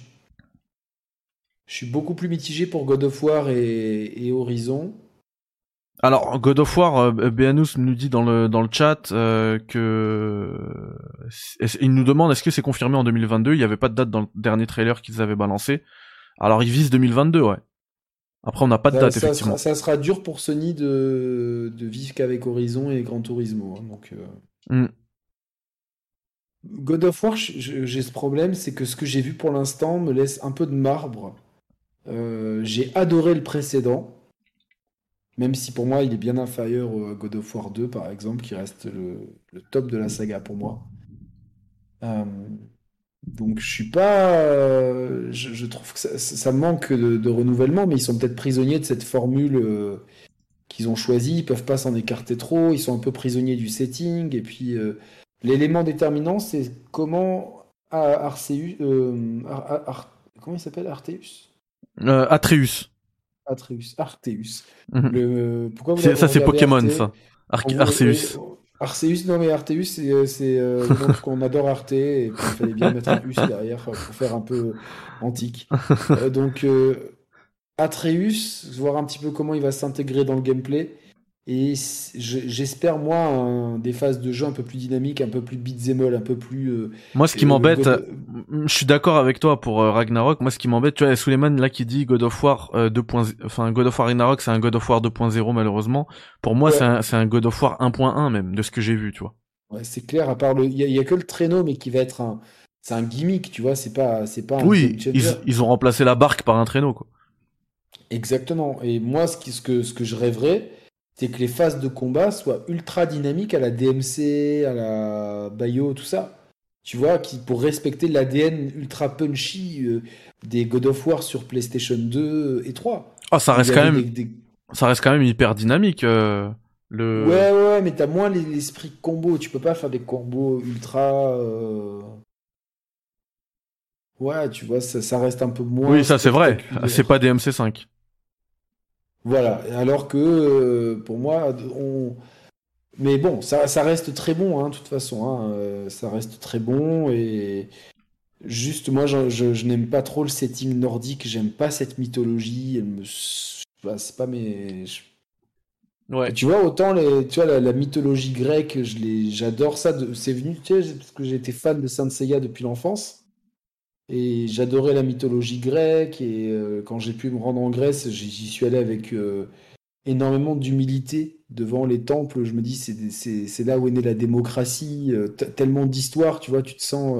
Je suis beaucoup plus mitigé pour God of War et, Horizon. Alors, God of War, euh, nous dit dans le, dans le chat euh, que. Il nous demande est-ce que c'est confirmé en 2022 Il n'y avait pas de date dans le dernier trailer qu'ils avaient balancé. Alors, ils visent 2022, ouais. Après, on n'a pas de date, ça effectivement. Sera, ça sera dur pour Sony de, de vivre qu'avec Horizon et Gran Turismo. Hein, donc, euh. mm. God of War, j'ai ce problème, c'est que ce que j'ai vu pour l'instant me laisse un peu de marbre. Euh, j'ai adoré le précédent, même si pour moi il est bien inférieur au God of War 2, par exemple, qui reste le, le top de la saga pour moi. Euh, donc je suis pas, euh, je, trouve que ça, manque de, renouvellement, mais ils sont peut-être prisonniers de cette formule euh, qu'ils ont choisie. Ils peuvent pas s'en écarter trop. Ils sont un peu prisonniers du setting. Et puis euh, l'élément déterminant, c'est comment Arceus, comment il s'appelle? Arteus? Atreus. Atreus, Arteus. Mhm. ça c'est Pokémon ça. Arceus. Arceus, non mais Arteus, c'est euh, euh, (laughs) qu'on adore Arte, et puis il fallait bien mettre un us derrière pour faire un peu antique. Euh, donc Atreus, voir un petit peu comment il va s'intégrer dans le gameplay. Et j'espère, moi, des phases de jeu un peu plus dynamiques, un peu plus beat'em all, un peu plus. moi, ce qui m'embête, je suis d'accord avec toi pour Ragnarok. Moi, ce qui m'embête, tu vois, Suleiman là qui dit God of War 2. Enfin, God of War Ragnarok, c'est un God of War 2.0 malheureusement. Pour moi, c'est un, un, God of War 1.1 même de ce que j'ai vu, tu vois. Ouais, c'est clair. À part le, il y, a que le traîneau, mais qui va être un, c'est un gimmick, tu vois, c'est pas, c'est pas. Un oui, ils, ont remplacé la barque par un traîneau, quoi. Exactement. Et moi, ce, qui, ce, que, ce que je rêverais, c'est que les phases de combat soient ultra dynamiques à la DMC, à la Bayo, tout ça. Tu vois, qui, pour respecter l'ADN ultra punchy euh, des God of War sur PlayStation 2 et 3. Ah, ça reste quand même, ça reste quand même hyper dynamique. Euh, le... Ouais, ouais, mais t'as moins l'esprit combo. Tu peux pas faire des combos ultra. Euh, Ouais, tu vois, ça, reste un peu moins. Oui, ça c'est vrai. C'est pas des MC5. Voilà. Alors que euh, pour moi, on. Mais bon, ça, ça reste très bon, hein, de toute façon. Hein, euh, ça reste très bon et. Juste, moi, je, je, n'aime pas trop le setting nordique. J'aime pas cette mythologie. Elle me. c'est pas mes. Ouais. Tu vois, autant les, tu vois, la, mythologie grecque, j'adore ça. C'est venu, tu sais, parce que j'étais fan de Saint Seiya depuis l'enfance. Et j'adorais la mythologie grecque. Et euh, quand j'ai pu me rendre en Grèce, j'y suis allé avec euh, énormément d'humilité devant les temples. Je me dis, c'est là où est née la démocratie. Euh, tellement d'histoire, tu vois, tu te sens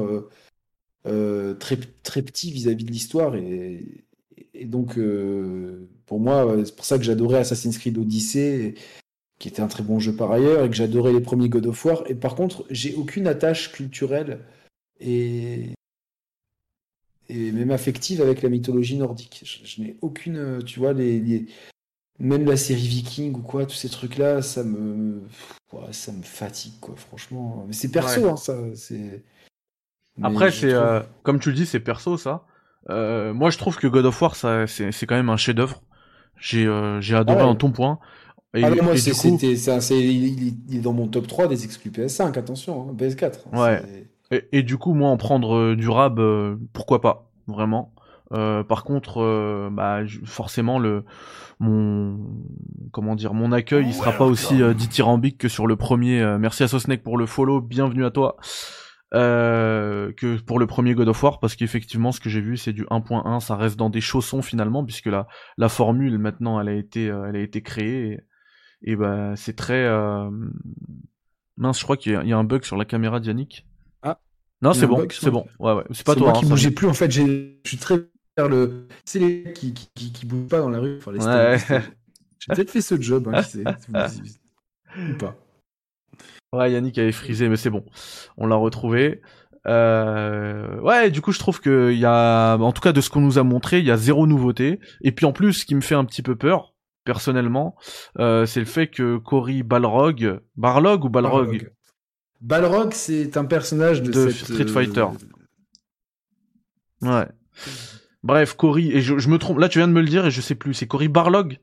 très, très petit vis-à-vis de l'histoire. Et, donc, pour moi, c'est pour ça que j'adorais Assassin's Creed Odyssey qui était un très bon jeu par ailleurs, et que j'adorais les premiers God of War. Et par contre, j'ai aucune attache culturelle et, et même affective avec la mythologie nordique. Je, n'ai aucune, euh, tu vois, les, même la série Viking ou quoi, tous ces trucs-là, ça me, ça me fatigue, quoi, franchement. Mais c'est perso, hein, ça. C'est. Après, c'est euh, comme tu le dis, c'est perso, ça. Euh, moi, je trouve que God of War, ça, c'est, quand même un chef-d'œuvre. J'ai, j'ai adoré ah en ton point. Et, ah moi, c'est, c'était, c'est, il, est dans mon top 3 des exclus PS5, attention, hein, PS4. Ouais. Et, du coup, moi, en prendre euh, du rab, euh, pourquoi pas, vraiment. Euh, par contre, bah, forcément, le mon comment dire, mon accueil, il sera pas aussi dithyrambique que sur le premier. merci à Sosnek pour le follow, bienvenue à toi. que pour le premier God of War parce qu'effectivement ce que j'ai vu c'est du 1.1 ça reste dans des chaussons finalement puisque la la formule maintenant elle a été elle a été créée et, bah c'est très mince je crois qu'il y, a un bug sur la caméra d'Yannick non, c'est bon, c'est bon. Ouais, ouais. C'est pas toi. Moi qui hein, bougeais plus, en fait, je suis très vers le. C'est les qui, qui, qui, bougent pas dans la rue. Enfin, les ouais. J'ai peut-être fait ce job, hein, qui Ou pas. Ouais, Yannick avait frisé, mais c'est bon. On l'a retrouvé. Euh... Ouais, du coup, je trouve que il y a, en tout cas, de ce qu'on nous a montré, il y a zéro nouveauté. Et puis en plus, ce qui me fait un petit peu peur, personnellement, euh, c'est le fait que Cory Balrog, Barlog ou Balrog, Balrog, c'est un personnage de, Street Fighter. Euh, ouais. Bref, Cory, et je, me trompe, là tu viens de me le dire et je sais plus, c'est Cory Barlog?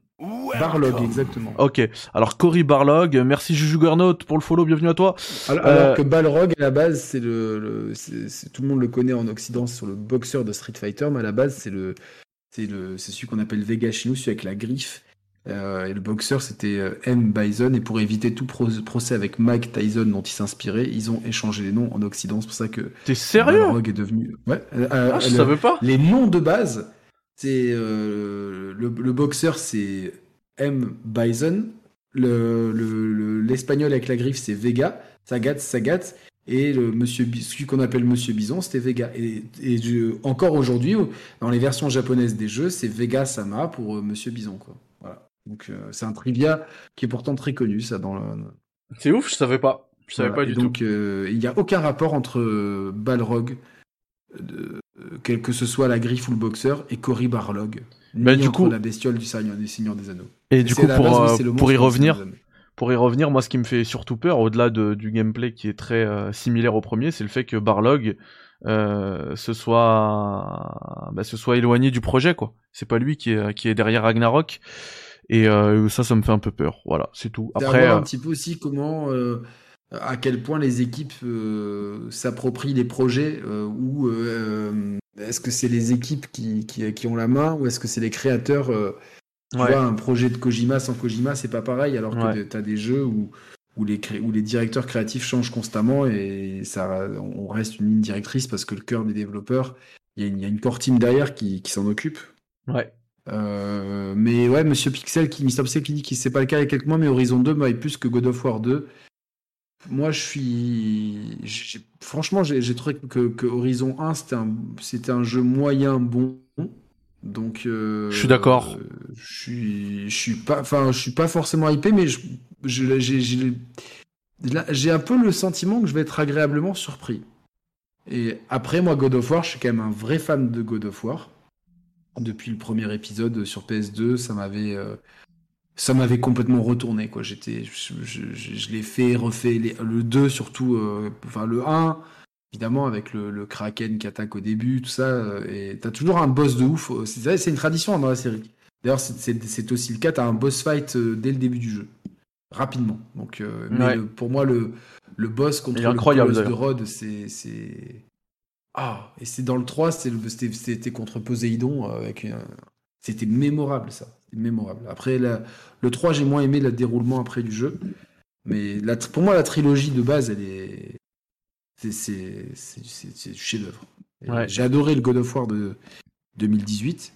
Barlog, exactement. Ok, alors Cory Barlog, merci Juju Garnot pour le follow, bienvenue à toi. Alors, euh, que Balrog, à la base, c'est le, tout le monde le connaît en Occident sur le boxeur de Street Fighter, mais à la base, c'est le, c'est le, c'est celui qu'on appelle Vega chez nous, celui avec la griffe. Euh, et le boxeur, c'était euh, M. Bison. Et pour éviter tout procès avec Mike Tyson dont il s'inspirait, ils ont échangé les noms en Occident. C'est pour ça que. T'es sérieux? est devenu. Ouais. Euh, ah, je savais pas. Les noms de base, c'est le, le, boxeur, c'est M. Bison. L'espagnol le, avec la griffe, c'est Vega. Sagat, Sagat. Et le monsieur, celui qu'on appelle Monsieur Bison, c'était Vega. Et, et encore aujourd'hui, dans les versions japonaises des jeux, c'est Vega Sama pour Monsieur Bison, quoi. Donc euh, c'est un trivia qui est pourtant très connu, ça dans le. C'est ouf, je savais pas. Je savais pas du tout. Donc euh, il n'y a aucun rapport entre euh, Balrog, quel que ce soit la griffe ou le boxeur, et Cory Barlog. Bah, du coup, la bestiole du Seigneur des Seigneurs des Anneaux. Et, du coup, pour, pour y revenir, pour y revenir, moi, ce qui me fait surtout peur, au-delà de, du gameplay qui est très similaire au premier, c'est le fait que Barlog euh, se soit, bah, se soit éloigné du projet, quoi. C'est pas lui qui est, qui est derrière Ragnarok. Et euh, ça, ça me fait un peu peur. Voilà, c'est tout. Après, un euh, petit peu aussi comment, euh, à quel point les équipes s'approprient les projets ou est-ce que c'est les équipes qui, qui, qui, ont la main ou est-ce que c'est les créateurs Tu vois, un projet de Kojima sans Kojima, c'est pas pareil, alors que tu as des jeux où, où, les, où les directeurs créatifs changent constamment et ça, on reste une ligne directrice parce que le cœur des développeurs, il y, y, a une core team derrière qui, qui s'en occupe. Ouais. Euh, mais ouais, Monsieur Pixel, qui, Mr. Pixel qui dit que c'est pas le cas il y a quelques mois, mais Horizon 2 m'avait plus que God of War 2. moi, je suis. Franchement, j'ai trouvé que, Horizon 1, c'était un, un jeu moyen bon. Donc. je suis d'accord. je suis, je suis pas, enfin, je suis pas forcément hypé, mais j'ai un peu le sentiment que je vais être agréablement surpris. Et après, moi, God of War, je suis quand même un vrai fan de God of War. Depuis le premier épisode sur PS2, ça m'avait ça m'avait complètement retourné quoi. J'étais je, l'ai fait refait le 2 surtout euh, enfin le 1 évidemment avec le, kraken qui attaque au début tout ça euh, et t'as toujours un boss de ouf c'est une tradition dans la série. D'ailleurs c'est aussi le cas t'as un boss fight euh, dès le début du jeu rapidement. Donc mais pour moi le le boss contre le incroyable, de Rod c'est ah et c'est dans le 3 c'était contre Poséidon avec c'était mémorable ça mémorable. Après, le 3, j'ai moins aimé le déroulement après du jeu. Mais pour moi, la trilogie de base, elle est. C'est chef-d'œuvre. J'ai adoré le God of War de 2018.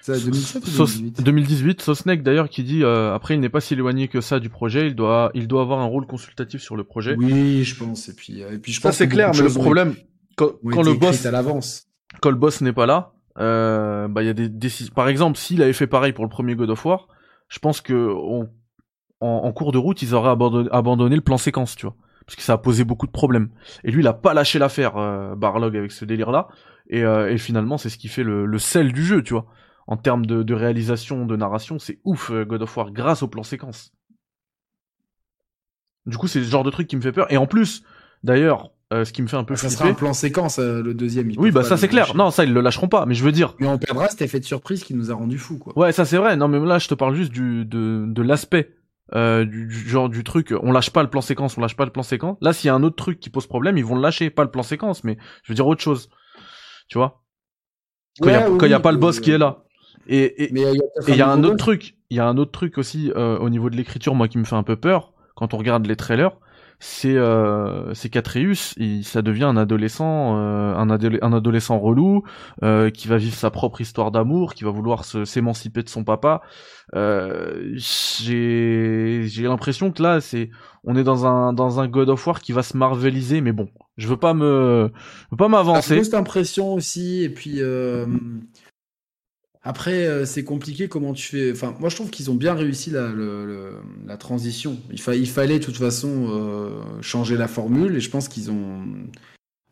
Ça, 2018, 2018 Sosnek d'ailleurs qui dit euh, après il n'est pas si éloigné que ça du projet, il doit il doit avoir un rôle consultatif sur le projet. Oui, je pense et puis et puis je ça c'est clair mais le problème quand, le boss à l'avance quand le boss n'est pas là, euh, bah il y a des décisions. Par exemple, s'il avait fait pareil pour le premier God of War, je pense que en, cours de route, ils auraient abandonné, le plan séquence, tu vois, parce que ça a posé beaucoup de problèmes. Et lui, il a pas lâché l'affaire, euh, Barlog, avec ce délire-là. Et, euh, finalement, c'est ce qui fait le, sel du jeu, tu vois. En termes de, réalisation, de narration, c'est ouf God of War grâce au plan séquence. Du coup, c'est le genre de truc qui me fait peur. Et en plus, d'ailleurs, euh, ce qui me fait un peu ah, Ça sera un plan séquence, euh, le deuxième. Oui, bah ça c'est clair. Non, ça ils le lâcheront pas. Mais je veux dire. Mais on perdra cet effet de surprise qui nous a rendu fou, quoi. Ouais, ça c'est vrai. Non, mais là je te parle juste du de, de l'aspect. Euh, du, genre du truc, on lâche pas le plan séquence, on lâche pas le plan séquence. Là, s'il y a un autre truc qui pose problème, ils vont le lâcher, pas le plan séquence, mais je veux dire autre chose. Tu vois? Quand il y, a pas le boss qui est là. Et il y a un autre truc, il y a un autre truc aussi au niveau de l'écriture, moi qui me fait un peu peur quand on regarde les trailers c'est euh, c'est qu'Atreus, ça devient un adolescent, euh, un, un, adolescent relou euh, qui va vivre sa propre histoire d'amour, qui va vouloir s'émanciper de son papa. Euh, j'ai j'ai l'impression que là, c'est on est dans un dans un God of War qui va se marveliser, mais bon, je veux pas me je veux pas m'avancer. cette impression aussi, et puis. Euh, après, euh, c'est compliqué comment tu fais. Enfin, moi, je trouve qu'ils ont bien réussi la, la transition. Il, il, fallait, de toute façon, euh, changer la formule. Et je pense qu'ils ont.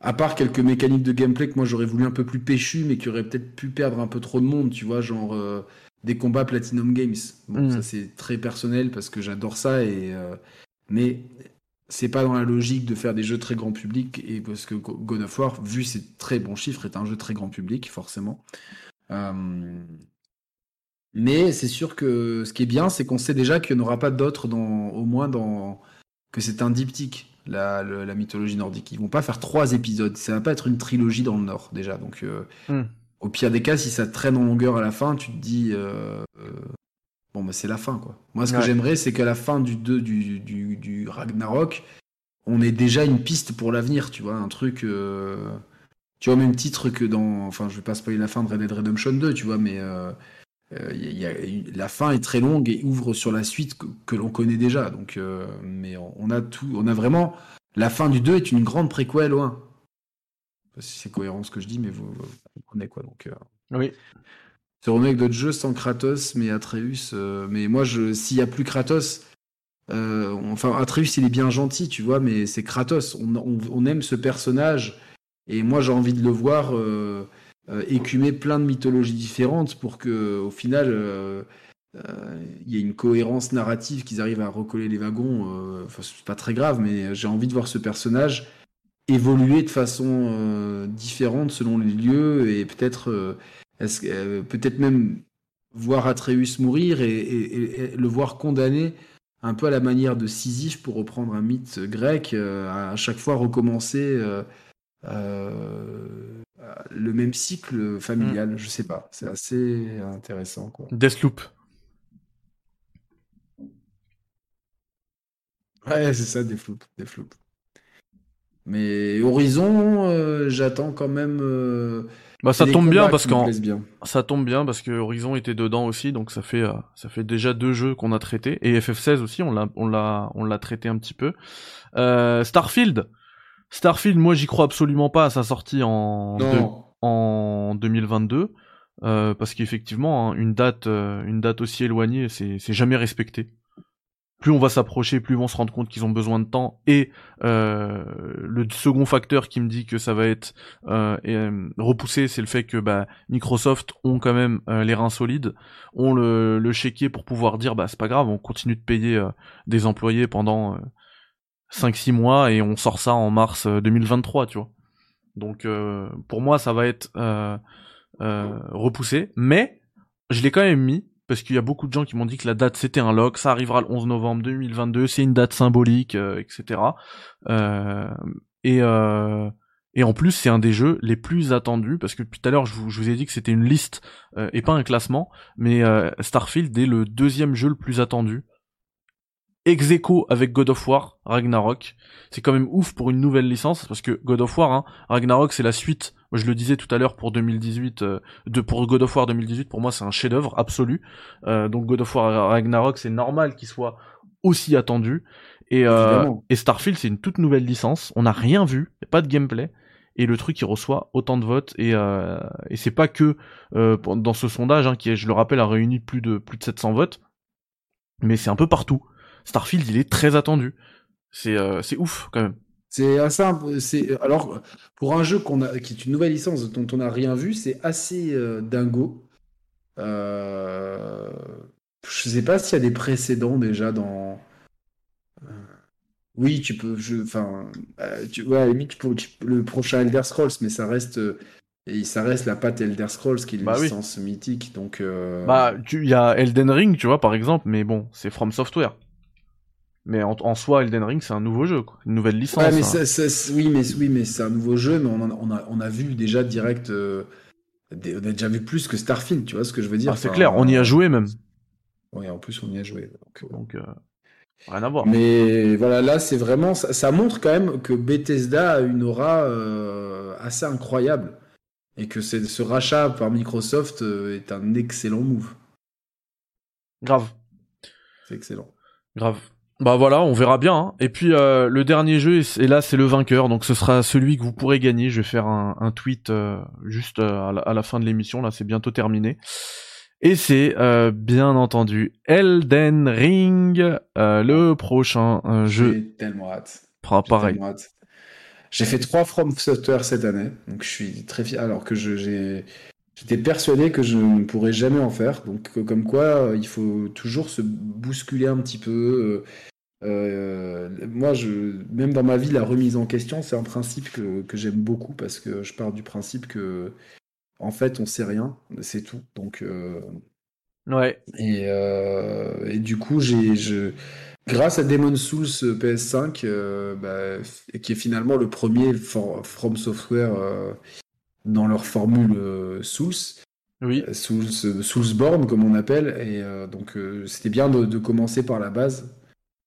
À part quelques mécaniques de gameplay que moi, j'aurais voulu un peu plus péchu, mais qui auraient peut-être pu perdre un peu trop de monde, tu vois, genre euh, des combats Platinum Games. Bon, mm. ça, c'est très personnel parce que j'adore ça. Et, mais c'est pas dans la logique de faire des jeux très grand public. Et parce que God of War, vu ses très bons chiffres, est un jeu très grand public, forcément. Euh, mais c'est sûr que ce qui est bien, c'est qu'on sait déjà qu'il n'y en aura pas d'autres, au moins dans que c'est un diptyque, la, la, mythologie nordique. Ils vont pas faire trois épisodes. Ça va pas être une trilogie dans le Nord déjà. Donc, euh, hmm. au pire des cas, si ça traîne en longueur à la fin, tu te dis euh, bon, bah, c'est la fin quoi. Moi, ce que j'aimerais, c'est qu'à la fin du, du, du, du, Ragnarok, on ait déjà une piste pour l'avenir. Tu vois, un truc. Tu vois, au même titre que dans. Enfin, je vais pas spoiler la fin de Red Dead Redemption 2, tu vois, mais euh, euh, y a, la fin est très longue et ouvre sur la suite que, l'on connaît déjà. Donc, euh, mais on a tout. On a vraiment. La fin du 2 est une grande préquelle au 1. si c'est cohérent ce que je dis, mais vous, comprenez quoi. Donc, oui. C'est remake d'autres jeux sans Kratos, mais Atreus. mais moi, s'il y a plus Kratos. enfin, Atreus, il est bien gentil, tu vois, mais c'est Kratos. on aime ce personnage et moi, j'ai envie de le voir euh, euh, écumer plein de mythologies différentes pour que, au final, euh, il y ait une cohérence narrative, qu'ils arrivent à recoller les wagons. Enfin, c'est pas très grave, mais j'ai envie de voir ce personnage évoluer de façon différente selon les lieux et peut-être, peut-être même voir Atreus mourir et, le voir condamné un peu à la manière de Sisyphe pour reprendre un mythe grec, à chaque fois recommencer le même cycle familial, mm. je sais pas. C'est assez intéressant. Quoi. Deathloop. Ouais, c'est ça, Deathloop. Deathloop. Mais Horizon, j'attends quand même. Bah ça tombe bien parce qu'en ça tombe bien parce que Horizon était dedans aussi donc ça fait ça fait déjà deux jeux qu'on a traités et FF16 aussi on l'a on l'a on l'a traité un petit peu. Starfield Starfield moi j'y crois absolument pas à sa sortie en en 2022 euh, parce qu'effectivement hein, une date euh, une date aussi éloignée c'est c'est jamais respecté. Plus on va s'approcher plus on se rendre compte qu'ils ont besoin de temps. Et euh, le second facteur qui me dit que ça va être repoussé c'est le fait que bah, Microsoft ont quand même les reins solides ont le, le chéquier pour pouvoir dire bah c'est pas grave on continue de payer des employés pendant 5-6 mois et on sort ça en mars 2023 tu vois donc pour moi ça va être euh, repoussé, mais je l'ai quand même mis parce qu'il y a beaucoup de gens qui m'ont dit que la date c'était un lock, ça arrivera le 11 novembre 2022, c'est une date symbolique, etc. Euh, et euh, et en plus, c'est un des jeux les plus attendus parce que tout à l'heure, je vous, ai dit que c'était une liste et pas un classement, mais Starfield est le deuxième jeu le plus attendu. Ex avec God of War, Ragnarok. C'est quand même ouf pour une nouvelle licence parce que God of War, hein, Ragnarok, c'est la suite je le disais tout à l'heure pour 2018, euh, de, pour God of War 2018, pour moi c'est un chef-d'œuvre absolu. Euh, donc God of War Ragnarok, c'est normal qu'il soit aussi attendu. Et, euh, et Starfield, c'est une toute nouvelle licence. On n'a rien vu, pas de gameplay. Et le truc, il reçoit autant de votes. Et, et c'est pas que dans ce sondage, hein, qui, je le rappelle, a réuni plus de, plus de 700 votes. Mais c'est un peu partout. Starfield, il est très attendu. C'est c'est ouf quand même. C'est assez c'est alors pour un jeu qu'on a qui est une nouvelle licence dont on n'a rien vu, c'est assez euh, dingo. Euh, je sais pas s'il y a des précédents déjà dans. Euh, oui, tu peux. Je... Enfin, euh, tu... ouais, à la limite, le prochain Elder Scrolls, mais ça reste. Et ça reste la patte Elder Scrolls qui est une bah licence mythique, donc. Bah, il y a Elden Ring, tu vois, par exemple, mais bon, c'est From Software. Mais en, soi, Elden Ring, c'est un nouveau jeu, quoi. une nouvelle licence. Ouais, mais hein. oui, mais oui, mais c'est un nouveau jeu, mais on, on, a, on a vu déjà direct. Euh, on a déjà vu plus que Starfield, tu vois ce que je veux dire? Ah, c'est clair, on y a joué même. Oui, en plus, on y a joué. Donc, euh, euh, rien à voir. Mais voilà, là, c'est vraiment. Ça, montre quand même que Bethesda a une aura assez incroyable. Et que ce rachat par Microsoft est un excellent move. Grave. C'est excellent. Grave. Bah voilà, on verra bien. Hein. Et puis euh, le dernier jeu, et là c'est le vainqueur, donc ce sera celui que vous pourrez gagner. Je vais faire un, tweet euh, juste euh, à la, fin de l'émission, là c'est bientôt terminé. Et c'est bien entendu Elden Ring, le prochain jeu. J'ai tellement hâte. pareil. J'ai fait trois From Software cette année, donc je suis très fier. Alors que j'ai J'étais persuadé que je ne pourrais jamais en faire. Donc, comme quoi, il faut toujours se bousculer un petit peu, euh, moi, je, même dans ma vie, la remise en question, c'est un principe que, que j'aime beaucoup parce que je pars du principe que, en fait, on sait rien, c'est tout. Donc, euh, ouais. Et, euh, et, du coup, j'ai, je, grâce à Demon Souls PS5, bah, qui est finalement le premier From Software dans leur formule Souls. Oui. Souls, Soulsborne, comme on appelle. Et donc, c'était bien de, de, commencer par la base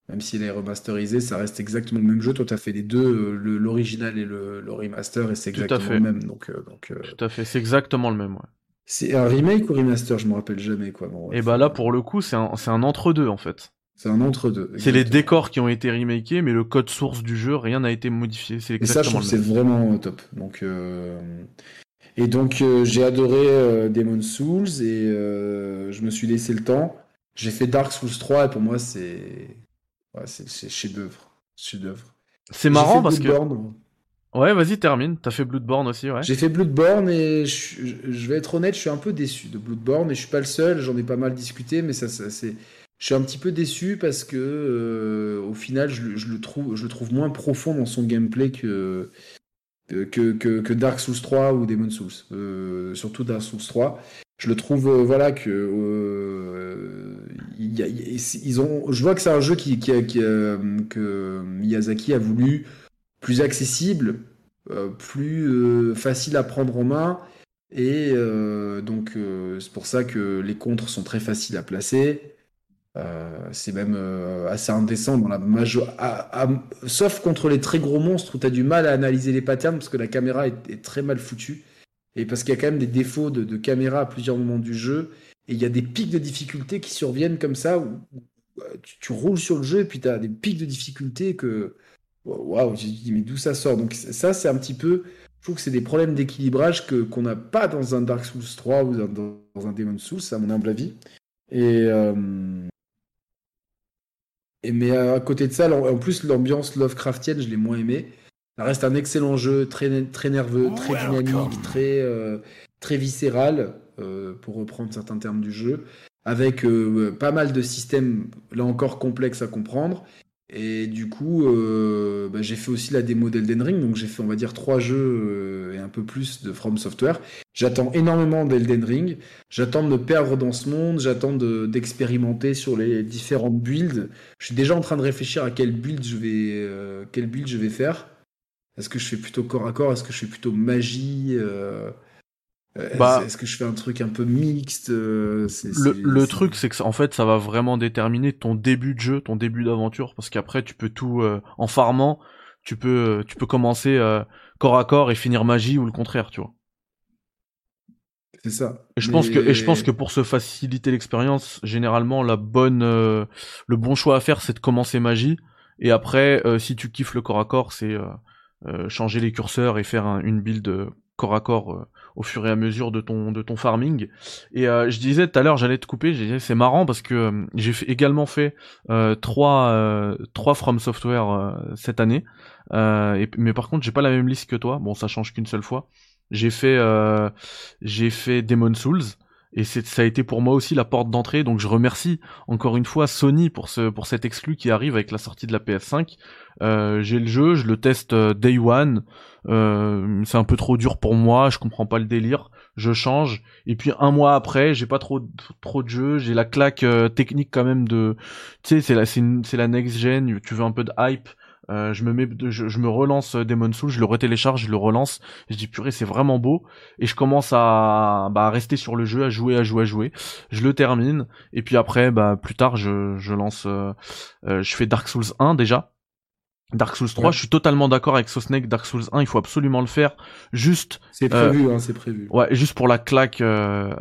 même s'il est remasterisé, ça reste exactement le même jeu. Toi, tu as fait les deux, euh, l'original et le, remaster, et c'est exactement le même. Donc, euh, donc, euh, Tout à fait, c'est exactement le même, ouais. C'est un remake ou remaster? Je me rappelle jamais, quoi. et bah là, pour le coup, c'est un, un entre-deux, en fait. C'est un entre-deux. C'est les décors qui ont été remakés, mais le code source du jeu, rien n'a été modifié. C'est exactement et ça, je c'est vraiment top. Donc, Et donc, j'ai adoré Demon Souls, et je me suis laissé le temps. J'ai fait Dark Souls 3, et pour moi, c'est Ouais, c'est chef-d'œuvre. Chef-d'œuvre. C'est marrant parce que. Ouais, vas-y, termine. T'as fait Bloodborne aussi, ouais. J'ai fait Bloodborne et je, vais être honnête, je suis un peu déçu de Bloodborne et je suis pas le seul, j'en ai pas mal discuté, mais ça, c'est. Je suis un petit peu déçu parce que euh, au final, je, le trouve, je le trouve moins profond dans son gameplay que, que, Dark Souls 3 ou Demon Souls. Euh, surtout Dark Souls 3 je le trouve euh, voilà que euh, ils ont je vois que c'est un jeu qui, que Miyazaki a voulu plus accessible plus facile à prendre en main et donc c'est pour ça que les contres sont très faciles à placer c'est même assez indécent dans la major... sauf contre les très gros monstres où tu as du mal à analyser les patterns parce que la caméra est, très mal foutue. Et parce qu'il y a quand même des défauts de, caméra à plusieurs moments du jeu. Et il y a des pics de difficulté qui surviennent comme ça où, tu, tu, roules sur le jeu et puis tu as des pics de difficulté que waouh, j'ai dit mais d'où ça sort? Donc ça c'est un petit peu je trouve que c'est des problèmes d'équilibrage que qu'on n'a pas dans un Dark Souls 3 ou dans, un Demon Souls, à mon humble avis. Et, euh, et mais à côté de ça, en plus l'ambiance Lovecraftienne, je l'ai moins aimé. Ça reste un excellent jeu, très très nerveux, très dynamique, très euh, très viscéral, euh, pour reprendre certains termes du jeu, avec pas mal de systèmes là encore complexes à comprendre et du coup, euh, bah, j'ai fait aussi la démo d'Elden Ring, donc j'ai fait, on va dire, trois jeux euh, et un peu plus de From Software. J'attends énormément d'Elden Ring, j'attends de me perdre dans ce monde, j'attends d'expérimenter sur les différentes builds. Je suis déjà en train de réfléchir à quelle build je vais, euh, quelle build je vais faire. Est-ce que je fais plutôt corps à corps? Est-ce que je fais plutôt magie bah, est-ce que je fais un truc un peu mixte euh, Le, truc, c'est que en fait, ça va vraiment déterminer ton début de jeu, ton début d'aventure, parce qu'après, tu peux tout euh, en farmant, tu peux, tu peux commencer corps à corps et finir magie ou le contraire, tu vois. C'est ça. Et je pense que, et je pense que pour se faciliter l'expérience, généralement, la bonne, le bon choix à faire, c'est de commencer magie, et après, si tu kiffes le corps à corps, c'est changer les curseurs et faire une build corps à corps au fur et à mesure de ton de ton farming. Et euh, je disais tout à l'heure, j'allais te couper. J'ai c'est marrant parce que euh, j'ai également fait euh, trois trois From Software cette année. Mais par contre, j'ai pas la même liste que toi. Bon, ça change qu'une seule fois. J'ai fait j'ai fait Demon Souls et ça a été pour moi aussi la porte d'entrée. Donc je remercie encore une fois Sony pour ce pour cet exclu qui arrive avec la sortie de la PS5. Euh, j'ai le jeu, je le teste euh, day one. Euh, c'est un peu trop dur pour moi, je comprends pas le délire. Je change et puis un mois après, j'ai pas trop trop de jeux, j'ai la claque technique quand même de, tu sais, c'est la c'est la next gen. Tu veux un peu de hype. Euh, je me mets, je, me relance Demon Souls, je le retélécharge, je le relance. Je dis purée, c'est vraiment beau. Et je commence à, bah, rester sur le jeu, à jouer, à jouer, à jouer. Je le termine. Et puis après, bah, plus tard, je, je lance, euh, euh, je fais Dark Souls 1 déjà. Dark Souls 3, je suis totalement d'accord avec Sosnake. Dark Souls 1, il faut absolument le faire. Juste. C'est prévu, hein, c'est prévu. Ouais, juste pour la claque euh,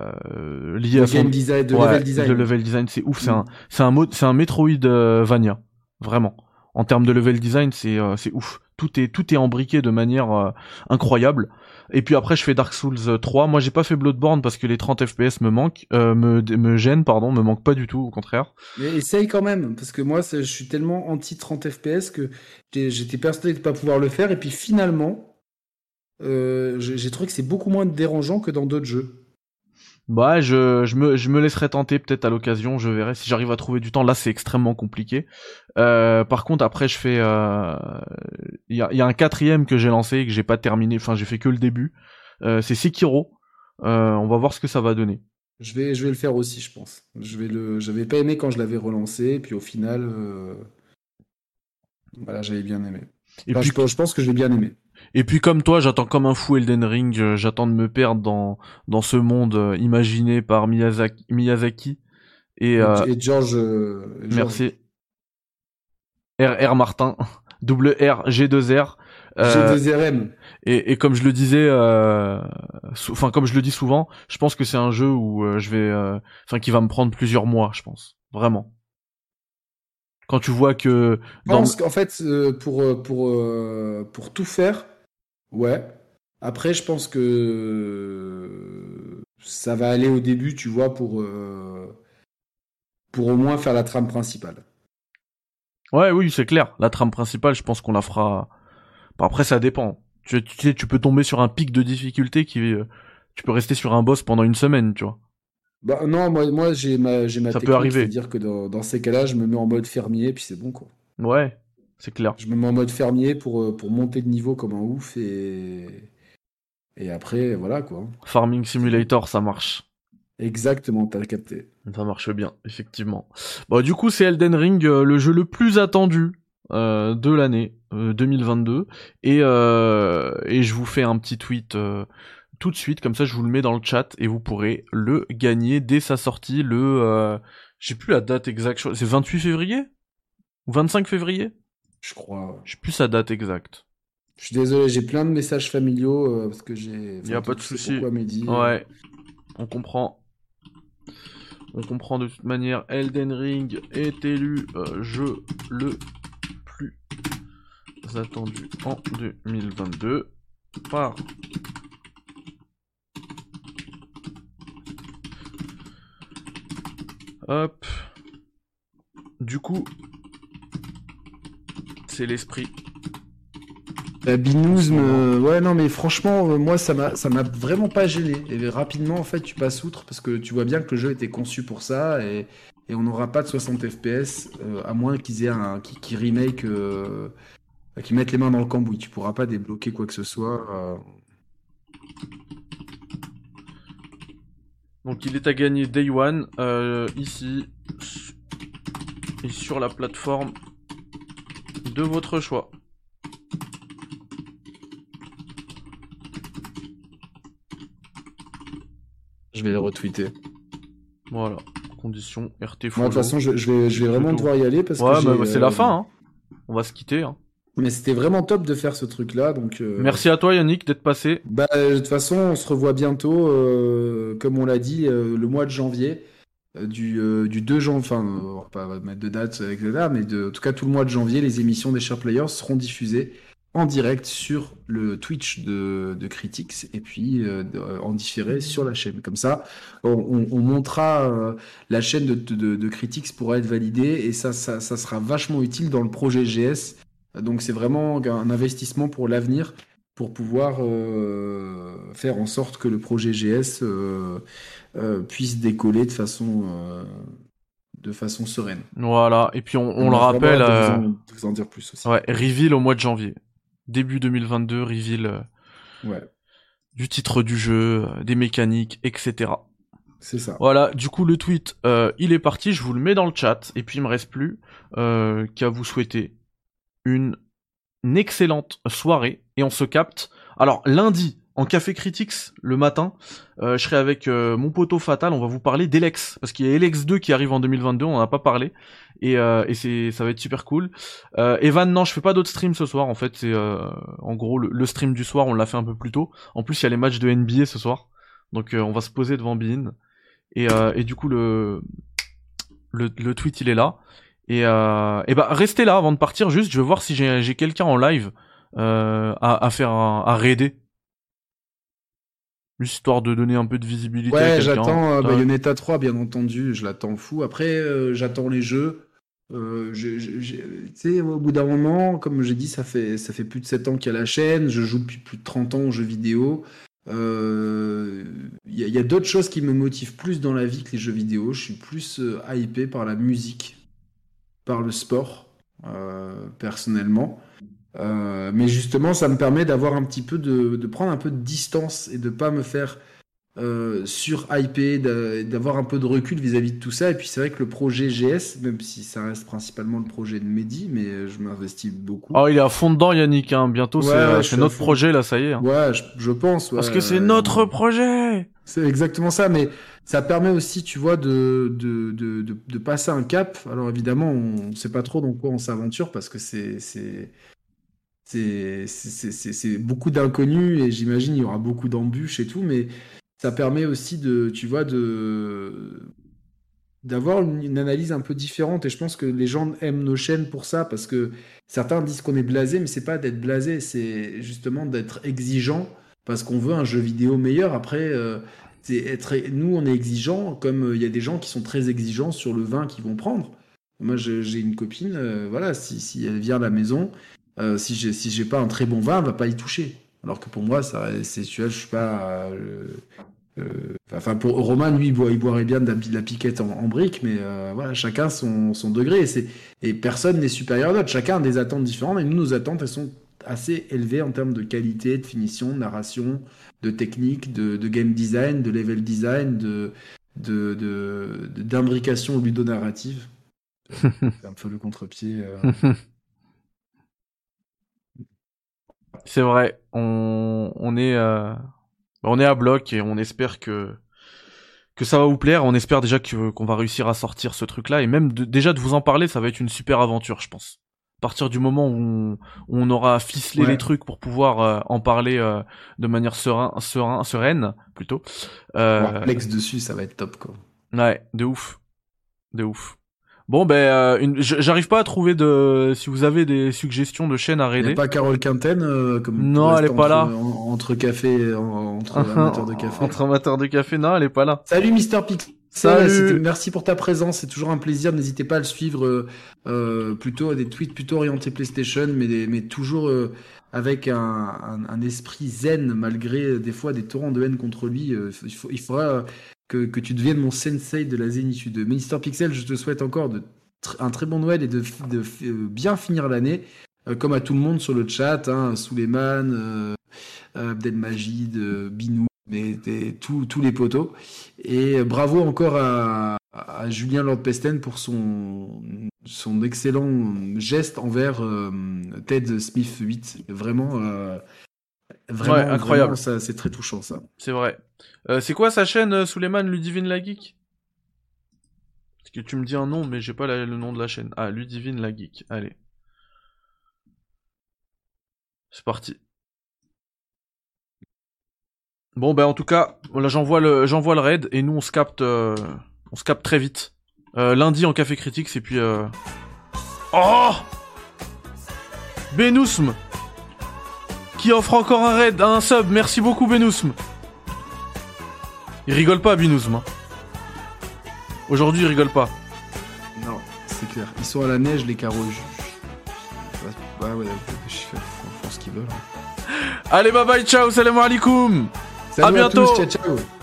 liée à son design, de level design. Le level design, c'est ouf. C'est mm. un, c'est un mode, c'est un Metroidvania, vraiment en termes de level design, c'est euh, c'est ouf. Tout est tout embriqué de manière euh, incroyable. Et puis après, je fais Dark Souls 3. Moi, j'ai pas fait Bloodborne parce que les 30 FPS me manquent, euh, me me gênent, pardon, me manquent pas du tout, au contraire. Mais essaye quand même, parce que moi, je suis tellement anti 30 FPS que j'étais persuadé de pas pouvoir le faire. Et puis finalement, j'ai trouvé que c'est beaucoup moins dérangeant que dans d'autres jeux. Bah, je, je, me, je me laisserai tenter peut-être à l'occasion, je verrai si j'arrive à trouver du temps. Là, c'est extrêmement compliqué. Euh, par contre, après, je fais. Euh, il y, a, y, a, un quatrième que j'ai lancé et que j'ai pas terminé. Enfin, j'ai fait que le début. Euh, c'est Sekiro. on va voir ce que ça va donner. Je vais, je vais le faire aussi, je pense. Je vais le, j'avais pas aimé quand je l'avais relancé, puis au final, voilà, j'avais bien aimé. Et puis, je, je pense que j'ai bien aimé. Et puis comme toi, j'attends comme un fou Elden Ring, euh, j'attends de me perdre dans dans ce monde euh, imaginé par Miyazaki, Miyazaki et, euh, et George, Merci. R. Martin, (laughs) double R G 2 R. G2RM. Et, et comme je le disais, enfin comme je le dis souvent, je pense que c'est un jeu où je vais, enfin qui va me prendre plusieurs mois, je pense, vraiment quand tu vois que dans... pense qu'en fait pour pour pour tout faire Ouais. Après, je pense que ça va aller au début, tu vois, pour, euh, pour au moins faire la trame principale. Ouais, oui, c'est clair. La trame principale, je pense qu'on la fera. après, ça dépend. Tu, tu, tu peux tomber sur un pic de difficulté qui. Euh, tu peux rester sur un boss pendant une semaine, tu vois. Bah non, moi, moi j'ai ma, j'ai ma ça peut arriver. dire que dans, dans ces cas-là, je me mets en mode fermier, puis c'est bon, quoi. Ouais, c'est clair. Je me mets en mode fermier pour, euh, pour monter de niveau comme un ouf et. Et après, voilà quoi. Farming Simulator, ça marche. Exactement, t'as capté. Ça marche bien, effectivement. Bon, du coup, c'est Elden Ring, euh, le jeu le plus attendu euh, de l'année 2022. Et, et je vous fais un petit tweet tout de suite, comme ça je vous le mets dans le chat et vous pourrez le gagner dès sa sortie le J'ai plus la date exacte. C'est 28 février? Ou 25 février? Je crois. J'ai plus sa date exacte. Je suis désolé, j'ai plein de messages familiaux euh, parce que j'ai. Il y a pas de souci. Mehdi. Ouais. On comprend. On comprend de toute manière. Elden Ring est élu euh, jeu le plus attendu en 2022 par Hop. Du coup, c'est l'esprit. La binouse me... Ouais, non, mais franchement, euh, moi, ça m'a, ça m'a vraiment pas gêné. Et rapidement, en fait, tu passes outre parce que tu vois bien que le jeu était conçu pour ça et, et on n'aura pas de 60 FPS euh, à moins qu'ils aient un, qui, remake, euh, qu'ils mettent les mains dans le cambouis. Tu pourras pas débloquer quoi que ce soit. Donc il est à gagner Day One ici et sur la plateforme de votre choix. Je vais le retweeter. Voilà, condition RT Moi, de toute façon, je, vais, je vais vraiment devoir y aller parce ouais, que. Bah, c'est la euh, fin, hein. On va se quitter. Hein. Mais c'était vraiment top de faire ce truc-là, donc. Euh, Merci à toi Yannick d'être passé. Bah de toute façon, on se revoit bientôt, euh, comme on l'a dit, euh, le mois de janvier, du, du 2 janvier, enfin, on va pas mettre de date là, mais de, en tout cas tout le mois de janvier, les émissions des Share Players seront diffusées en direct sur le Twitch de, de Critics et puis en différé sur la chaîne. Comme ça, on, on, montrera la chaîne de, de, de, Critics pourra être validée et ça, ça sera vachement utile dans le projet GS donc c'est vraiment un investissement pour l'avenir, pour pouvoir euh, faire en sorte que le projet GS euh, euh, puisse décoller de façon, de façon sereine. Voilà, et puis on, le rappelle... De vous, en, dire plus aussi. Ouais, reveal au mois de janvier. Début 2022, reveal ouais. du titre du jeu, des mécaniques, etc. C'est ça. Voilà, du coup le tweet, il est parti, je vous le mets dans le chat, et puis il me reste plus qu'à vous souhaiter une, excellente soirée et on se capte. Alors lundi en Café Critics le matin, euh, je serai avec euh, mon poteau Fatal, on va vous parler d'Elex parce qu'il y a Elex 2 qui arrive en 2022, on n'en a pas parlé et, euh, ça va être super cool. Evan non, je fais pas d'autres streams ce soir en fait, c'est en gros le, stream du soir, on l'a fait un peu plus tôt. En plus, il y a les matchs de NBA ce soir. Donc on va se poser devant Bean et, du coup le, le tweet il est là. Et, euh, et bah restez là avant de partir. Juste, je veux voir si j'ai quelqu'un en live euh, à, à, faire un, à raider. Histoire de donner un peu de visibilité. Ouais, j'attends euh, Bayonetta 3, bien entendu. Je l'attends fou. Après, euh, j'attends les jeux. Euh, tu sais, au bout d'un moment, comme j'ai dit, ça fait, ça fait plus de 7 ans qu'il y a la chaîne. Je joue depuis plus de 30 ans aux jeux vidéo. Il euh, y a, d'autres choses qui me motivent plus dans la vie que les jeux vidéo. Je suis plus hypé par la musique par le sport, euh, personnellement. Euh, mais justement, ça me permet d'avoir un petit peu de, de, prendre un peu de distance et de pas me faire euh, sur IP, d'avoir un peu de recul vis-à-vis de tout ça. Et puis c'est vrai que le projet GS, même si ça reste principalement le projet de Mehdi, mais je m'investis beaucoup. Oh, il est à fond dedans, Yannick. Hein. Bientôt, c'est notre projet là, ça y est. Hein. Ouais, je, pense. Parce que c'est notre projet. C'est exactement ça, mais ça permet aussi, tu vois, de, de, de, de, passer un cap. Alors évidemment, on ne sait pas trop dans quoi on s'aventure parce que c'est c'est beaucoup d'inconnus et j'imagine il y aura beaucoup d'embûches et tout, mais ça permet aussi de, tu vois, de d'avoir une, analyse un peu différente et je pense que les gens aiment nos chaînes pour ça parce que certains disent qu'on est blasé mais c'est pas d'être blasé c'est justement d'être exigeant parce qu'on veut un jeu vidéo meilleur après euh, être, nous, on est exigeants, comme euh, il y a des gens qui sont très exigeants sur le vin qu'ils vont prendre. Moi, j'ai une copine, euh, voilà, si, si, elle vient à la maison, euh, si j'ai si j'ai pas un très bon vin, elle va pas y toucher. Alors que pour moi, ça, c'est, tu vois, je suis pas. enfin, pour Romain, lui, il, boirait bien de la, piquette en, brique, mais voilà, chacun son, son degré. Et, et personne n'est supérieur à l'autre. Chacun a des attentes différentes. Et nous, nos attentes, elles sont assez élevées en termes de qualité, de finition, de narration, de technique, de, game design, de level design, de d'imbrication de, ludonarrative. (laughs) C'est un peu le contre-pied. Euh. (laughs) C'est vrai, on, on est euh, on est à bloc et on espère que que ça va vous plaire. On espère déjà que- qu'on va réussir à sortir ce truc-là et même de- déjà de vous en parler, ça va être une super aventure, je pense. À partir du moment où on, où on aura ficelé Ouais. les trucs pour pouvoir euh, en parler euh, de manière serein, serein, sereine, plutôt. Euh, Plex dessus, ça va être top quoi. Ouais, de ouf. De ouf. Bon, ben, euh, une- j'arrive pas à trouver de. Si vous avez des suggestions de chaînes à raider. pas Carole Quinten euh, comme Non, elle est pas là. entre, en- entre café, en- entre amateurs de café. Entre amateurs de café, non, elle est pas là. Salut Mister Pixel. Salut. Merci pour ta présence. C'est toujours un plaisir. N'hésitez pas à le suivre. euh, euh, plutôt à des tweets plutôt orientés PlayStation, mais des- mais toujours euh, avec un, un- un esprit zen malgré euh, des fois des torrents de haine contre lui. euh, il, faut, il faudra euh, que, tu deviennes mon sensei de la zénitude. Mister Pixel, je te souhaite encore un très bon Noël et de, euh, bien finir l'année. euh, comme à tout le monde sur le chat, hein, Suleiman, euh, Abdelmajid, Binou, tous les poteaux. Et bravo encore à, Julien Lord Pesten pour son, excellent geste envers Ted Smith 8. Vraiment, vraiment Ouais, incroyable. c'est très touchant ça. C'est vrai. Euh, c'est quoi sa chaîne, euh, Suleiman Ludivine la Geek Parce que tu me dis un nom, mais j'ai pas la- le nom de la chaîne. Ah, Ludivine la Geek. Allez. C'est parti. Bon, ben en tout cas, voilà, j'envoie le, j'envoie le raid et nous on se capte, euh, on se capte très vite. Euh, lundi en café critique, et puis. Euh... Oh Benousm qui offre encore un raid, un sub. Merci beaucoup, Benousm. Il rigole pas, Benousm. hein. Aujourd'hui, il rigole pas. Non, c'est clair. Ils sont à la neige, les carreaux. Je- Ouais, ouais, je ce qu'ils veulent. hein. Allez, bye bye, ciao, salam alaikum. Salut bientôt. tous, ciao ciao